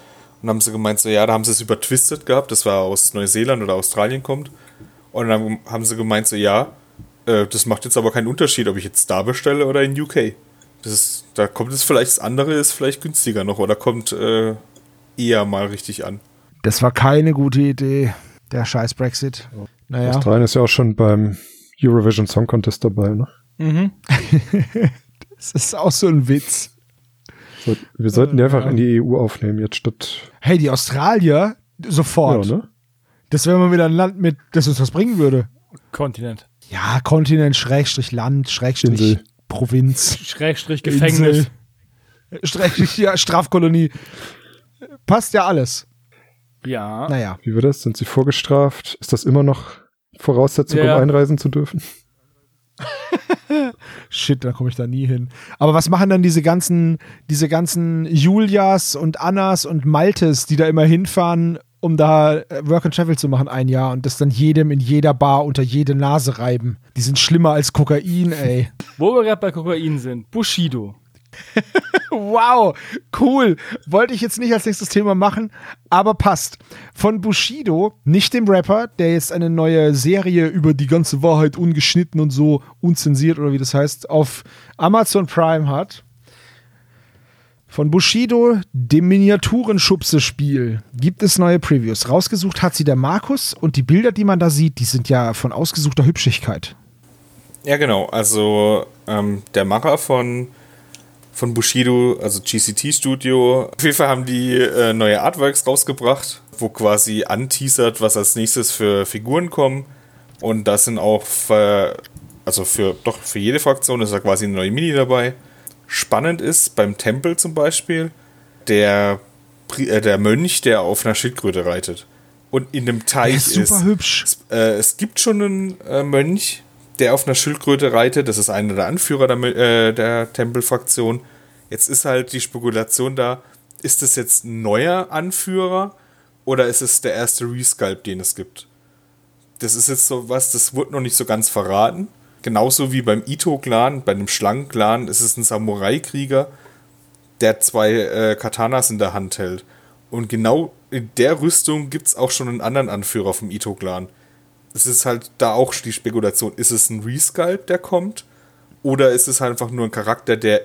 Und haben sie gemeint, so ja, da haben sie es über Twisted gehabt, das war aus Neuseeland oder Australien kommt. Und dann haben sie gemeint, so ja, äh, das macht jetzt aber keinen Unterschied, ob ich jetzt da bestelle oder in UK. Das ist, da kommt es vielleicht, das andere ist vielleicht günstiger noch oder kommt äh, eher mal richtig an. Das war keine gute Idee, der scheiß Brexit. Naja. Australien ist ja auch schon beim Eurovision Song Contest dabei, ne? Das ist auch so ein Witz. So, wir sollten die einfach in die EU aufnehmen, jetzt statt. Hey, die Australier, sofort. Ja, ne? Das wäre mal wieder ein Land mit, das uns was bringen würde. Kontinent. Ja, Kontinent, Schrägstrich Land, Schrägstrich Insel. Provinz. Schrägstrich Gefängnis. Insel, Schrägstrich, ja, Strafkolonie. Passt ja alles. Ja. Naja. Wie wird das? Sind sie vorgestraft? Ist das immer noch Voraussetzung, Ja. um einreisen zu dürfen? Shit, da komme ich da nie hin. Aber was machen dann diese ganzen, diese ganzen Julias und Annas und Maltes, die da immer hinfahren, um da äh, Work and Travel zu machen ein Jahr und das dann jedem in jeder Bar unter jede Nase reiben? Die sind schlimmer als Kokain, ey. Wo wir gerade bei Kokain sind. Bushido. Wow, cool. Wollte ich jetzt nicht als nächstes Thema machen, aber passt. Von Bushido, nicht dem Rapper, der jetzt eine neue Serie über die ganze Wahrheit ungeschnitten und so unzensiert oder wie das heißt, auf Amazon Prime hat. Von Bushido, dem Miniaturenschubse-Spiel, gibt es neue Previews. Rausgesucht hat sie der Markus und die Bilder, die man da sieht, die sind ja von ausgesuchter Hübschigkeit. Ja, genau. Also ähm, der Macher von, von Bushido, also GCT Studio, auf jeden Fall haben die äh, neue Artworks rausgebracht, wo quasi anteasert, was als nächstes für Figuren kommen. Und das sind auch für, also für doch für jede Fraktion ist da quasi eine neue Mini dabei. Spannend ist beim Tempel zum Beispiel der, äh, der Mönch, der auf einer Schildkröte reitet. Und in dem Der Teich ist super hübsch. es, äh, es gibt schon einen äh, Mönch, der auf einer Schildkröte reitet. Das ist einer der Anführer der, äh, der Tempelfraktion. Jetzt ist halt die Spekulation da, ist das jetzt ein neuer Anführer oder ist es der erste Resculpt, den es gibt? Das ist jetzt so was, das wurde noch nicht so ganz verraten. Genauso wie beim Ito-Clan, bei dem Schlangen-Clan ist es ein Samurai-Krieger, der zwei äh, Katanas in der Hand hält. Und genau in der Rüstung gibt es auch schon einen anderen Anführer vom Ito-Clan. Es ist halt da auch die Spekulation, ist es ein Resculpt, der kommt? Oder ist es halt einfach nur ein Charakter, der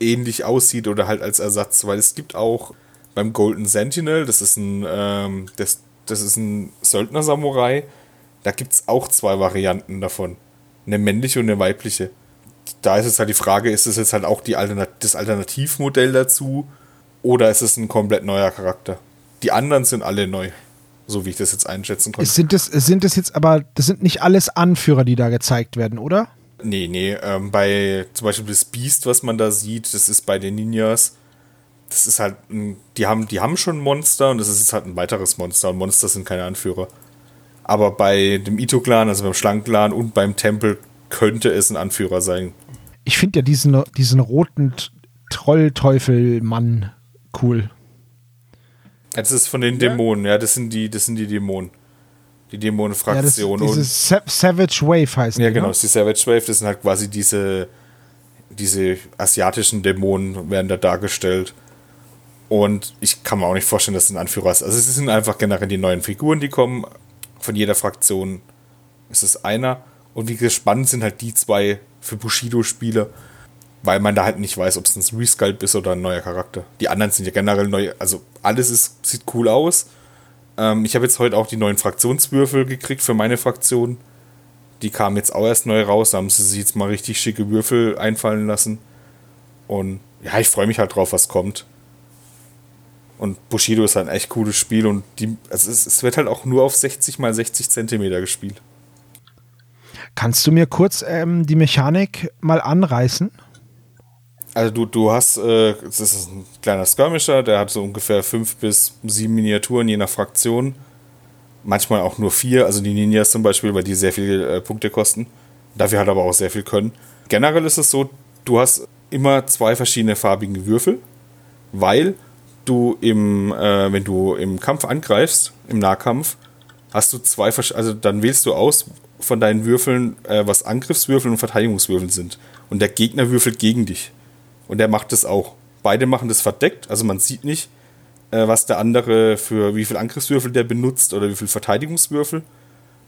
ähnlich aussieht oder halt als Ersatz? Weil es gibt auch beim Golden Sentinel, das ist ein, ähm, das, das ist ein Söldner-Samurai, da gibt es auch zwei Varianten davon. Eine männliche und eine weibliche. Da ist jetzt halt die Frage, ist es jetzt halt auch die Alternat das Alternativmodell dazu oder ist es ein komplett neuer Charakter? Die anderen sind alle neu, so wie ich das jetzt einschätzen konnte. Sind das, sind das jetzt aber, das sind nicht alles Anführer, die da gezeigt werden, oder? Nee, nee, ähm, bei zum Beispiel das Beast, was man da sieht, das ist bei den Ninjas, das ist halt, ein, die haben, die haben schon Monster und das ist halt ein weiteres Monster und Monster sind keine Anführer. Aber bei dem Ito-Clan, also beim Schlangen-Clan und beim Tempel könnte es ein Anführer sein. Ich finde ja diesen, diesen roten Trollteufel-Mann cool. Das ist von den Dämonen, ja, das sind die, das sind die Dämonen. Die Dämonenfraktion. Ja, das, diese Sa Savage Wave heißt Ja, die, genau, ne? das ist die Savage Wave, das sind halt quasi diese, diese asiatischen Dämonen werden da dargestellt. Und ich kann mir auch nicht vorstellen, dass es ein Anführer ist. Also es sind einfach generell die neuen Figuren, die kommen. Von jeder Fraktion ist es einer. Und wie gespannt sind halt die zwei für Bushido-Spieler, weil man da halt nicht weiß, ob es ein Resculpt ist oder ein neuer Charakter. Die anderen sind ja generell neu, also alles ist, sieht cool aus. Ähm, ich habe jetzt heute auch die neuen Fraktionswürfel gekriegt für meine Fraktion. Die kamen jetzt auch erst neu raus, da haben sie sich jetzt mal richtig schicke Würfel einfallen lassen. Und ja, ich freue mich halt drauf, was kommt. Und Bushido ist halt ein echt cooles Spiel und die, also es, es wird halt auch nur auf 60 mal 60 Zentimeter gespielt. Kannst du mir kurz ähm, die Mechanik mal anreißen? Also du, du hast, äh, das ist ein kleiner Skirmisher, der hat so ungefähr fünf bis sieben Miniaturen je nach Fraktion. Manchmal auch nur vier, also die Ninjas zum Beispiel, weil die sehr viel äh, Punkte kosten. Dafür hat aber auch sehr viel können. Generell ist es so, du hast immer zwei verschiedene farbige Würfel, weil du im, äh, wenn du im Kampf angreifst, im Nahkampf, hast du zwei, also dann wählst du aus von deinen Würfeln, äh, was Angriffswürfel und Verteidigungswürfel sind. Und der Gegner würfelt gegen dich. Und der macht das auch. Beide machen das verdeckt, also man sieht nicht, äh, was der andere für wie viel Angriffswürfel der benutzt oder wie viel Verteidigungswürfel.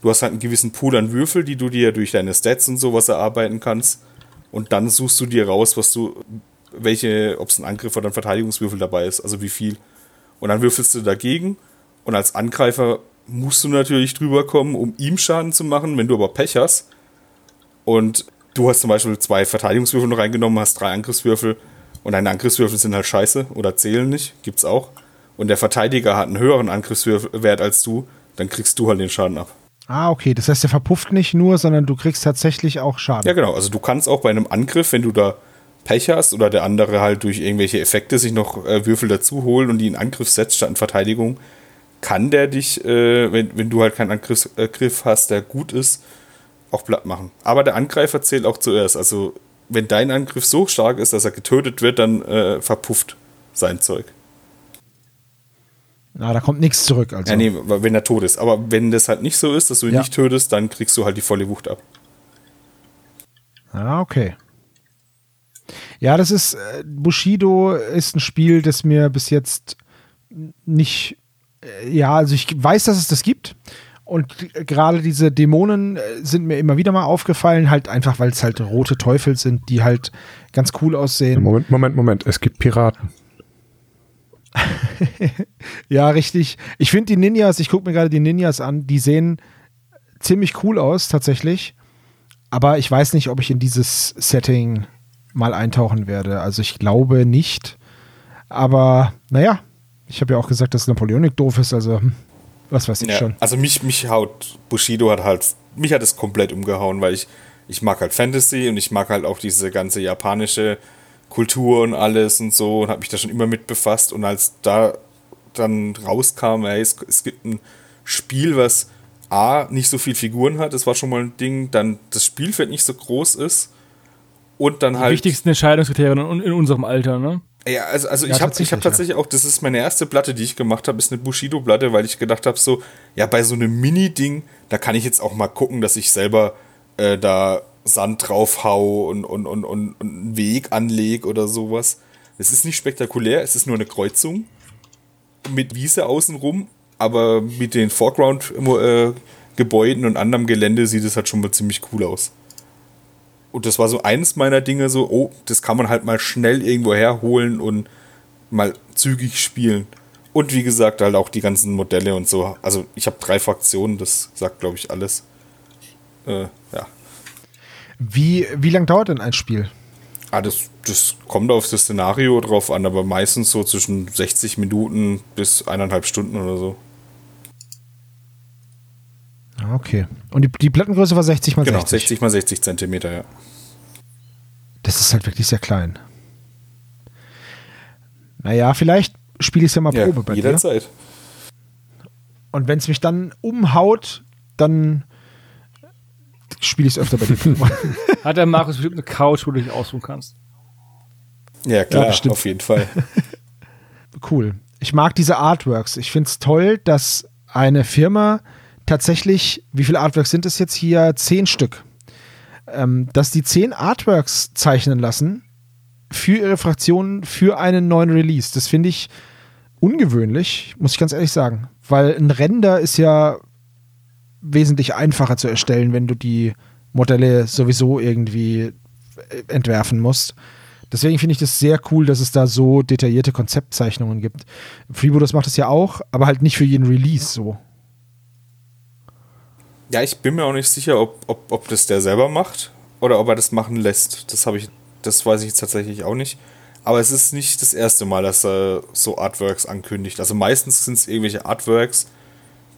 Du hast halt einen gewissen Pool an Würfel, die du dir durch deine Stats und sowas erarbeiten kannst. Und dann suchst du dir raus, was du, welche, ob es ein Angriff oder ein Verteidigungswürfel dabei ist, also wie viel. Und dann würfelst du dagegen. Und als Angreifer musst du natürlich drüber kommen, um ihm Schaden zu machen. Wenn du aber Pech hast und du hast zum Beispiel zwei Verteidigungswürfel noch reingenommen, hast drei Angriffswürfel und deine Angriffswürfel sind halt scheiße oder zählen nicht, gibt's auch. Und der Verteidiger hat einen höheren Angriffswert als du, dann kriegst du halt den Schaden ab. Ah, okay. Das heißt, der verpufft nicht nur, sondern du kriegst tatsächlich auch Schaden. Ja, genau. Also du kannst auch bei einem Angriff, wenn du da Pech hast oder der andere halt durch irgendwelche Effekte sich noch äh, Würfel dazu holen und die in Angriff setzt statt in Verteidigung, kann der dich, äh, wenn, wenn du halt keinen Angriff, äh, hast, der gut ist, auch platt machen. Aber der Angreifer zählt auch zuerst. Also wenn dein Angriff so stark ist, dass er getötet wird, dann äh, verpufft sein Zeug. Na, da kommt nichts zurück. Also. Ja, nee, wenn er tot ist. Aber wenn das halt nicht so ist, dass du ihn Ja. nicht tötest, dann kriegst du halt die volle Wucht ab. Ah, okay. Ja, das ist, äh, Bushido ist ein Spiel, das mir bis jetzt nicht, äh, ja, also ich weiß, dass es das gibt. Und gerade diese Dämonen äh, sind mir immer wieder mal aufgefallen, halt einfach, weil es halt rote Teufel sind, die halt ganz cool aussehen. Moment, Moment, Moment. Es gibt Piraten. Ja, richtig. Ich finde die Ninjas, ich gucke mir gerade die Ninjas an, die sehen ziemlich cool aus, tatsächlich. Aber ich weiß nicht, ob ich in dieses Setting mal eintauchen werde. Also ich glaube nicht. Aber naja, ich habe ja auch gesagt, dass Napoleonik doof ist, also hm, was weiß ich Ja, schon. Also mich, mich haut, Bushido hat halt, mich hat es komplett umgehauen, weil ich, ich mag halt Fantasy und ich mag halt auch diese ganze japanische Kultur und alles und so und habe mich da schon immer mit befasst und als da dann rauskam, ey, es, es gibt ein Spiel, was A, nicht so viel Figuren hat, das war schon mal ein Ding, dann das Spielfeld nicht so groß ist und dann Die halt wichtigsten Entscheidungskriterien in, in unserem Alter, ne? Ja, also, also Ja, ich habe ich hab tatsächlich, tatsächlich auch, das ist meine erste Platte, die ich gemacht habe, ist eine Bushido-Platte, weil ich gedacht habe, so, ja, bei so einem Mini-Ding, da kann ich jetzt auch mal gucken, dass ich selber äh, da Sand drauf hau und, und, und, und, und einen Weg anlege oder sowas. Es ist nicht spektakulär, es ist nur eine Kreuzung mit Wiese außenrum, aber mit den Foreground-Gebäuden und anderem Gelände sieht es halt schon mal ziemlich cool aus. Und das war so eines meiner Dinge, so, oh, das kann man halt mal schnell irgendwo herholen und mal zügig spielen. Und wie gesagt, halt auch die ganzen Modelle und so. Also ich habe drei Fraktionen, das sagt, glaube ich, alles. Äh, ja. Wie, wie lang dauert denn ein Spiel? Ah, das, das kommt auf das Szenario drauf an, aber meistens so zwischen 60 Minuten bis eineinhalb Stunden oder so. Ah, Okay. Und die, die Plattengröße war 60 mal Genau, 60. 60 mal 60 Zentimeter, ja. Das ist halt wirklich sehr klein. Naja, vielleicht spiele ich es ja mal ja Probe bei dir. jederzeit. Und wenn es mich dann umhaut, dann spiele ich es öfter bei dir. Hat der Markus bestimmt eine Couch, wo du dich ausruhen kannst. Ja, klar, bestimmt. auf jeden Fall. cool. Ich mag diese Artworks. Ich finde es toll, dass eine Firma tatsächlich, wie viele Artworks sind es jetzt hier? Zehn Stück. Ähm, dass die zehn Artworks zeichnen lassen für ihre Fraktionen für einen neuen Release. Das finde ich ungewöhnlich, muss ich ganz ehrlich sagen. Weil ein Render ist ja wesentlich einfacher zu erstellen, wenn du die Modelle sowieso irgendwie äh, entwerfen musst. Deswegen finde ich das sehr cool, dass es da so detaillierte Konzeptzeichnungen gibt. Freebooters macht das ja auch, aber halt nicht für jeden Release so. Ja, ich bin mir auch nicht sicher, ob, ob, ob das der selber macht oder ob er das machen lässt. Das habe ich, das weiß ich jetzt tatsächlich auch nicht. Aber es ist nicht das erste Mal, dass er so Artworks ankündigt. Also meistens sind es irgendwelche Artworks,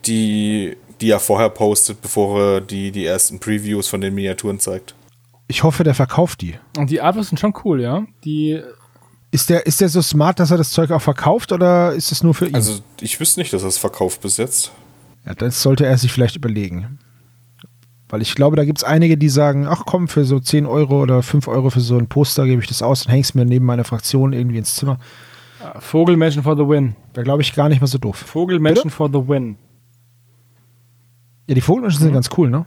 die, die er vorher postet, bevor er die, die ersten Previews von den Miniaturen zeigt. Ich hoffe, der verkauft die. Und die Artworks sind schon cool, ja. Die, Ist der, ist der so smart, dass er das Zeug auch verkauft oder ist es nur für ihn? Also ich wüsste nicht, dass er es verkauft bis jetzt. Ja, das sollte er sich vielleicht überlegen. Weil ich glaube, da gibt es einige, die sagen, ach komm, für so 10 Euro oder 5 Euro für so ein Poster gebe ich das aus und häng's mir neben meiner Fraktion irgendwie ins Zimmer. äh, Vogelmenschen for the win. Da glaube ich gar nicht mal so doof. Vogelmenschen for the win. Ja, die Vogelmenschen sind ganz cool, ne?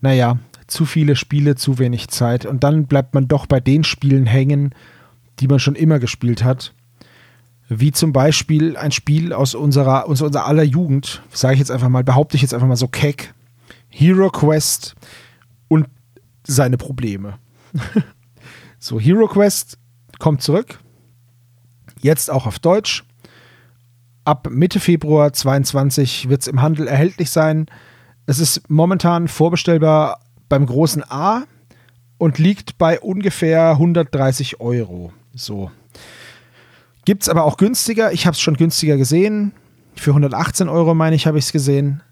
Naja, zu viele Spiele, zu wenig Zeit. Und dann bleibt man doch bei den Spielen hängen, die man schon immer gespielt hat. Wie zum Beispiel ein Spiel aus unserer, aus unserer aller Jugend, sage ich jetzt einfach mal, behaupte ich jetzt einfach mal so keck. Hero Quest und seine Probleme. so, Hero Quest kommt zurück. Jetzt auch auf Deutsch. Ab Mitte Februar 22 wird es im Handel erhältlich sein. Es ist momentan vorbestellbar beim großen A und liegt bei ungefähr 130 Euro. So. Gibt es aber auch günstiger. Ich habe es schon günstiger gesehen. Für 118 Euro, meine ich, habe ich es gesehen.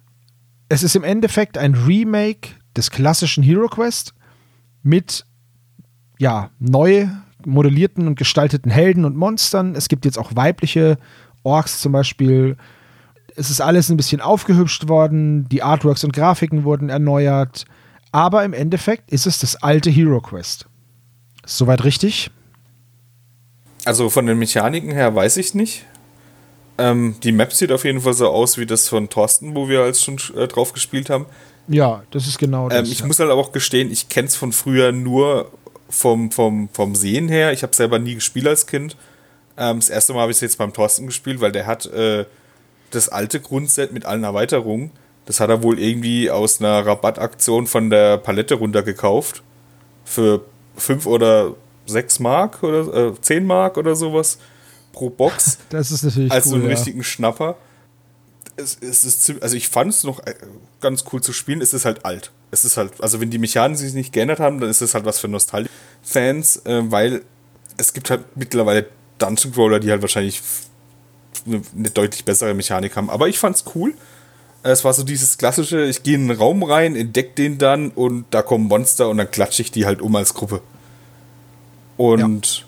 Es ist im Endeffekt ein Remake des klassischen Hero Quest mit ja, neu modellierten und gestalteten Helden und Monstern. Es gibt jetzt auch weibliche Orks zum Beispiel. Es ist alles ein bisschen aufgehübscht worden. Die Artworks und Grafiken wurden erneuert. Aber im Endeffekt ist es das alte Hero Quest. Soweit richtig? Also von den Mechaniken her weiß ich nicht. Ähm, die Map sieht auf jeden Fall so aus wie das von Thorsten, wo wir als schon äh, drauf gespielt haben. Ja, das ist genau das. Ähm, ich ja. muss halt aber auch gestehen, ich kenne es von früher nur vom, vom, vom Sehen her. Ich habe selber nie gespielt als Kind. Ähm, das erste Mal habe ich es jetzt beim Thorsten gespielt, weil der hat äh, das alte Grundset mit allen Erweiterungen. Das hat er wohl irgendwie aus einer Rabattaktion von der Palette runtergekauft. Für 5 oder 6 Mark oder äh, 10 Mark oder sowas pro Box. das ist natürlich als so cool. einen ja. richtigen Schnapper. Es, es ist ziemlich, also ich fand es noch äh, ganz cool zu spielen. Es ist halt alt. Es ist halt, also wenn die Mechaniken sich nicht geändert haben, dann ist es halt was für Nostalgie-Fans, äh, weil es gibt halt mittlerweile Dungeon Crawler, die halt wahrscheinlich eine, eine deutlich bessere Mechanik haben. Aber ich fand's cool. Es war so dieses klassische, ich gehe in einen Raum rein, entdeck den dann und da kommen Monster und dann klatsche ich die halt um als Gruppe. Und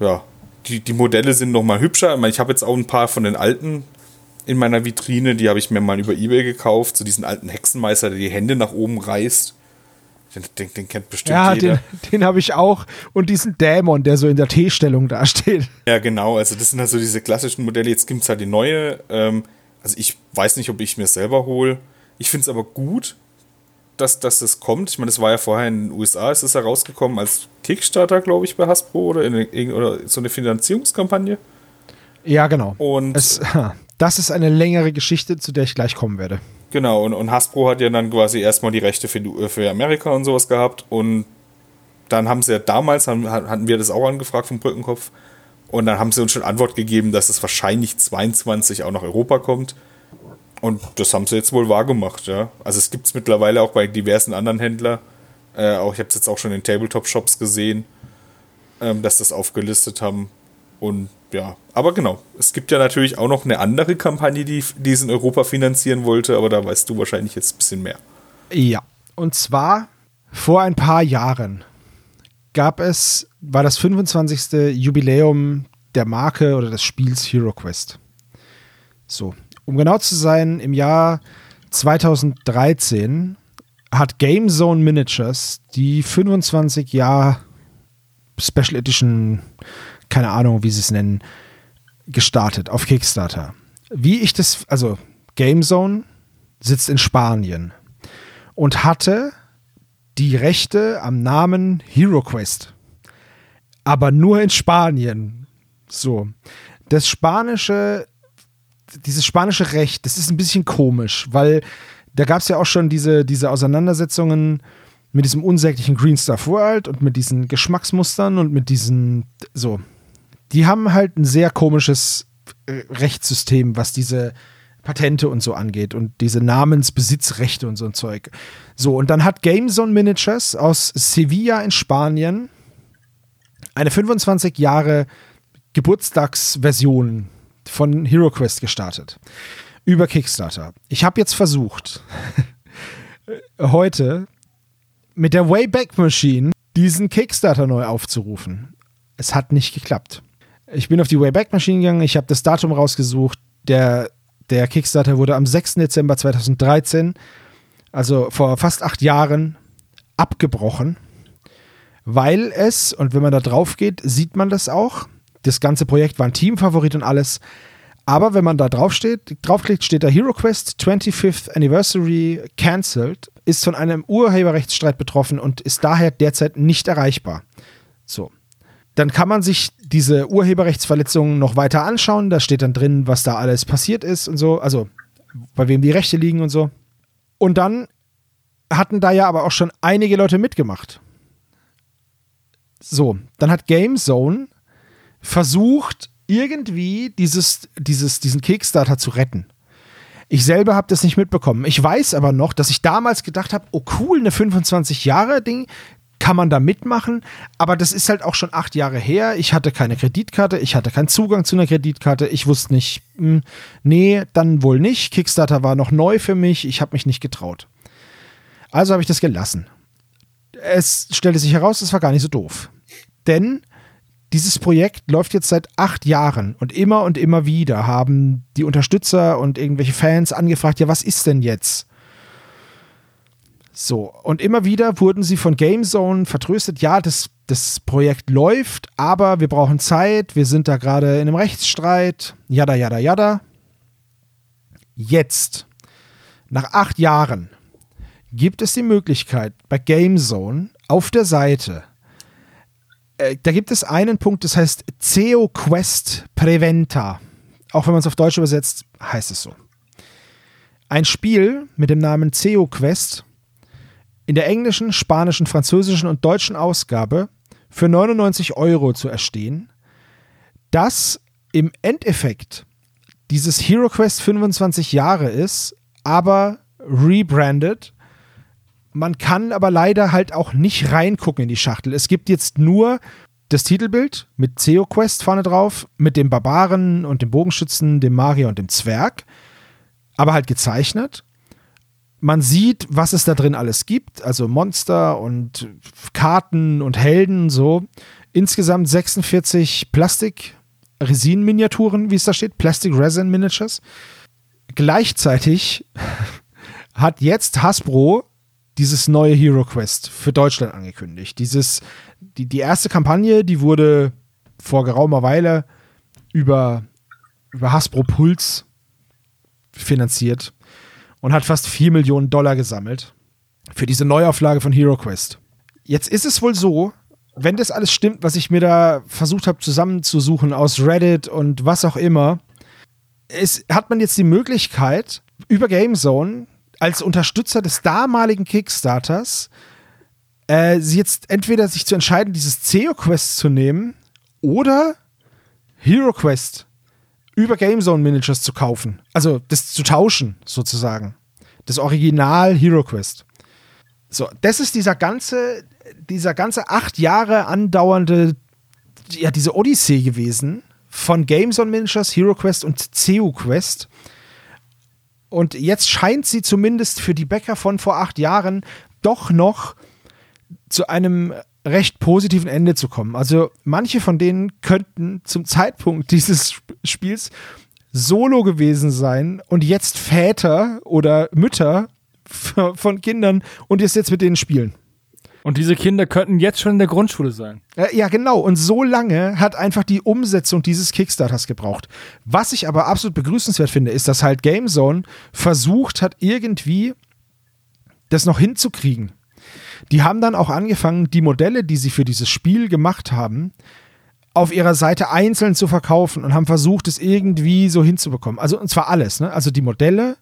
ja, die, die Modelle sind noch mal hübscher. Ich, meine, ich habe jetzt auch ein paar von den alten in meiner Vitrine, die habe ich mir mal über Ebay gekauft. So diesen alten Hexenmeister, der die Hände nach oben reißt. Den, den, den kennt bestimmt Ja, jeder. den, den habe ich auch. Und diesen Dämon, der so in der T-Stellung da steht. Ja, genau. Also das sind also diese klassischen Modelle. Jetzt gibt es halt die neue. Ähm, also ich weiß nicht, ob ich mir selber hole. Ich finde es aber gut, dass, dass das kommt. Ich meine, das war ja vorher in den USA, ist es herausgekommen als Kickstarter, glaube ich, bei Hasbro oder, in, oder so eine Finanzierungskampagne. Ja, genau. Und Es, das ist eine längere Geschichte, zu der ich gleich kommen werde. Genau, und, und Hasbro hat ja dann quasi erstmal die Rechte für, für Amerika und sowas gehabt. Und dann haben sie ja damals, haben, hatten wir das auch angefragt vom Brückenkopf. Und dann haben sie uns schon Antwort gegeben, dass es wahrscheinlich 22 auch nach Europa kommt. Und das haben sie jetzt wohl wahrgemacht, ja. Also es gibt es mittlerweile auch bei diversen anderen Händlern. Äh, auch, ich habe es jetzt auch schon in Tabletop-Shops gesehen, ähm, dass das aufgelistet haben. Und ja, aber genau. Es gibt ja natürlich auch noch eine andere Kampagne, die diesen Europa finanzieren wollte, aber da weißt du wahrscheinlich jetzt ein bisschen mehr. Ja. Und zwar vor ein paar Jahren gab es, war das 25. Jubiläum der Marke oder des Spiels Hero Quest. So, um genau zu sein, im Jahr 2013 hat Game Zone Miniatures die 25 Jahr Special Edition, keine Ahnung, wie sie es nennen, gestartet auf Kickstarter. Wie ich das, also Game Zone sitzt in Spanien und hatte die Rechte am Namen Hero Quest. Aber nur in Spanien. So. Das spanische, dieses spanische Recht, das ist ein bisschen komisch, weil da gab es ja auch schon diese, diese Auseinandersetzungen mit diesem unsäglichen Green Stuff World und mit diesen Geschmacksmustern und mit diesen, so. Die haben halt ein sehr komisches äh, Rechtssystem, was diese Patente und so angeht und diese Namensbesitzrechte und so ein Zeug. So, und dann hat GameZone Miniatures aus Sevilla in Spanien eine 25 Jahre Geburtstagsversion von Hero Quest gestartet. Über Kickstarter. Ich habe jetzt versucht, heute mit der Wayback Machine diesen Kickstarter neu aufzurufen. Es hat nicht geklappt. Ich bin auf die Wayback Machine gegangen, ich habe das Datum rausgesucht. Der, der Kickstarter wurde am 6. Dezember 2013, also vor fast acht Jahren, abgebrochen, weil es, und wenn man da drauf geht, sieht man das auch. Das ganze Projekt war ein Teamfavorit und alles. Aber wenn man da drauf steht, draufklickt, steht da Hero Quest 25th Anniversary cancelled, ist von einem Urheberrechtsstreit betroffen und ist daher derzeit nicht erreichbar. So. Dann kann man sich diese Urheberrechtsverletzungen noch weiter anschauen. Da steht dann drin, was da alles passiert ist und so. Also, bei wem die Rechte liegen und so. Und dann hatten da ja aber auch schon einige Leute mitgemacht. So, dann hat GameZone versucht, irgendwie dieses, dieses, diesen Kickstarter zu retten. Ich selber habe das nicht mitbekommen. Ich weiß aber noch, dass ich damals gedacht habe, oh cool, eine 25 Jahre Ding, kann man da mitmachen, aber das ist halt auch schon acht Jahre her. Ich hatte keine Kreditkarte, ich hatte keinen Zugang zu einer Kreditkarte, ich wusste nicht, hm, nee, dann wohl nicht. Kickstarter war noch neu für mich, ich habe mich nicht getraut. Also habe ich das gelassen. Es stellte sich heraus, es war gar nicht so doof. Denn dieses Projekt läuft jetzt seit acht Jahren und immer und immer wieder haben die Unterstützer und irgendwelche Fans angefragt, ja, was ist denn jetzt? So, und immer wieder wurden sie von GameZone vertröstet, ja, das, das Projekt läuft, aber wir brauchen Zeit, wir sind da gerade in einem Rechtsstreit, jada, jada, jada. Jetzt, nach acht Jahren, gibt es die Möglichkeit bei GameZone auf der Seite, äh, da gibt es einen Punkt, das heißt CEO Quest Preventa. Auch wenn man es auf Deutsch übersetzt, heißt es so. Ein Spiel mit dem Namen CEO Quest in der englischen, spanischen, französischen und deutschen Ausgabe für 99 Euro zu erstehen, das im Endeffekt dieses Hero Quest 25 Jahre ist, aber rebranded. Man kann aber leider halt auch nicht reingucken in die Schachtel. Es gibt jetzt nur das Titelbild mit CEO Quest vorne drauf, mit dem Barbaren und dem Bogenschützen, dem Magier und dem Zwerg, aber halt gezeichnet. Man sieht, was es da drin alles gibt, also Monster und Karten und Helden, so. Insgesamt 46 Plastik-Resin-Miniaturen, wie es da steht, Plastic Resin Miniatures. Gleichzeitig hat jetzt Hasbro dieses neue Hero Quest für Deutschland angekündigt. Dieses, die, die erste Kampagne, die wurde vor geraumer Weile über, über Hasbro Puls finanziert und hat fast 4 Millionen Dollar gesammelt für diese Neuauflage von Hero Quest. Jetzt ist es wohl so, wenn das alles stimmt, was ich mir da versucht habe zusammenzusuchen aus Reddit und was auch immer, es, hat man jetzt die Möglichkeit, über GameZone als Unterstützer des damaligen Kickstarters äh, jetzt entweder sich zu entscheiden, dieses CEO Quest zu nehmen oder Hero Quest über GameZone Managers zu kaufen. Also das zu tauschen, sozusagen. Das Original Hero Quest. So, das ist dieser ganze, dieser ganze acht Jahre andauernde, ja, diese Odyssee gewesen von GameZone Managers, Hero Quest und CU Quest. Und jetzt scheint sie zumindest für die Bäcker von vor acht Jahren doch noch zu einem recht positiven Ende zu kommen. Also manche von denen könnten zum Zeitpunkt dieses Spiels solo gewesen sein und jetzt Väter oder Mütter von Kindern und jetzt mit denen spielen. Und diese Kinder könnten jetzt schon in der Grundschule sein. Ja, genau. Und so lange hat einfach die Umsetzung dieses Kickstarters gebraucht. Was ich aber absolut begrüßenswert finde, ist, dass halt GameZone versucht hat, irgendwie das noch hinzukriegen. Die haben dann auch angefangen, die Modelle, die sie für dieses Spiel gemacht haben, auf ihrer Seite einzeln zu verkaufen und haben versucht, es irgendwie so hinzubekommen. Also, und zwar alles, ne? Also die Modelle,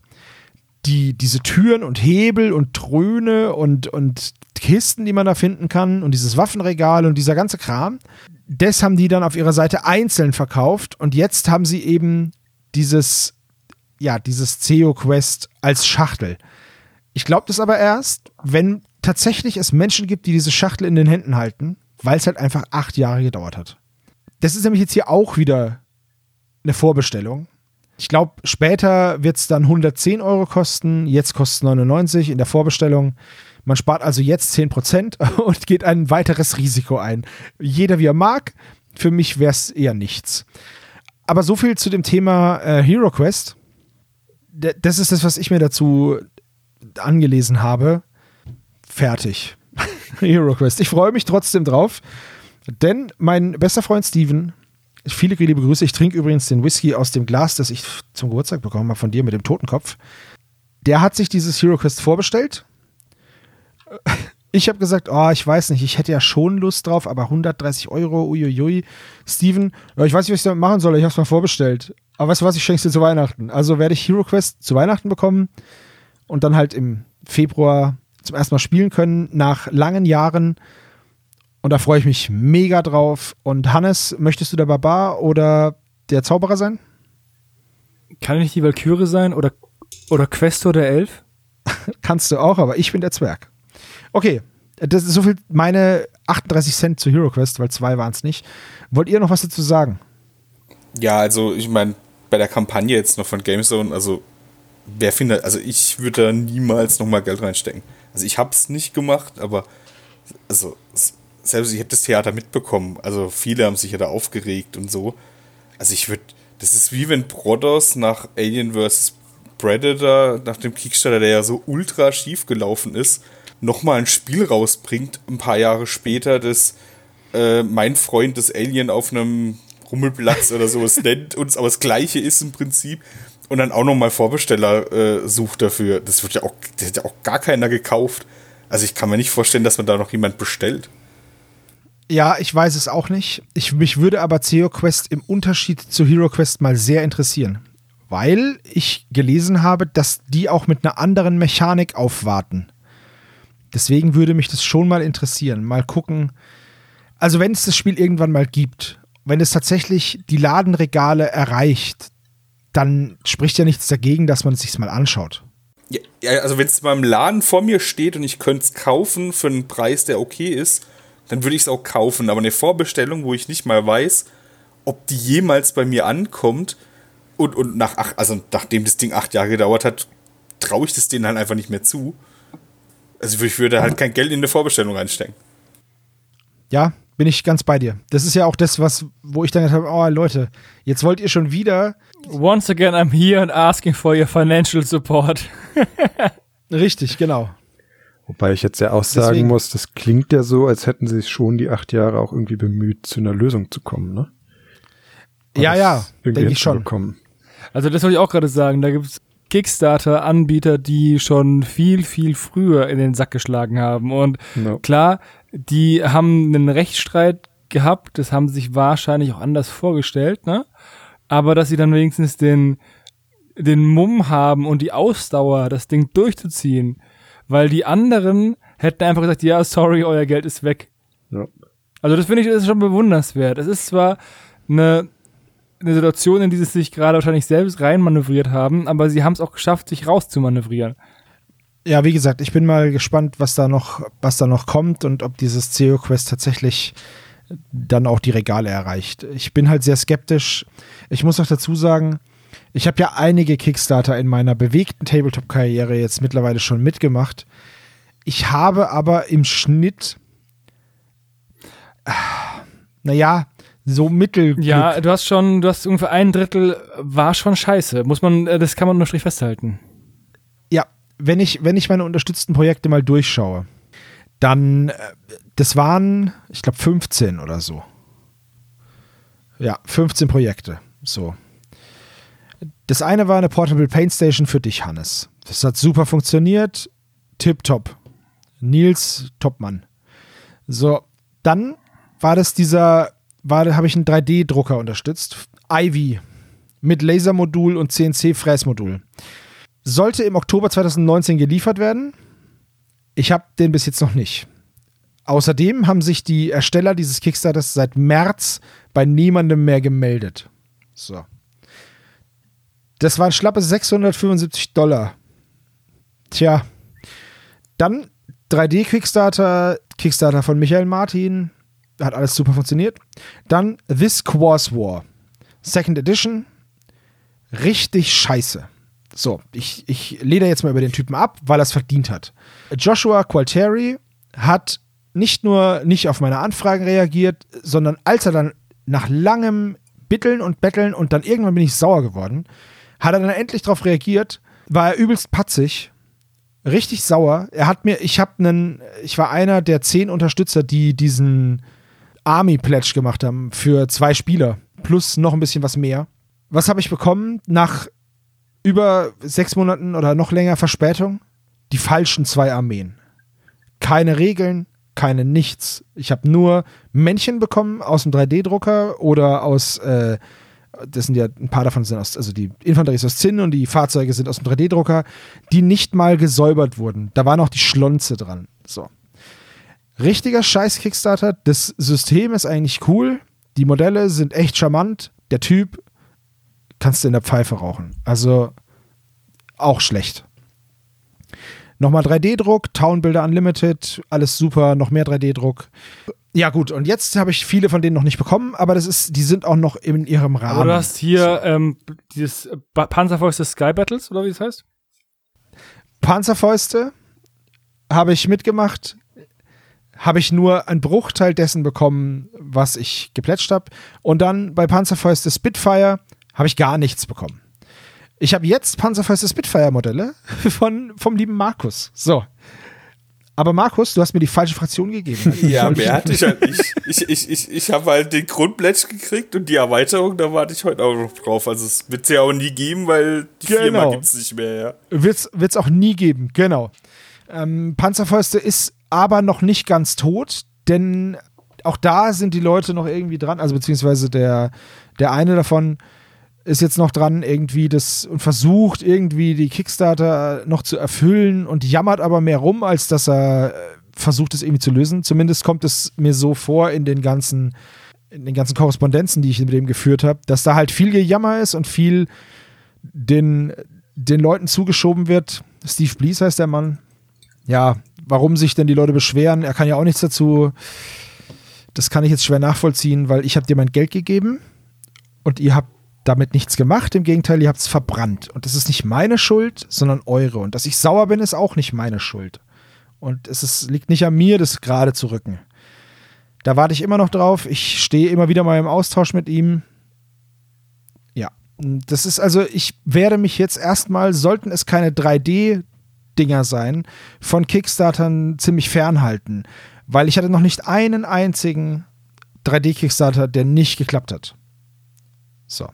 die, diese Türen und Hebel und Tröne und, und Kisten, die man da finden kann und dieses Waffenregal und dieser ganze Kram. Das haben die dann auf ihrer Seite einzeln verkauft und jetzt haben sie eben dieses, ja, dieses CEO Quest als Schachtel. Ich glaube das aber erst, wenn tatsächlich es Menschen gibt, die diese Schachtel in den Händen halten, weil es halt einfach acht Jahre gedauert hat. Das ist nämlich jetzt hier auch wieder eine Vorbestellung. Ich glaube, später wird es dann 110 Euro kosten, jetzt kostet es 99 in der Vorbestellung. Man spart also jetzt 10% und geht ein weiteres Risiko ein. Jeder wie er mag, für mich wäre es eher nichts. Aber so viel zu dem Thema äh, Hero Quest. D das ist das, was ich mir dazu angelesen habe fertig. Hero Quest. Ich freue mich trotzdem drauf, denn mein bester Freund Steven, viele liebe Grüße. Ich trinke übrigens den Whisky aus dem Glas, das ich zum Geburtstag bekommen habe von dir mit dem Totenkopf. Der hat sich dieses Hero Quest vorbestellt. Ich habe gesagt, oh, ich weiß nicht, ich hätte ja schon Lust drauf, aber 130 Euro, uiuiui. Steven, ich weiß nicht, was ich damit machen soll, ich habe es mal vorbestellt. Aber weißt du was, ich schenke es dir zu Weihnachten. Also werde ich Hero Quest zu Weihnachten bekommen und dann halt im Februar zum ersten Mal spielen können nach langen Jahren. Und da freue ich mich mega drauf. Und Hannes, möchtest du der Barbar oder der Zauberer sein? Kann ich nicht die Valkyrie sein oder, oder Questor der Elf? Kannst du auch, aber ich bin der Zwerg. Okay, das ist so viel meine 38 Cent zu Hero Quest, weil zwei waren es nicht. Wollt ihr noch was dazu sagen? Ja, also ich meine, bei der Kampagne jetzt noch von GameZone, also wer findet, also ich würde da niemals nochmal Geld reinstecken. Also ich habe es nicht gemacht, aber also selbst ich habe das Theater mitbekommen. Also viele haben sich ja da aufgeregt und so. Also ich würde, das ist wie wenn Prodos nach Alien vs. Predator, nach dem Kickstarter, der ja so ultra schief gelaufen ist, nochmal ein Spiel rausbringt, ein paar Jahre später, das äh, mein Freund das Alien auf einem Rummelplatz oder sowas nennt und aber das gleiche ist im Prinzip und dann auch nochmal Vorbesteller äh, sucht dafür. Das wird ja auch, das hat ja auch gar keiner gekauft. Also ich kann mir nicht vorstellen, dass man da noch jemand bestellt. Ja, ich weiß es auch nicht. Ich, mich würde aber CEO Quest im Unterschied zu Hero Quest mal sehr interessieren. Weil ich gelesen habe, dass die auch mit einer anderen Mechanik aufwarten. Deswegen würde mich das schon mal interessieren. Mal gucken. Also, wenn es das Spiel irgendwann mal gibt, wenn es tatsächlich die Ladenregale erreicht, dann spricht ja nichts dagegen, dass man es sich mal anschaut. Ja, also wenn es mal im Laden vor mir steht und ich könnte es kaufen für einen Preis, der okay ist, dann würde ich es auch kaufen. Aber eine Vorbestellung, wo ich nicht mal weiß, ob die jemals bei mir ankommt und, und nach ach, also nachdem das Ding acht Jahre gedauert hat, traue ich das denen halt einfach nicht mehr zu. Also ich würde halt kein Geld in eine Vorbestellung reinstecken. Ja, bin ich ganz bei dir. Das ist ja auch das, was, wo ich dann habe, oh Leute, jetzt wollt ihr schon wieder. Once again, I'm here and asking for your financial support. Richtig, genau. Wobei ich jetzt ja auch sagen Deswegen- muss, das klingt ja so, als hätten sie sich schon die acht Jahre auch irgendwie bemüht, zu einer Lösung zu kommen, ne? Ja, ja, denke ich schon. Also das wollte ich auch gerade sagen. Da gibt es Kickstarter-Anbieter, die schon viel, viel früher in den Sack geschlagen haben. Und Ja. klar, die haben einen Rechtsstreit gehabt. Das haben sich wahrscheinlich auch anders vorgestellt, ne? Aber dass sie dann wenigstens den, den Mumm haben und die Ausdauer, das Ding durchzuziehen. Weil die anderen hätten einfach gesagt, ja, sorry, euer Geld ist weg. Ja. Also das finde ich das ist schon bewundernswert. Es ist zwar eine, eine Situation, in die sie sich gerade wahrscheinlich selbst reinmanövriert haben, aber sie haben es auch geschafft, sich rauszumanövrieren. Ja, wie gesagt, ich bin mal gespannt, was da noch, was da noch kommt und ob dieses CEO Quest tatsächlich dann auch die Regale erreicht. Ich bin halt sehr skeptisch. Ich muss auch dazu sagen, ich habe ja einige Kickstarter in meiner bewegten Tabletop-Karriere jetzt mittlerweile schon mitgemacht. Ich habe aber im Schnitt, ah, naja, so mittel. Ja, du hast schon, du hast ungefähr ein Drittel war schon scheiße. Muss man, äh, das kann man unterm Strich festhalten. Ja, wenn ich, wenn ich meine unterstützten Projekte mal durchschaue, dann, äh, das waren, ich glaube, 15 oder so. Ja, 15 Projekte. So. Das eine war eine Portable Paint Station für dich, Hannes. Das hat super funktioniert. Tipptopp. Nils, Topmann. So, dann war das dieser, habe ich einen 3D-Drucker unterstützt. Ivy. Mit Lasermodul und CNC-Fräsmodul. Sollte im Oktober 2019 geliefert werden. Ich habe den bis jetzt noch nicht. Außerdem haben sich die Ersteller dieses Kickstarters seit März bei niemandem mehr gemeldet. So. Das waren schlappe 675 Dollar. Tja. Dann 3D-Kickstarter, Kickstarter von Michael Martin. Hat alles super funktioniert. Dann This Quas War. Second Edition. Richtig scheiße. So, ich, ich leder jetzt mal über den Typen ab, weil er es verdient hat. Joshua Qualteri hat nicht nur nicht auf meine Anfragen reagiert, sondern als er dann nach langem Bitteln und Betteln und dann irgendwann bin ich sauer geworden, hat er dann endlich darauf reagiert, war er übelst patzig, richtig sauer. Er hat mir, ich habe einen, ich war einer der zehn Unterstützer, die diesen Army Pledge gemacht haben für zwei Spieler plus noch ein bisschen was mehr. Was habe ich bekommen nach über sechs Monaten oder noch länger Verspätung? Die falschen zwei Armeen. Keine Regeln, keine nichts. Ich habe nur Männchen bekommen aus dem 3D-Drucker oder aus, äh, das sind ja ein paar davon sind aus, also die Infanterie ist aus Zinn und die Fahrzeuge sind aus dem 3D-Drucker, die nicht mal gesäubert wurden. Da war noch die Schlonze dran. So. Richtiger Scheiß Kickstarter. Das System ist eigentlich cool. Die Modelle sind echt charmant. Der Typ kannst du in der Pfeife rauchen. Also auch schlecht. Nochmal 3D-Druck, Town Builder Unlimited, alles super, noch mehr 3D-Druck. Ja, gut, und jetzt habe ich viele von denen noch nicht bekommen, aber das ist, die sind auch noch in ihrem Rahmen. Aber du hast hier ähm, dieses Panzerfäuste Sky Battles, oder wie das heißt? Panzerfäuste habe ich mitgemacht, habe ich nur einen Bruchteil dessen bekommen, was ich geplätscht habe. Und dann bei Panzerfäuste Spitfire habe ich gar nichts bekommen. Ich habe jetzt Panzerfäuste Spitfire-Modelle von, vom lieben Markus. So. Aber Markus, du hast mir die falsche Fraktion gegeben. Ja, mehr hatte ich halt nicht. Ich, ich, ich, ich habe halt den Grundplätsch gekriegt und die Erweiterung, da warte ich heute auch noch drauf. Also es wird es ja auch nie geben, weil die Genau. Firma gibt es nicht mehr, ja. Wird es auch nie geben, genau. Ähm, Panzerfäuste ist aber noch nicht ganz tot, denn auch da sind die Leute noch irgendwie dran, also beziehungsweise der, der eine davon ist jetzt noch dran, irgendwie das und versucht irgendwie die Kickstarter noch zu erfüllen und jammert aber mehr rum, als dass er äh, versucht, es irgendwie zu lösen. Zumindest kommt es mir so vor in den ganzen, in den ganzen Korrespondenzen, die ich mit dem geführt habe, dass da halt viel Gejammer ist und viel den, den Leuten zugeschoben wird. Steve Blees heißt der Mann. Ja, warum sich denn die Leute beschweren? Er kann ja auch nichts dazu. Das kann ich jetzt schwer nachvollziehen, weil ich habe dir mein Geld gegeben und ihr habt damit nichts gemacht. Im Gegenteil, ihr habt es verbrannt. Und das ist nicht meine Schuld, sondern eure. Und dass ich sauer bin, ist auch nicht meine Schuld. Und es ist, liegt nicht an mir, das gerade zu rücken. Da warte ich immer noch drauf. Ich stehe immer wieder mal im Austausch mit ihm. Ja, das ist also, ich werde mich jetzt erstmal, sollten es keine 3D Dinger sein, von Kickstartern ziemlich fernhalten, weil ich hatte noch nicht einen einzigen 3D-Kickstarter, der nicht geklappt hat. So.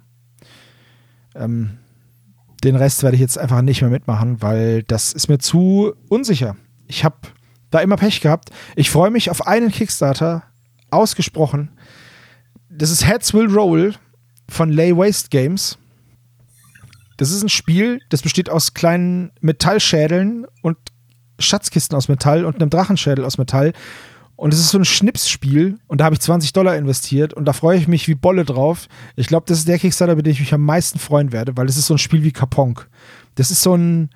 Ähm, den Rest werde ich jetzt einfach nicht mehr mitmachen, weil das ist mir zu unsicher. Ich habe da immer Pech gehabt. Ich freue mich auf einen Kickstarter, ausgesprochen. Das ist Heads Will Roll von Lay Waste Games. Das ist ein Spiel, das besteht aus kleinen Metallschädeln und Schatzkisten aus Metall und einem Drachenschädel aus Metall. Und es ist so ein Schnipsspiel und da habe ich 20 Dollar investiert und da freue ich mich wie Bolle drauf. Ich glaube, das ist der Kickstarter, mit dem ich mich am meisten freuen werde, weil das ist so ein Spiel wie Kaponk. Das ist so ein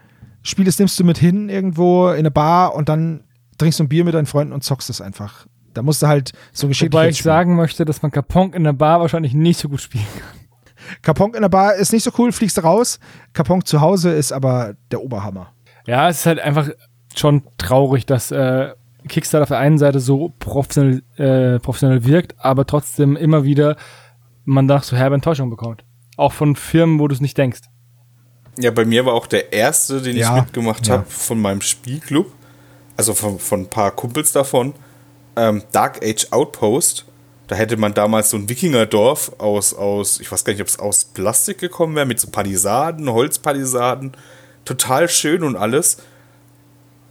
Spiel, das nimmst du mit hin irgendwo in eine Bar und dann trinkst du ein Bier mit deinen Freunden und zockst es einfach. Da musst du halt so geschickt Wobei ich sagen möchte, dass man Kaponk in der Bar wahrscheinlich nicht so gut spielen kann. Kaponk in der Bar ist nicht so cool, fliegst du raus. Kaponk zu Hause ist aber der Oberhammer. Ja, es ist halt einfach schon traurig, dass äh, Kickstarter auf der einen Seite so professionell, äh, professionell wirkt, aber trotzdem immer wieder man da so herbe Enttäuschung bekommt. Auch von Firmen, wo du es nicht denkst. Ja, bei mir war auch der erste, den Ja, ich mitgemacht ja. habe von meinem Spielclub, also von, von ein paar Kumpels davon, ähm, Dark Age Outpost. Da hätte man damals so ein Wikingerdorf aus, aus, ich weiß gar nicht, ob es aus Plastik gekommen wäre, mit so Palisaden, Holzpalisaden. Total schön und alles.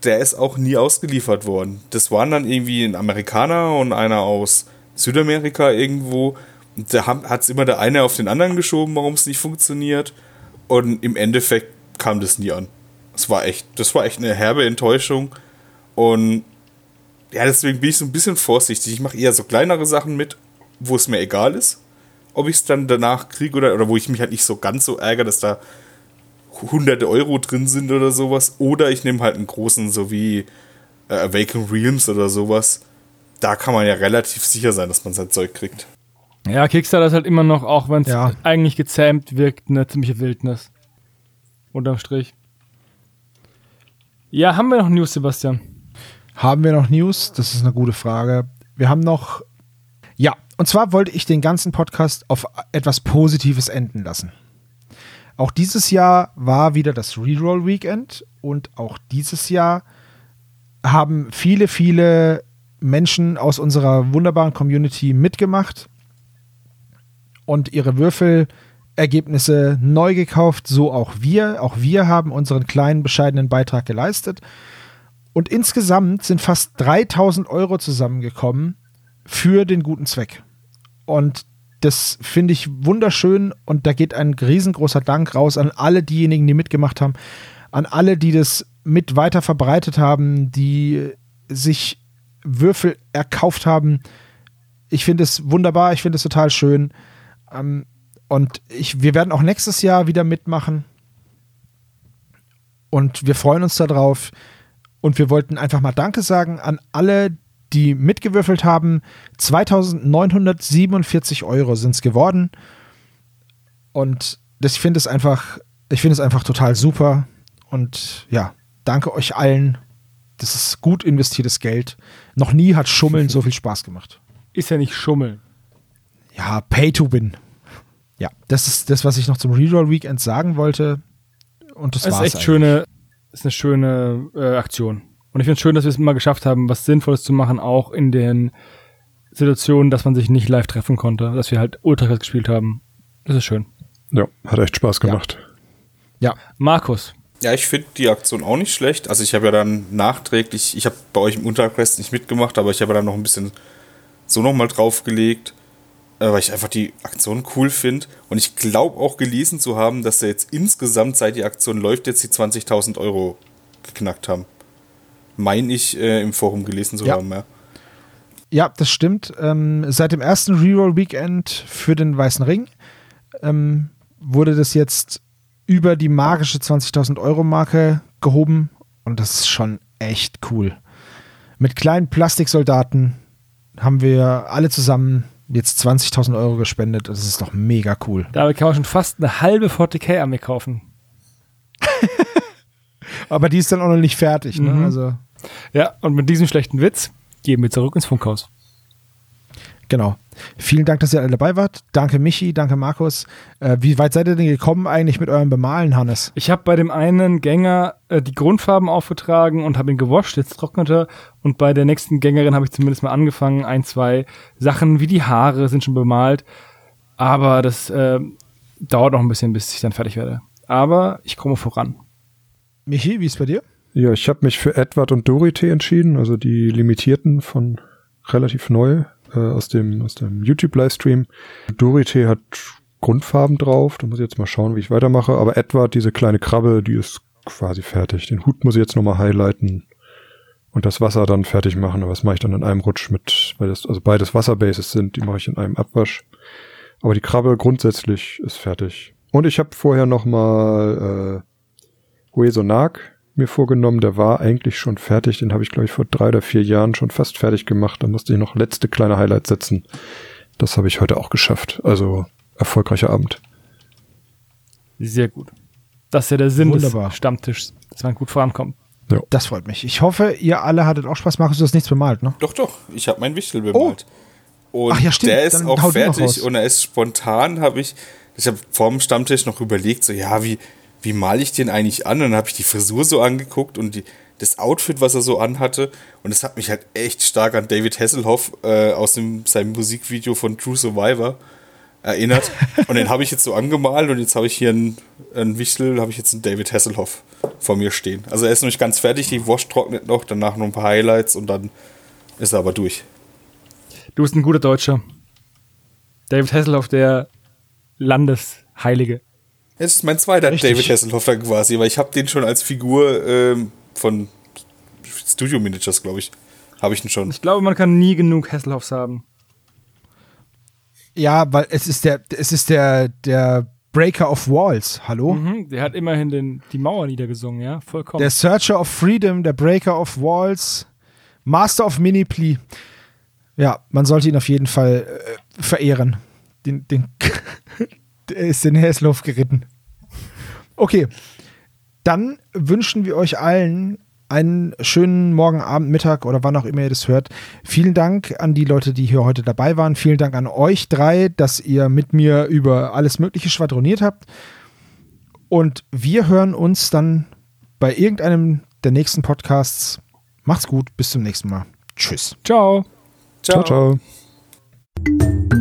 Der ist auch nie ausgeliefert worden. Das waren dann irgendwie ein Amerikaner und einer aus Südamerika irgendwo. Da hat es immer der eine auf den anderen geschoben, warum es nicht funktioniert. Und im Endeffekt kam das nie an. Das war echt, das war echt eine herbe Enttäuschung. Und ja, deswegen bin ich so ein bisschen vorsichtig. Ich mache eher so kleinere Sachen mit, wo es mir egal ist, ob ich es dann danach kriege oder, oder wo ich mich halt nicht so ganz so ärgere, dass da hunderte Euro drin sind oder sowas. Oder ich nehme halt einen großen, so wie äh, Awaken Realms oder sowas. Da kann man ja relativ sicher sein, dass man sein Zeug kriegt. Ja, Kickstarter ist halt immer noch, auch wenn es Ja. eigentlich gezähmt wirkt, eine ziemliche Wildnis. Unterm Strich. Ja, haben wir noch News, Sebastian? Haben wir noch News? Das ist eine gute Frage. Wir haben noch. Ja, und zwar wollte ich den ganzen Podcast auf etwas Positives enden lassen. Auch dieses Jahr war wieder das Reroll Weekend und auch dieses Jahr haben viele, viele Menschen aus unserer wunderbaren Community mitgemacht und ihre Würfelergebnisse neu gekauft, so auch wir. Auch wir haben unseren kleinen, bescheidenen Beitrag geleistet. Und insgesamt sind fast 3000 Euro zusammengekommen für den guten Zweck. Und das finde ich wunderschön und da geht ein riesengroßer Dank raus an alle diejenigen, die mitgemacht haben, an alle, die das mit weiter verbreitet haben, die sich Würfel erkauft haben. Ich finde es wunderbar, ich finde es total schön. Ähm, und ich, wir werden auch nächstes Jahr wieder mitmachen. Und wir freuen uns darauf. Und wir wollten einfach mal Danke sagen an alle, die mitgewürfelt haben. 2947 Euro sind es geworden. Und das, ich finde es einfach, ich finde es einfach total super. Und ja, danke euch allen. Das ist gut investiertes Geld. Noch nie hat Schummeln so viel Spaß gemacht. Ist ja nicht Schummeln. Ja, Pay to Win. Ja, das ist das, was ich noch zum Reroll Weekend sagen wollte. Und das, Das ist war's echt eigentlich. schöne, ist eine schöne äh, Aktion. Und ich finde es schön, dass wir es mal geschafft haben, was Sinnvolles zu machen, auch in den Situationen, dass man sich nicht live treffen konnte, dass wir halt Ultrakas gespielt haben. Das ist schön. Ja, hat echt Spaß gemacht. Ja, Markus, Ja, ich finde die Aktion auch nicht schlecht. Also ich habe ja dann nachträglich, ich habe bei euch im Unterquest nicht mitgemacht, aber ich habe dann noch ein bisschen so nochmal draufgelegt, weil ich einfach die Aktion cool finde. Und ich glaube auch gelesen zu haben, dass sie jetzt insgesamt, seit die Aktion läuft, jetzt die 20.000 Euro geknackt haben. Meine ich äh, im Forum gelesen zu Ja. haben, ja. Ja, das stimmt. Ähm, seit dem ersten Reroll Weekend für den Weißen Ring ähm, wurde das jetzt über die magische 20.000 Euro Marke gehoben und das ist schon echt cool. Mit kleinen Plastiksoldaten haben wir alle zusammen jetzt 20.000 Euro gespendet. Das ist doch mega cool. damit kann man schon fast eine halbe 40k-Armee kaufen. Aber die ist dann auch noch nicht fertig. Ne? Mhm. Also Ja, und mit diesem schlechten Witz gehen wir zurück ins Funkhaus. Genau. Vielen Dank, dass ihr alle dabei wart. Danke Michi, danke Markus. Äh, wie weit seid ihr denn gekommen eigentlich mit eurem Bemalen, Hannes? Ich habe bei dem einen Gänger äh, die Grundfarben aufgetragen und habe ihn gewascht, jetzt trocknet er. Und bei der nächsten Gängerin habe ich zumindest mal angefangen. Ein, zwei Sachen wie die Haare sind schon bemalt. Aber das äh, dauert noch ein bisschen, bis ich dann fertig werde. Aber ich komme voran. Michi, wie ist bei dir? Ja, ich habe mich für Edward und Dorothy entschieden, also die limitierten von relativ neu äh, aus dem, aus dem YouTube-Livestream. Dorothy hat Grundfarben drauf, da muss ich jetzt mal schauen, wie ich weitermache. Aber Edward, diese kleine Krabbe, die ist quasi fertig. Den Hut muss ich jetzt nochmal highlighten und das Wasser dann fertig machen. Aber das mache ich dann in einem Rutsch mit, weil das also beides Wasserbases sind, die mache ich in einem Abwasch. Aber die Krabbe grundsätzlich ist fertig. Und ich habe vorher nochmal äh, Huesonak mir vorgenommen, der war eigentlich schon fertig. Den habe ich, glaube ich, vor drei oder vier Jahren schon fast fertig gemacht. Da musste ich noch letzte kleine Highlights setzen. Das habe ich heute auch geschafft. Also erfolgreicher Abend. Sehr gut. Das ist ja der Sinn Wunderbar. des Stammtischs, dass man gut vorankommt. Das freut mich. Ich hoffe, ihr alle hattet auch Spaß. Markus, du hast nichts bemalt, ne? Doch, doch, ich habe meinen Wichtel bemalt. Und Ach ja, stimmt. der ist Dann auch fertig und er ist spontan, habe ich, ich habe vorm Stammtisch noch überlegt, so ja, wie, wie male ich den eigentlich an? Und dann habe ich die Frisur so angeguckt und die, das Outfit, was er so anhatte. Und es hat mich halt echt stark an David Hasselhoff äh, aus dem, seinem Musikvideo von True Survivor erinnert. und den habe ich jetzt so angemalt und jetzt habe ich hier einen, einen Wichtel, habe ich jetzt einen David Hasselhoff vor mir stehen. Also er ist noch nicht ganz fertig, die Wash trocknet noch, danach noch ein paar Highlights und dann ist er aber durch. Du bist ein guter Deutscher. David Hasselhoff, der Landesheilige. Es ist mein zweiter Richtig. David Hasselhoff dann quasi, weil ich habe den schon als Figur ähm, von Studio Managers, glaube ich, habe ich ihn schon. Ich glaube, man kann nie genug Hasselhoffs haben. Ja, weil es ist der, es ist der, der Breaker of Walls. Hallo? Mhm, der hat immerhin den, die Mauer niedergesungen, ja, vollkommen. Der Searcher of Freedom, der Breaker of Walls, Master of Mini Plea. Ja, man sollte ihn auf jeden Fall äh, verehren. Den, den, ist den Hasselhoff geritten. Okay, dann wünschen wir euch allen einen schönen Morgen, Abend, Mittag oder wann auch immer ihr das hört. Vielen Dank an die Leute, die hier heute dabei waren. Vielen Dank an euch drei, dass ihr mit mir über alles Mögliche schwadroniert habt. Und wir hören uns dann bei irgendeinem der nächsten Podcasts. Macht's gut, bis zum nächsten Mal. Tschüss. Ciao. Ciao, ciao. Das